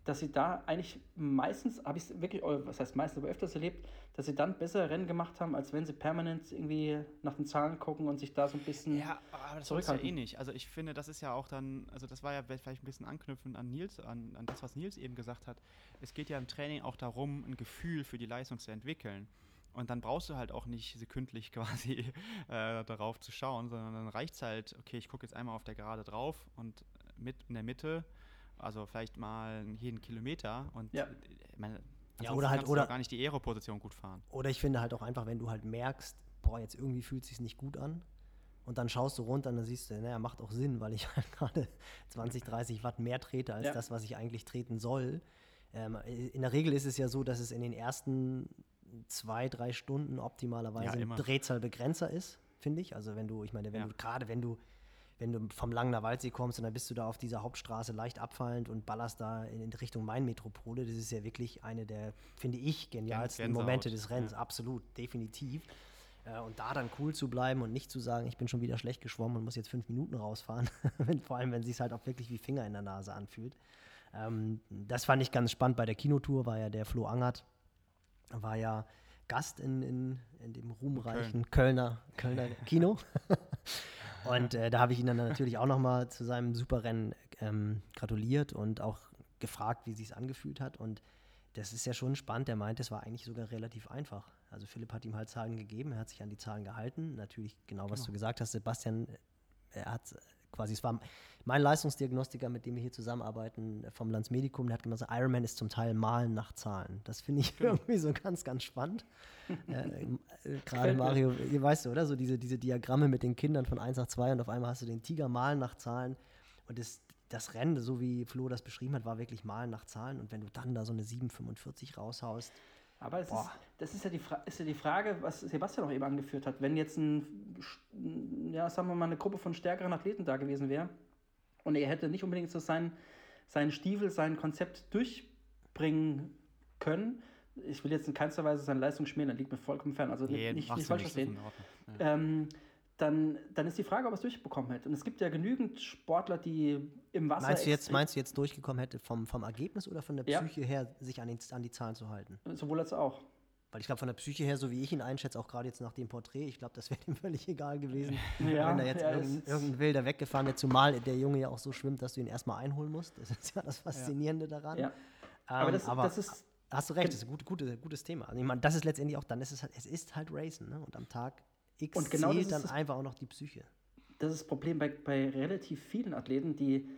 dass sie da eigentlich meistens, habe ich es wirklich, was heißt meistens, aber öfters erlebt, dass sie dann bessere Rennen gemacht haben, als wenn sie permanent irgendwie nach den Zahlen gucken und sich da so ein bisschen Ja, aber das ist ja eh nicht. Also ich finde, das ist ja auch dann, also das war ja vielleicht ein bisschen anknüpfend an Nils, an, an das, was Nils eben gesagt hat. Es geht ja im Training auch darum, ein Gefühl für die Leistung zu entwickeln. Und dann brauchst du halt auch nicht sekündlich quasi äh, darauf zu schauen, sondern dann reicht es halt, okay, ich gucke jetzt einmal auf der Gerade drauf und mit in der Mitte, also vielleicht mal jeden Kilometer und Ja. meine, Ja, ansonsten oder halt- oder- gar nicht die Aero-Position gut fahren. Oder ich finde halt auch einfach, wenn du halt merkst, boah, jetzt irgendwie fühlt es sich nicht gut an. Und dann schaust du runter und dann siehst du, naja, macht auch Sinn, weil ich halt gerade 20, 30 Watt mehr trete als Ja. das, was ich eigentlich treten soll. Ähm, in der Regel ist es ja so, dass es in den ersten zwei, drei Stunden optimalerweise Ja, ein. Drehzahlbegrenzer ist, finde ich. Also wenn du, ich meine, wenn Ja. du gerade wenn du wenn du vom Langener Waldsee kommst und dann bist du da auf dieser Hauptstraße leicht abfallend und ballerst da in, in Richtung Main-Metropole, das ist ja wirklich eine der, finde ich, genialsten Gänsehaut, Momente des Rennens. ja. Absolut, definitiv. Äh, und da dann cool zu bleiben und nicht zu sagen, ich bin schon wieder schlecht geschwommen und muss jetzt fünf Minuten rausfahren, vor allem wenn es sich halt auch wirklich wie Finger in der Nase anfühlt. Ähm, das fand ich ganz spannend bei der Kinotour, war ja der Flo Angert, war ja Gast in, in, in dem ruhmreichen Kölner, Kölner Kino. und äh, da habe ich ihn dann natürlich auch nochmal zu seinem Superrennen ähm, gratuliert und auch gefragt, wie es sich angefühlt hat. Und das ist ja schon spannend. Der meint, es war eigentlich sogar relativ einfach. Also Philipp hat ihm halt Zahlen gegeben, er hat sich an die Zahlen gehalten. Natürlich genau, was Genau. du gesagt hast, Sebastian, äh, er hat quasi, es war mein Leistungsdiagnostiker, mit dem wir hier zusammenarbeiten, äh, vom Landsmedikum, der hat gesagt, Ironman ist zum Teil Malen nach Zahlen. Das finde ich irgendwie so ganz, ganz spannend. äh, äh, Gerade. Mario, ihr weißt du, oder? So diese, diese Diagramme mit den Kindern von 1 nach 2 und auf einmal hast du den Tiger malen nach Zahlen. Und das, das Rennen, so wie Flo das beschrieben hat, war wirklich malen nach Zahlen. Und wenn du dann da so eine 7,45 raushaust, Aber ist, das ist ja, die Fra ist ja die Frage, was Sebastian auch eben angeführt hat. Wenn jetzt ein, ja, sagen wir mal, eine Gruppe von stärkeren Athleten da gewesen wäre und er hätte nicht unbedingt so sein, seinen Stiefel, sein Konzept durchbringen können, ich will jetzt in keinster Weise seine Leistung schmälen, das liegt mir vollkommen fern. Also Nee, nicht, nicht falsch verstehen. Ja. Ähm, dann, dann ist die Frage, ob er es durchbekommen hätte. Und es gibt ja genügend Sportler, die im Wasser. meinst du jetzt, meinst du jetzt durchgekommen hätte vom, vom Ergebnis oder von der Ja. Psyche her, sich an, den, an die Zahlen zu halten? Sowohl als auch. Weil ich glaube, von der Psyche her, so wie ich ihn einschätze, auch gerade jetzt nach dem Porträt, ich glaube, das wäre ihm völlig egal gewesen, Ja, wenn da jetzt ja, irgendein, irgendein Wilder weggefahren wäre, zumal der Junge ja auch so schwimmt, dass du ihn erstmal einholen musst. Das ist ja das Faszinierende daran. Ähm, Aber, das, das ist. hast du recht, das ist ein gut, gute, gutes Thema. Also ich meine, das ist letztendlich auch, dann ist es halt, es ist halt Racen, ne? Und am Tag X Und genau zählt dann das- einfach auch noch die Psyche. das ist das Problem bei, bei relativ vielen Athleten, die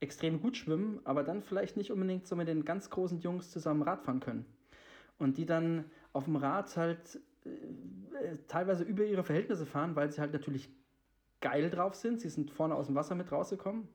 extrem gut schwimmen, aber dann vielleicht nicht unbedingt so mit den ganz großen Jungs zusammen Rad fahren können. Und die dann auf dem Rad halt äh, äh, teilweise über ihre Verhältnisse fahren, weil sie halt natürlich geil drauf sind. Sie sind vorne aus dem Wasser mit rausgekommen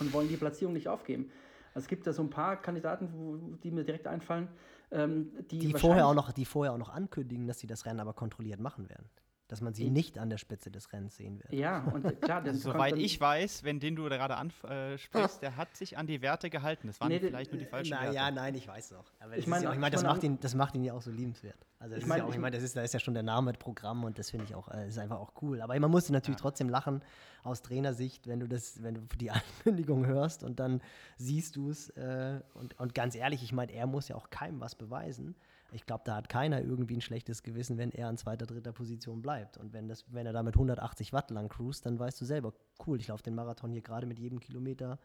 und wollen die Platzierung nicht aufgeben. Also es gibt da so ein paar Kandidaten, wo, die mir direkt einfallen, ähm, die, Die vorher, auch noch, die vorher auch noch ankündigen, dass sie das Rennen aber kontrolliert machen werden. Dass man sie Ich- nicht an der Spitze des Rennens sehen wird. Ja, und äh, klar, Also, kommt soweit ich weiß, wenn den du gerade ansprichst, der hat sich an die Werte gehalten. Das waren Nee, vielleicht nur die Äh, falschen na, Werte. ja, nein, ich weiß noch. Aber Ich meine- ja, ich ich mein, das, meine, macht ihn, das macht ihn ja auch so liebenswert. Also das Ich ist meine, ja auch, ich meine, das ist, da ist ja schon der Name mit Programm und das finde ich auch, äh, ist einfach auch cool. Aber man muss natürlich Ja. trotzdem lachen aus Trainersicht, wenn du das, wenn du die Ankündigung hörst und dann siehst du es. Äh, und, und ganz ehrlich, ich meine, er muss ja auch keinem was beweisen. Ich glaube, da hat keiner irgendwie ein schlechtes Gewissen, wenn er an zweiter, dritter Position bleibt. Und wenn, das, wenn er da mit 180 Watt lang cruist, dann weißt du selber, cool, ich laufe den Marathon hier gerade mit jedem Kilometer,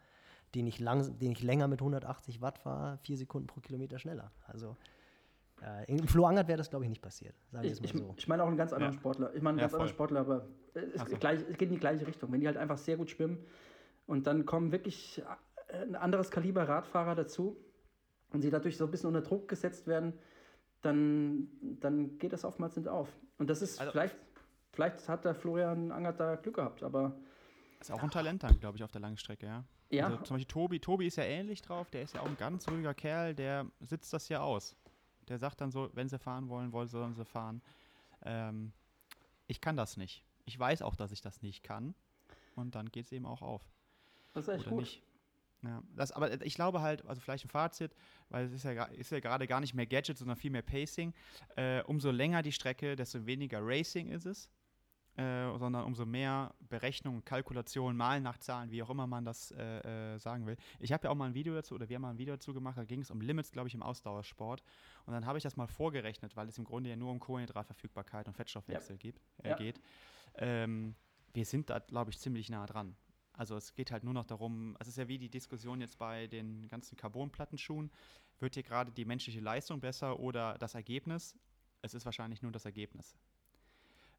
den ich, lang, den ich länger mit 180 Watt fahre, vier Sekunden pro Kilometer schneller. Also äh, im Flo Angert wäre das, glaube ich, nicht passiert. Sagen wir es Ich, mal ich, so. ich meine auch einen ganz anderen Ja. Sportler. Ich meine einen Ja, ganz anderen. Sportler, aber es, so. gleich, es geht in die gleiche Richtung. Wenn die halt einfach sehr gut schwimmen und dann kommen wirklich äh, ein anderes Kaliber Radfahrer dazu und sie dadurch so ein bisschen unter Druck gesetzt werden, dann, dann geht das oftmals nicht auf. Und das ist Also- vielleicht, vielleicht hat der Florian Angert da Glück gehabt, aber Ist auch ein Talent dann, glaube ich, auf der Langstrecke, ja. ja, Also zum Beispiel Tobi, Tobi ist ja ähnlich drauf, der ist ja auch ein ganz ruhiger Kerl, der sitzt das ja aus. Der sagt dann so, wenn sie fahren wollen, wollen sollen sie fahren. Ähm, ich kann das nicht. ich weiß auch, dass ich das nicht kann. Und dann geht es eben auch auf. Das ist echt Oder gut. nicht. Ja, das, aber ich glaube halt, also vielleicht ein Fazit, weil es ist ja, ist ja gerade gar nicht mehr Gadget, sondern viel mehr Pacing. Äh, umso länger die Strecke, desto weniger Racing ist es, äh, sondern umso mehr Berechnung, Kalkulation, Malen nach Zahlen, wie auch immer man das äh, äh, sagen will. Ich habe ja auch mal ein Video dazu, oder wir haben mal ein Video dazu gemacht, da ging es um Limits, glaube ich, im Ausdauersport. Und dann habe ich das mal vorgerechnet, weil es im Grunde ja nur um Kohlenhydratverfügbarkeit und Fettstoffwechsel gibt, äh, Ja. geht. Ähm, wir sind da, glaube ich, ziemlich nah dran. Also es geht halt nur noch darum, es ist ja wie die Diskussion jetzt bei den ganzen Carbonplattenschuhen, wird hier gerade die menschliche Leistung besser oder das Ergebnis? Es ist wahrscheinlich nur das Ergebnis.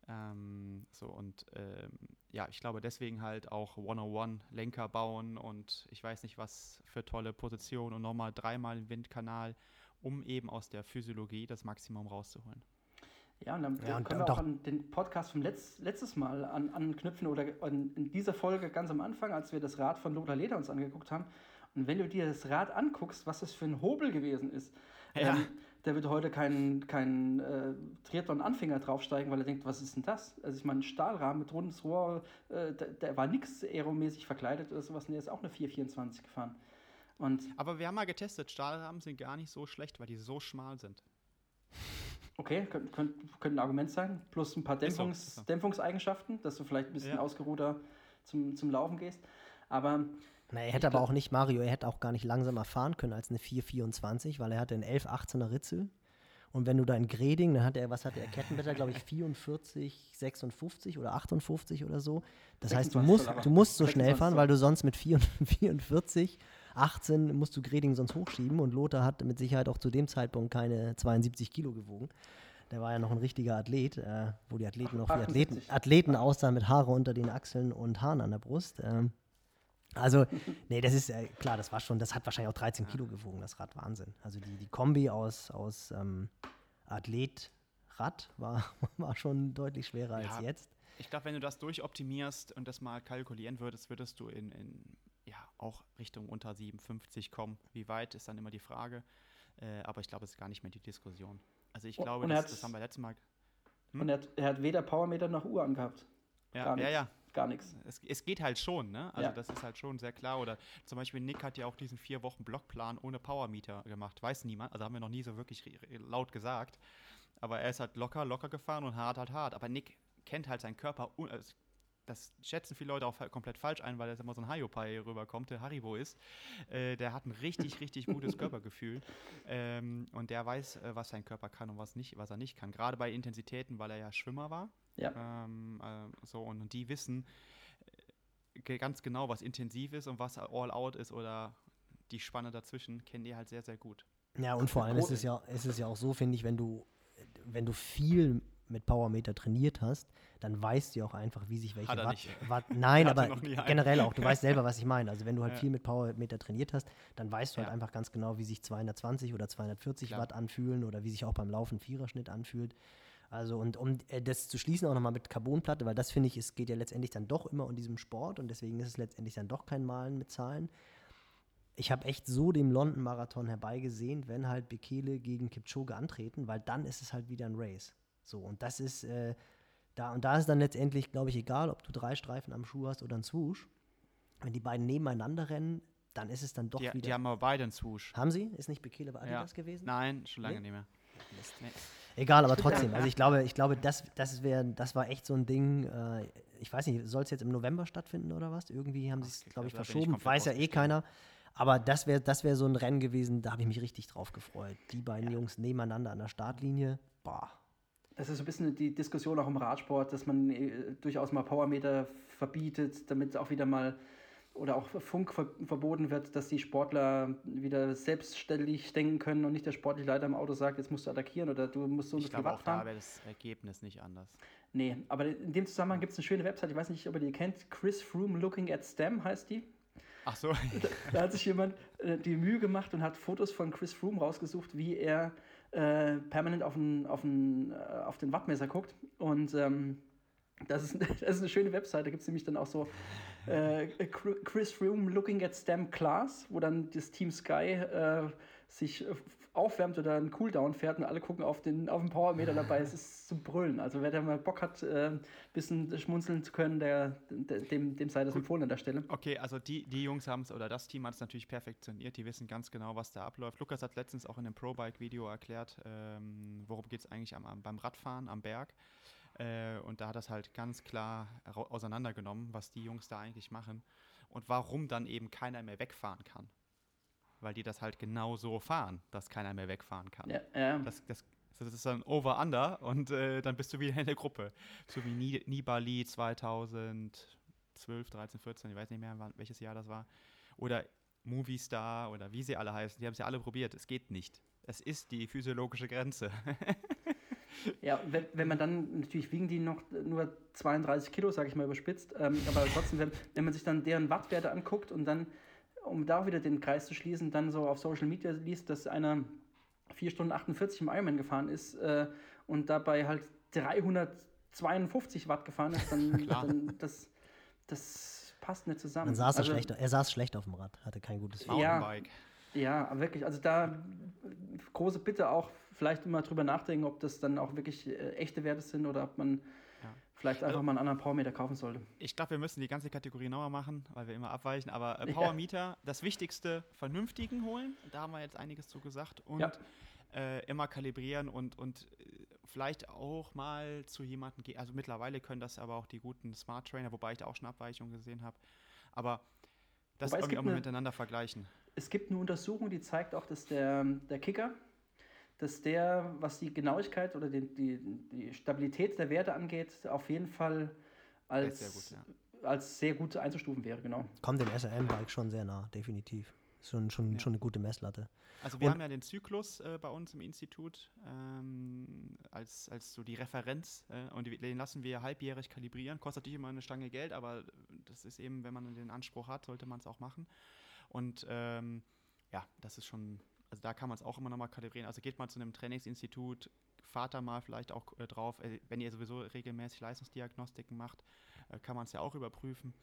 Ähm, so und ähm, ja, ich glaube deswegen halt auch 101 Lenker bauen und ich weiß nicht was für tolle Positionen und nochmal dreimal den Windkanal, um eben aus der Physiologie das Maximum rauszuholen. Ja, und dann Ja, und- können und wir auch an den Podcast vom Letz, letztes Mal an, anknüpfen oder an, in dieser Folge ganz am Anfang, als wir das Rad von Lothar Leder uns angeguckt haben. Und wenn du dir das Rad anguckst, was das für ein Hobel gewesen ist, Ja. ähm, der wird heute kein, kein äh, Triathlon-Anfänger draufsteigen, weil er denkt, was ist denn das? Also ich meine, ein Stahlrahmen mit rundes Rohr, äh, der, der war nichts aeromäßig verkleidet oder sowas, und der ist auch eine 424 gefahren. Und Aber wir haben mal getestet, Stahlrahmen sind gar nicht so schlecht, weil die so schmal sind. Okay, könnte könnt, könnte ein Argument sein. Plus ein paar Ist so, Dämpfungs ist so. Dämpfungseigenschaften, dass du vielleicht ein bisschen Ja. ausgeruhter zum, zum Laufen gehst. Aber Na, er hätte aber auch nicht, Mario, er hätte auch gar nicht langsamer fahren können als eine 424, weil er hatte einen 1118er Ritzel. Und wenn du da in Greding, dann hat er, was hatte er, Kettenwetter, glaube ich, 44, 56 oder 58 oder so. Das heißt, du 26 musst, du musst so schnell 26 fahren, weil du sonst mit 44, 18 musst du Greding sonst hochschieben. Und Lothar hat mit Sicherheit auch zu dem Zeitpunkt keine 72 Kilo gewogen. Der war ja noch ein richtiger Athlet, äh, wo die Athleten noch wie Athleten, 78. Athleten aussahen mit Haare unter den Achseln und Haaren an der Brust. Ähm, also, nee, das ist äh, klar, das war schon, das hat wahrscheinlich auch 13 Kilo gewogen, das Rad, Wahnsinn. Also die, die Kombi aus, aus ähm, Athlet, Rad war, war schon deutlich schwerer als Ja. jetzt. Ich glaube, wenn du das durchoptimierst und das mal kalkulieren würdest, würdest du in, in ja, auch Richtung unter 57 kommen. Wie weit ist dann immer die Frage. Äh, aber ich glaube, es ist gar nicht mehr die Diskussion. Also ich glaube, das, das haben wir letztes Mal. Hm? und er, hat, er hat weder Powermeter noch Uhr angehabt. Ja, gar ja, ja. Gar nichts. Es, es geht halt schon, ne? Also Ja. das ist halt schon sehr klar. Oder zum Beispiel Nick hat ja auch diesen vier Wochen Blockplan ohne Powermeter gemacht. Weiß niemand. Also haben wir noch nie so wirklich laut gesagt. Aber er ist halt locker, locker gefahren und hart, halt hart. Aber Nick kennt halt seinen Körper. Das schätzen viele Leute auch komplett falsch ein, weil er immer so ein Hayopai rüberkommt, der Haribo ist. Äh, der hat ein richtig, richtig gutes Körpergefühl. Ähm, und der weiß, äh, was sein Körper kann und was nicht, was er nicht kann. Gerade bei Intensitäten, weil er ja Schwimmer war. Ja. Ähm, äh, so, und, und die wissen äh, ganz genau, was intensiv ist und was all out ist oder die Spanne dazwischen, kennen die halt sehr, sehr gut. Ja, und vor allem ist es ja, ist es ja auch so, finde ich, wenn du, wenn du viel mit Powermeter trainiert hast, dann weißt du auch einfach, wie sich welche Watt. Watt nein, Er aber generell auch, du weißt selber, was ich meine. Also wenn du halt Ja. viel mit Powermeter trainiert hast, dann weißt du halt Ja. einfach ganz genau, wie sich 220 oder 240 Klar. Watt anfühlen oder wie sich auch beim Laufen Viererschnitt anfühlt. Also und um äh, das zu schließen auch nochmal mit Carbonplatte, weil das finde ich, es geht ja letztendlich dann doch immer um diesem Sport und deswegen ist es letztendlich dann doch kein Malen mit Zahlen. Ich habe echt so dem London-Marathon herbeigesehnt, wenn halt Bekele gegen Kipchoge antreten, weil dann ist es halt wieder ein Race. So, und das ist, äh, da, und da ist dann letztendlich, glaube ich, egal, ob du drei Streifen am Schuh hast oder einen Swoosh. Wenn die beiden nebeneinander rennen, dann ist es dann doch Die, wieder. die haben aber beide einen Swoosh. haben sie? Ist nicht Bekele bei Ja. Adidas gewesen? Nein, schon lange Nee? nicht mehr. Nee. Egal, aber trotzdem. Also ich glaube, ich glaube, das, das wäre, das war echt so ein Ding. Äh, ich weiß nicht, soll es jetzt im November stattfinden oder was? Irgendwie haben sie es, glaube ich, ich verschoben. komplett Weiß ja eh keiner. Aber das wäre, das wäre so ein Rennen gewesen, da habe ich mich richtig drauf gefreut. Die beiden Jungs nebeneinander an der Startlinie. Boah. Das ist so ein bisschen die Diskussion auch im Radsport, dass man äh, durchaus mal Powermeter verbietet, damit auch wieder mal oder auch Funk ver verboten wird, dass die Sportler wieder selbstständig denken können und nicht der sportliche Leiter im Auto sagt, jetzt musst du attackieren oder du musst so und Ich glaube, Watt auch da fahren. wäre das Ergebnis nicht anders. Nee, aber in dem Zusammenhang gibt es eine schöne Website, ich weiß nicht, ob ihr die kennt, Chris Froome Looking at STEM heißt die. Ach so. Da hat sich jemand äh, die Mühe gemacht und hat Fotos von Chris Froome rausgesucht, wie er äh, permanent auf den, auf, den, äh, auf den Wattmesser guckt. Und ähm, das, ist, das ist eine schöne Website. Da gibt es nämlich dann auch so äh, Chris Froome Looking at STEM Class, wo dann das Team Sky äh, sich äh, aufwärmt oder einen Cooldown fährt und alle gucken auf den, auf den Powermeter dabei. es ist zu brüllen. Also wer da mal Bock hat, ein äh, bisschen schmunzeln zu können, der, der, dem, dem sei das empfohlen an der Stelle. Okay, also die, die Jungs haben es, oder das Team hat es natürlich perfektioniert. Die wissen ganz genau, was da abläuft. Lukas hat letztens auch in dem Pro-Bike-Video erklärt, ähm, worum geht es eigentlich am, am, beim Radfahren am Berg. Äh, und da hat das halt ganz klar auseinandergenommen, was die Jungs da eigentlich machen und warum dann eben keiner mehr wegfahren kann weil die das halt genau so fahren, dass keiner mehr wegfahren kann. Ja, ja. Das, das, das ist dann Over-Under und äh, dann bist du wieder in der Gruppe. So wie Nibali 2012, 13, 14, ich weiß nicht mehr, welches Jahr das war. Oder Movistar oder wie sie alle heißen, die haben es ja alle probiert. Es geht nicht. Es ist die physiologische Grenze. ja, wenn, wenn, man dann, natürlich wiegen die noch nur 32 Kilo, sage ich mal überspitzt, ähm, aber trotzdem, wenn, wenn man sich dann deren Wattwerte anguckt und dann um da wieder den Kreis zu schließen, dann so auf Social Media liest, dass einer 4 Stunden 48 im Ironman gefahren ist äh, und dabei halt 352 Watt gefahren ist, dann, dann das, das passt nicht zusammen. Dann saß also, er, schlecht, er saß schlecht auf dem Rad, hatte kein gutes Mountainbike. Ja, ja, wirklich. Also da große Bitte auch vielleicht immer drüber nachdenken, ob das dann auch wirklich äh, echte Werte sind oder ob man vielleicht einfach also, mal einen anderen Powermeter kaufen sollte. Ich glaube, wir müssen die ganze Kategorie genauer machen, weil wir immer abweichen. Aber äh, Powermeter, ja. das Wichtigste, vernünftigen holen. Da haben wir jetzt einiges zu gesagt. Und ja. äh, immer kalibrieren und, und äh, vielleicht auch mal zu jemandem gehen. Also mittlerweile können das aber auch die guten Smart Trainer, wobei ich da auch schon Abweichungen gesehen habe. Aber das wobei irgendwie auch mal miteinander vergleichen. Es gibt eine Untersuchung, die zeigt auch, dass der, der Kicker dass der, was die Genauigkeit oder die, die, die Stabilität der Werte angeht, auf jeden Fall als sehr gut, ja. als sehr gut einzustufen wäre, genau. Kommt dem SRM-Bike schon sehr nah, definitiv. Schon, schon, ja. schon eine gute Messlatte. Also wir und haben ja den Zyklus äh, bei uns im Institut ähm, als, als so die Referenz äh, und den lassen wir halbjährig kalibrieren. Kostet natürlich immer eine Stange Geld, aber das ist eben, wenn man den Anspruch hat, sollte man es auch machen. Und ähm, ja, das ist schon also da kann man es auch immer nochmal kalibrieren. Also geht mal zu einem Trainingsinstitut, fahrt da mal vielleicht auch äh, drauf. Äh, wenn ihr sowieso regelmäßig Leistungsdiagnostiken macht, äh, kann man es ja auch überprüfen.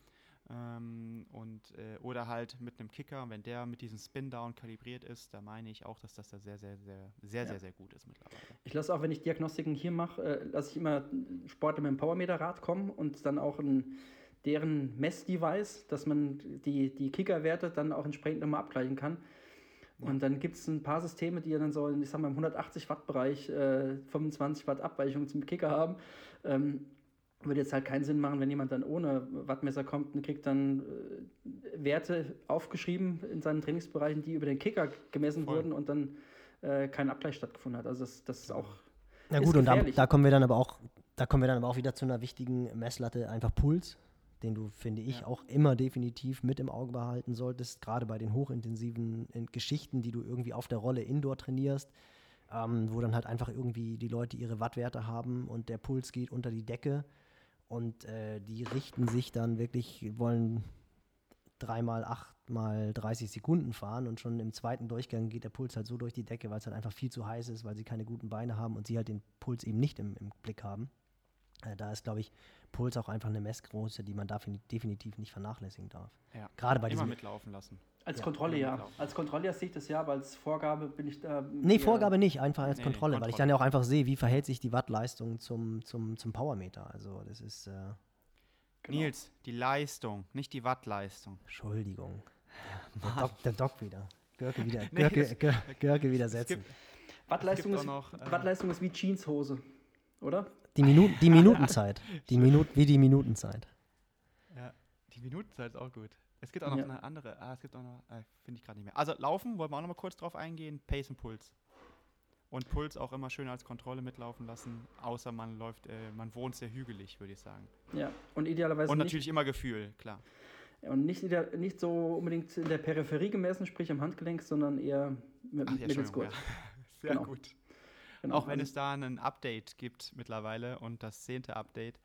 Ähm, und, äh, oder halt mit einem Kicker, wenn der mit diesem Spin-Down kalibriert ist, da meine ich auch, dass das da sehr, sehr, sehr, sehr, ja. sehr, sehr gut ist mittlerweile. Ich lasse auch, wenn ich Diagnostiken hier mache, äh, lasse ich immer Sportler mit dem Powermeter-Rad kommen und dann auch ein deren Messdevice, dass man die, die Kickerwerte dann auch entsprechend nochmal abgleichen kann. Und dann gibt es ein paar Systeme, die ja dann so, ich sag mal, im 180 Watt Bereich äh, 25 Watt Abweichung zum Kicker haben. Ähm, würde jetzt halt keinen Sinn machen, wenn jemand dann ohne Wattmesser kommt und kriegt dann äh, Werte aufgeschrieben in seinen Trainingsbereichen, die über den Kicker gemessen Voll. wurden und dann äh, kein Abgleich stattgefunden hat. Also das, das ist auch. Ja gut, und da, da, kommen wir dann aber auch, da kommen wir dann aber auch wieder zu einer wichtigen Messlatte, einfach Puls den du, finde ich, ja. auch immer definitiv mit im Auge behalten solltest, gerade bei den hochintensiven äh, Geschichten, die du irgendwie auf der Rolle indoor trainierst, ähm, wo dann halt einfach irgendwie die Leute ihre Wattwerte haben und der Puls geht unter die Decke und äh, die richten sich dann wirklich, wollen dreimal acht mal 30 Sekunden fahren und schon im zweiten Durchgang geht der Puls halt so durch die Decke, weil es halt einfach viel zu heiß ist, weil sie keine guten Beine haben und sie halt den Puls eben nicht im, im Blick haben. Äh, da ist, glaube ich, Puls auch einfach eine Messgröße, die man definitiv nicht vernachlässigen darf. Ja. Gerade bei Immer mitlaufen lassen. Als ja. Kontrolle ja. Als Kontrolle sehe ich das ja, aber als Vorgabe bin ich da. Nee, Vorgabe nicht, einfach als nee, Kontrolle, Kontrolle, weil ich dann ja auch einfach sehe, wie verhält sich die Wattleistung zum, zum, zum Powermeter. Also das ist. Äh genau. Nils, die Leistung, nicht die Wattleistung. Entschuldigung. Der Doc, der Doc wieder. Görke wieder, nee, Görke, Görke widersetzen. Wattleistung, ist, noch, äh, Wattleistung ist wie Jeanshose, oder? Die, Minu die Minutenzeit. Die Minut wie die Minutenzeit. Ja, die Minutenzeit ist auch gut. Es gibt auch noch ja. eine andere. Ah, es gibt auch noch. Ah, Finde ich gerade nicht mehr. Also, Laufen, wollen wir auch noch mal kurz drauf eingehen. Pace und Puls. Und Puls auch immer schön als Kontrolle mitlaufen lassen, außer man läuft, äh, man wohnt sehr hügelig, würde ich sagen. Ja, und idealerweise. Und natürlich immer Gefühl, klar. Und nicht, nicht so unbedingt in der Peripherie gemessen, sprich am Handgelenk, sondern eher mit, Ach, ja, mittels Ja. Sehr genau. gut. Genau. Auch wenn es da ein Update gibt mittlerweile und das zehnte Update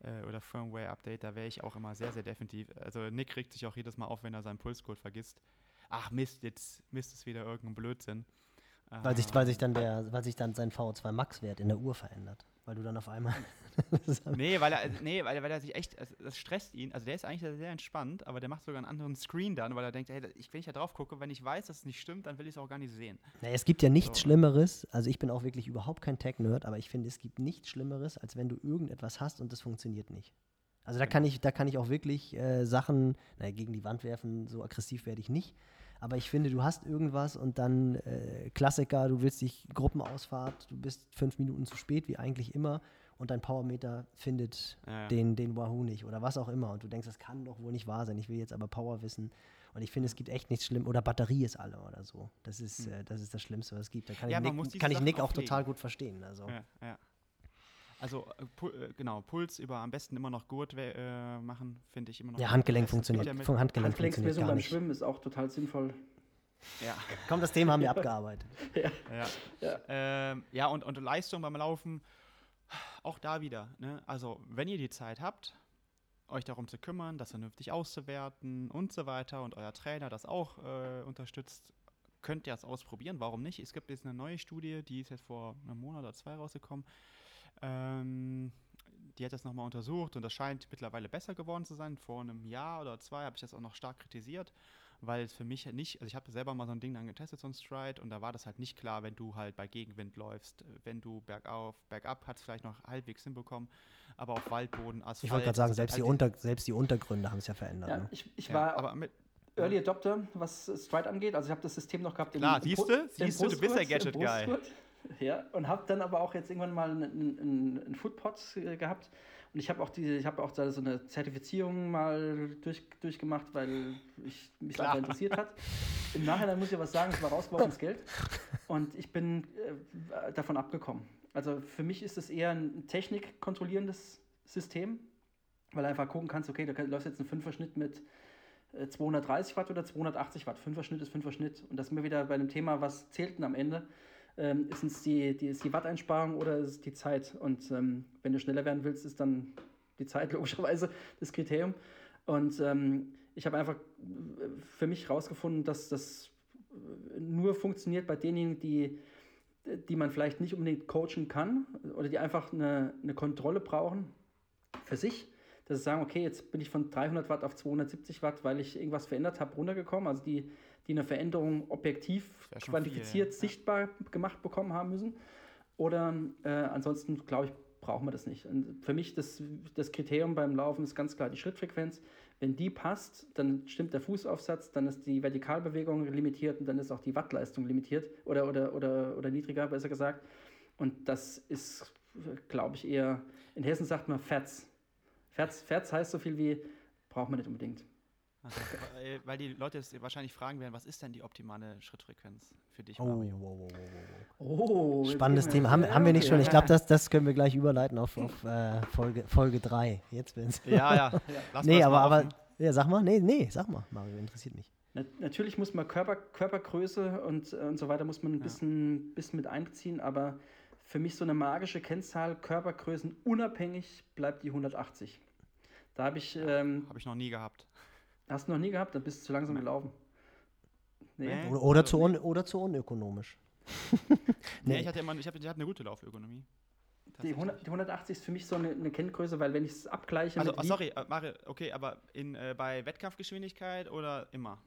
äh, oder Firmware-Update, da wäre ich auch immer sehr, sehr definitiv. Also Nick regt sich auch jedes Mal auf, wenn er seinen Pulscode vergisst. Ach Mist, jetzt Mist ist wieder irgendein Blödsinn. Weil sich, weil sich dann der, weil sich dann sein VO2 Max-Wert in der Uhr verändert. Weil du dann auf einmal. nee, weil er, nee, weil, weil er sich echt, also das stresst ihn. Also der ist eigentlich sehr entspannt, aber der macht sogar einen anderen Screen dann, weil er denkt, hey, ich, wenn ich da drauf gucke, wenn ich weiß, dass es nicht stimmt, dann will ich es auch gar nicht sehen. Nee, es gibt ja nichts so. Schlimmeres, also ich bin auch wirklich überhaupt kein Tech-Nerd, aber ich finde, es gibt nichts Schlimmeres, als wenn du irgendetwas hast und das funktioniert nicht. Also da kann ich, da kann ich auch wirklich äh, Sachen na, gegen die Wand werfen, so aggressiv werde ich nicht. Aber ich finde, du hast irgendwas und dann äh, Klassiker, du willst dich Gruppenausfahrt, du bist fünf Minuten zu spät, wie eigentlich immer, und dein Powermeter findet ja. den, den Wahoo nicht oder was auch immer. Und du denkst, das kann doch wohl nicht wahr sein. Ich will jetzt aber Power wissen. Und ich finde, es gibt echt nichts schlimm. Oder Batterie ist alle oder so. Das ist, hm. äh, das, ist das Schlimmste, was es gibt. Da kann ja, ich Nick, kann ich Nick auch total gut verstehen. Also. Ja, ja. Also äh, pu äh, genau, Puls über am besten immer noch Gurt äh, machen, finde ich immer noch. Ja, Handgelenk funktioniert. Ja Von Handgelenk Handgelenksmessung beim Schwimmen ist auch total sinnvoll. Ja. Komm, das Thema haben wir abgearbeitet. ja. Ja, ja. Ähm, ja und, und Leistung beim Laufen, auch da wieder. Ne? Also, wenn ihr die Zeit habt, euch darum zu kümmern, das vernünftig auszuwerten und so weiter und euer Trainer das auch äh, unterstützt, könnt ihr es ausprobieren. Warum nicht? Es gibt jetzt eine neue Studie, die ist jetzt vor einem Monat oder zwei rausgekommen. Ähm, die hat das nochmal untersucht und das scheint mittlerweile besser geworden zu sein. Vor einem Jahr oder zwei habe ich das auch noch stark kritisiert, weil es für mich nicht, also ich habe selber mal so ein Ding dann getestet, so ein Stride, und da war das halt nicht klar, wenn du halt bei Gegenwind läufst. Wenn du bergauf, bergab hat es vielleicht noch halbwegs hinbekommen, aber auf Waldboden, Asphalt. Ich wollte gerade sagen, selbst, halt die Unter, selbst die Untergründe haben es ja verändert. Ja, ne? Ich, ich ja, war aber mit, Early Adopter, was Stride angeht. Also ich habe das System noch gehabt. Klar, siehst du? Siehst du, du bist der Gadget-Guy. Ja, und habe dann aber auch jetzt irgendwann mal einen, einen, einen Foodpot äh, gehabt. Und ich habe auch diese, ich habe auch da so eine Zertifizierung mal durch, durchgemacht, weil ich, mich Klar. einfach interessiert hat. Im Nachhinein muss ich was sagen, es war rausgeworfenes Geld. Und ich bin äh, davon abgekommen. Also für mich ist es eher ein technikkontrollierendes System, weil du einfach gucken kannst, okay, du läufst jetzt einen Fünferschnitt mit 230 äh, Watt oder 280 Watt. Fünferschnitt ist Fünferschnitt. Und das sind wir wieder bei dem Thema, was zählt denn am Ende? Ähm, ist es die, die, ist die Watteinsparung oder ist es die Zeit? Und ähm, wenn du schneller werden willst, ist dann die Zeit logischerweise das Kriterium. Und ähm, ich habe einfach für mich herausgefunden, dass das nur funktioniert bei denjenigen, die, die man vielleicht nicht unbedingt coachen kann oder die einfach eine, eine Kontrolle brauchen für sich. Dass sie sagen, okay, jetzt bin ich von 300 Watt auf 270 Watt, weil ich irgendwas verändert habe, runtergekommen. Also die die eine Veränderung objektiv quantifiziert, viel, ja. sichtbar gemacht bekommen haben müssen. Oder äh, ansonsten, glaube ich, brauchen wir das nicht. Und für mich das, das Kriterium beim Laufen ist ganz klar die Schrittfrequenz. Wenn die passt, dann stimmt der Fußaufsatz, dann ist die Vertikalbewegung limitiert und dann ist auch die Wattleistung limitiert oder, oder, oder, oder niedriger, besser gesagt. Und das ist, glaube ich, eher, in Hessen sagt man Ferz. Ferz, Ferz heißt so viel wie, braucht man nicht unbedingt. Also, weil die Leute jetzt wahrscheinlich fragen werden, was ist denn die optimale Schrittfrequenz für dich, oh, Mario? Oh, oh, oh, Spannendes Thema. Haben, haben wir nicht schon? Ich glaube, das, das können wir gleich überleiten auf, auf äh, Folge, Folge 3. Jetzt bin's. Ja, ja. Lass nee, aber, aber ja, sag mal. Nee, nee, sag mal, Mario, interessiert mich. Natürlich muss man Körper, Körpergröße und, und so weiter muss man ein bisschen, ja. bisschen mit einbeziehen, aber für mich so eine magische Kennzahl, Körpergrößen unabhängig, bleibt die 180. Da habe ich. Ähm, habe ich noch nie gehabt. Hast du noch nie gehabt? Dann bist du zu langsam gelaufen. Nee. Oder, oder, zu un, oder zu unökonomisch. nee, ich hatte immer, ich habe ich hab eine gute Laufökonomie. Die, 100, die 180 ist für mich so eine, eine Kenngröße, weil wenn ich es abgleiche. Also, oh, sorry, äh, Mario, okay, aber in, äh, bei Wettkampfgeschwindigkeit oder immer?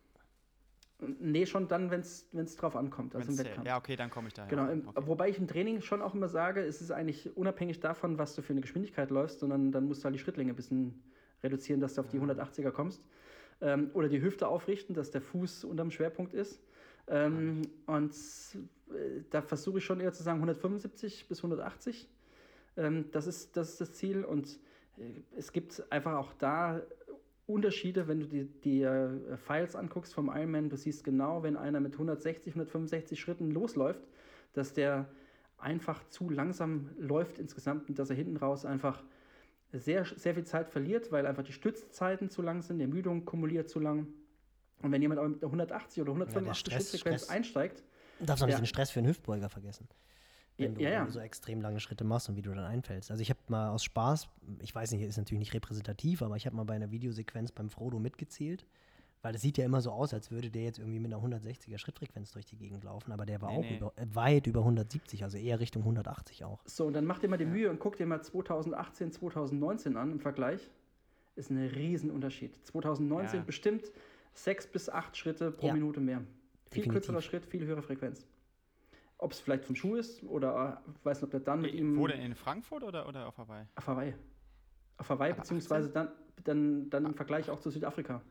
Nee, schon dann, wenn es drauf ankommt, also im Wettkampf. Ja, okay, dann komme ich daher. Genau, im, okay. wobei ich im Training schon auch immer sage, es ist eigentlich unabhängig davon, was du für eine Geschwindigkeit läufst, sondern dann musst du halt die Schrittlänge ein bisschen reduzieren, dass du auf die 180er kommst ähm, oder die Hüfte aufrichten, dass der Fuß unterm Schwerpunkt ist. Ähm, und äh, da versuche ich schon eher zu sagen 175 bis 180. Ähm, das, ist, das ist das Ziel. Und äh, es gibt einfach auch da Unterschiede, wenn du die, die äh, Files anguckst vom Ironman. Du siehst genau, wenn einer mit 160, 165 Schritten losläuft, dass der einfach zu langsam läuft insgesamt und dass er hinten raus einfach sehr, sehr viel Zeit verliert, weil einfach die Stützzeiten zu lang sind, die Ermüdung kumuliert zu lang. Und wenn jemand mit 180 oder 185 ja, Schrittfrequenz einsteigt. Darfst du auch nicht den Stress für einen Hüftbeuger vergessen. Wenn, ja, du, ja. wenn du so extrem lange Schritte machst und wie du dann einfällst. Also ich habe mal aus Spaß, ich weiß nicht, ist natürlich nicht repräsentativ, aber ich habe mal bei einer Videosequenz beim Frodo mitgezählt, Weil das sieht ja immer so aus, als würde der jetzt irgendwie mit einer 160er Schrittfrequenz durch die Gegend laufen, aber der war Nee, auch nee. Über, äh, weit über 170, also eher Richtung 180 auch. So, und dann mach dir mal die Mühe und guck dir mal 2018, 2019 an im Vergleich. Ist ein Riesenunterschied. 2019 Ja. bestimmt sechs bis acht Schritte pro Ja. Minute mehr. Viel Definitiv. kürzerer Schritt, viel höhere Frequenz. Ob es vielleicht vom Schuh ist oder äh, weiß nicht, ob der dann mit ihm Wo denn in Frankfurt oder, oder auf Hawaii? auf Hawaii. Auf Hawaii, Aber beziehungsweise dann, dann, dann im Vergleich auch zu Südafrika.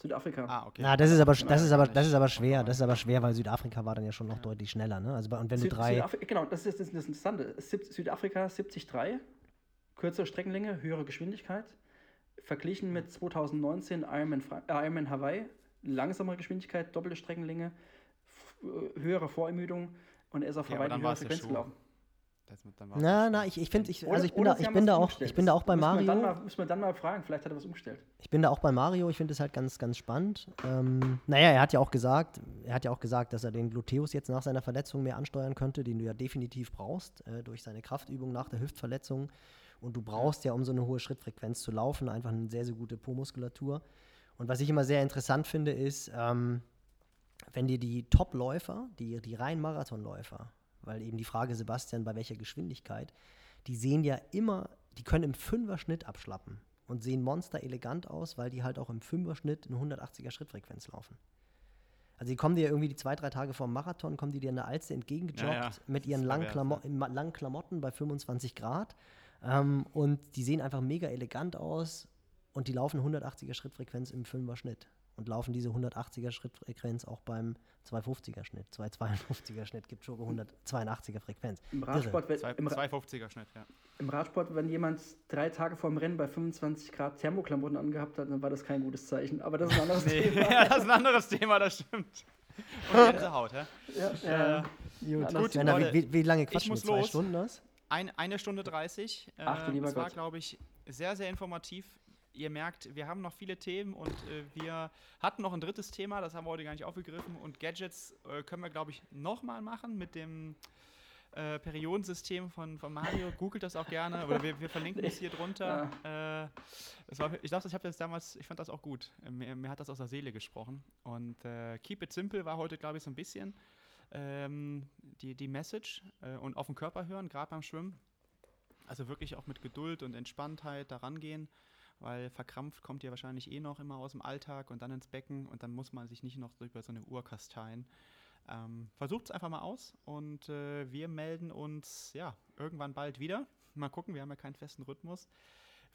Südafrika. Ah, okay. Na, das ist aber, das ist aber, das ist aber schwer, das ist aber schwer, weil Südafrika war dann ja schon noch deutlich schneller, ne? Also und wenn du Süd, drei, Südafri genau, das ist das, ist das Interessante. Südafrika 70,3, kürzere Streckenlänge, höhere Geschwindigkeit. Verglichen mit 2019 Ironman, äh, Ironman Hawaii, langsamere Geschwindigkeit, doppelte Streckenlänge, äh, höhere Vorermüdung und er ist auf Ja, Hawaii dann die höhere Frequenz gelaufen. Das, dann war's na, na, ich, ich finde, ich, also ich bin da, ich bin da auch, umgestellt. ich bin da auch bei Müssen wir Dann Mario. mal, müssen wir dann mal fragen, vielleicht hat er was umgestellt. Ich bin da auch bei Mario, ich finde es halt ganz, ganz spannend. Ähm, naja, er hat ja auch gesagt, er hat ja auch gesagt, dass er den Gluteus jetzt nach seiner Verletzung mehr ansteuern könnte, den du ja definitiv brauchst, äh, durch seine Kraftübung nach der Hüftverletzung. Und du brauchst ja, um so eine hohe Schrittfrequenz zu laufen, einfach eine sehr, sehr gute Po-Muskulatur. Und was ich immer sehr interessant finde, ist, ähm, wenn dir die Top-Läufer, die, die reinen Marathonläufer, weil eben die Frage, Sebastian, bei welcher Geschwindigkeit, die sehen ja immer, die können im Fünfer-Schnitt abschlappen und sehen monster elegant aus, weil die halt auch im Fünfer-Schnitt eine 180er Schrittfrequenz laufen. Also die kommen dir irgendwie die zwei, drei Tage vor dem Marathon, kommen die dir in der Alze entgegengejoggt Ja, ja, mit ihren langen, Klamo langen Klamotten bei 25 Grad. Ähm, und die sehen einfach mega elegant aus und die laufen 180er Schrittfrequenz im Fünfer-Schnitt. Und laufen diese 180er Schrittfrequenz auch beim 250er Schnitt. 252er Schnitt gibt schon 182er Frequenz. Im. Radsport, wenn, im, Ra- 250er Schnitt, ja. im Radsport, wenn jemand drei Tage vorm Rennen bei 25 Grad Thermoklamotten angehabt hat, dann war das kein gutes Zeichen. Aber das ist ein anderes Nee, Thema. ja, das ist ein anderes Thema, das stimmt. Und Gänsehaut, hä? Ja, Äh, ja. Gut, Gut, Leute, wie, wie lange quatschen wir? muss Zwei los. Stunden das? Ein, eine Stunde 30. Äh, Ach du lieber das war, glaube ich, sehr, sehr informativ. Ihr merkt, wir haben noch viele Themen und äh, wir hatten noch ein drittes Thema, das haben wir heute gar nicht aufgegriffen. Und Gadgets äh, können wir, glaube ich, nochmal machen mit dem äh, Periodensystem von, von Mario. Googelt das auch gerne oder wir, wir verlinken es hier drunter. Äh, das war, ich dachte, ich habe das damals, ich fand das auch gut. Äh, Mir, mir hat das aus der Seele gesprochen. Und äh, Keep It Simple war heute, glaube ich, so ein bisschen ähm, die, die Message äh, und auf den Körper hören, gerade beim Schwimmen. Also wirklich auch mit Geduld und Entspanntheit daran gehen, weil verkrampft kommt ihr wahrscheinlich eh noch immer aus dem Alltag und dann ins Becken und dann muss man sich nicht noch über so eine Uhr kasteien. Ähm, Versucht es einfach mal aus und äh, wir melden uns ja irgendwann bald wieder. Mal gucken, wir haben ja keinen festen Rhythmus.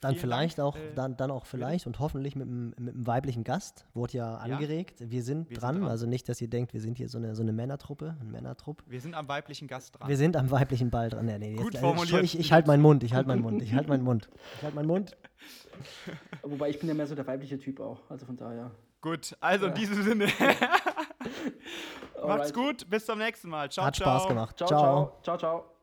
Dann Vielen vielleicht Dank, auch, äh, dann, dann auch vielleicht und hoffentlich mit einem, mit einem weiblichen Gast. Wurde ja angeregt. Wir sind wir sind dran. dran. Also nicht, dass ihr denkt, wir sind hier so eine, so eine Männertruppe, ein Männertrupp. Wir sind am weiblichen Gast dran. Wir sind am weiblichen Ball dran. Nee, nee, Gut jetzt, formuliert. Ich, ich halte meinen Mund, ich halte meinen Mund, ich halte meinen Mund. Ich halte meinen Mund. Wobei ich bin ja mehr so der weibliche Typ auch. Also von daher. Gut, also in diesem Sinne. Macht's gut, bis zum nächsten Mal. Ciao, Hat ciao. Spaß gemacht. Ciao, ciao. Ciao, ciao.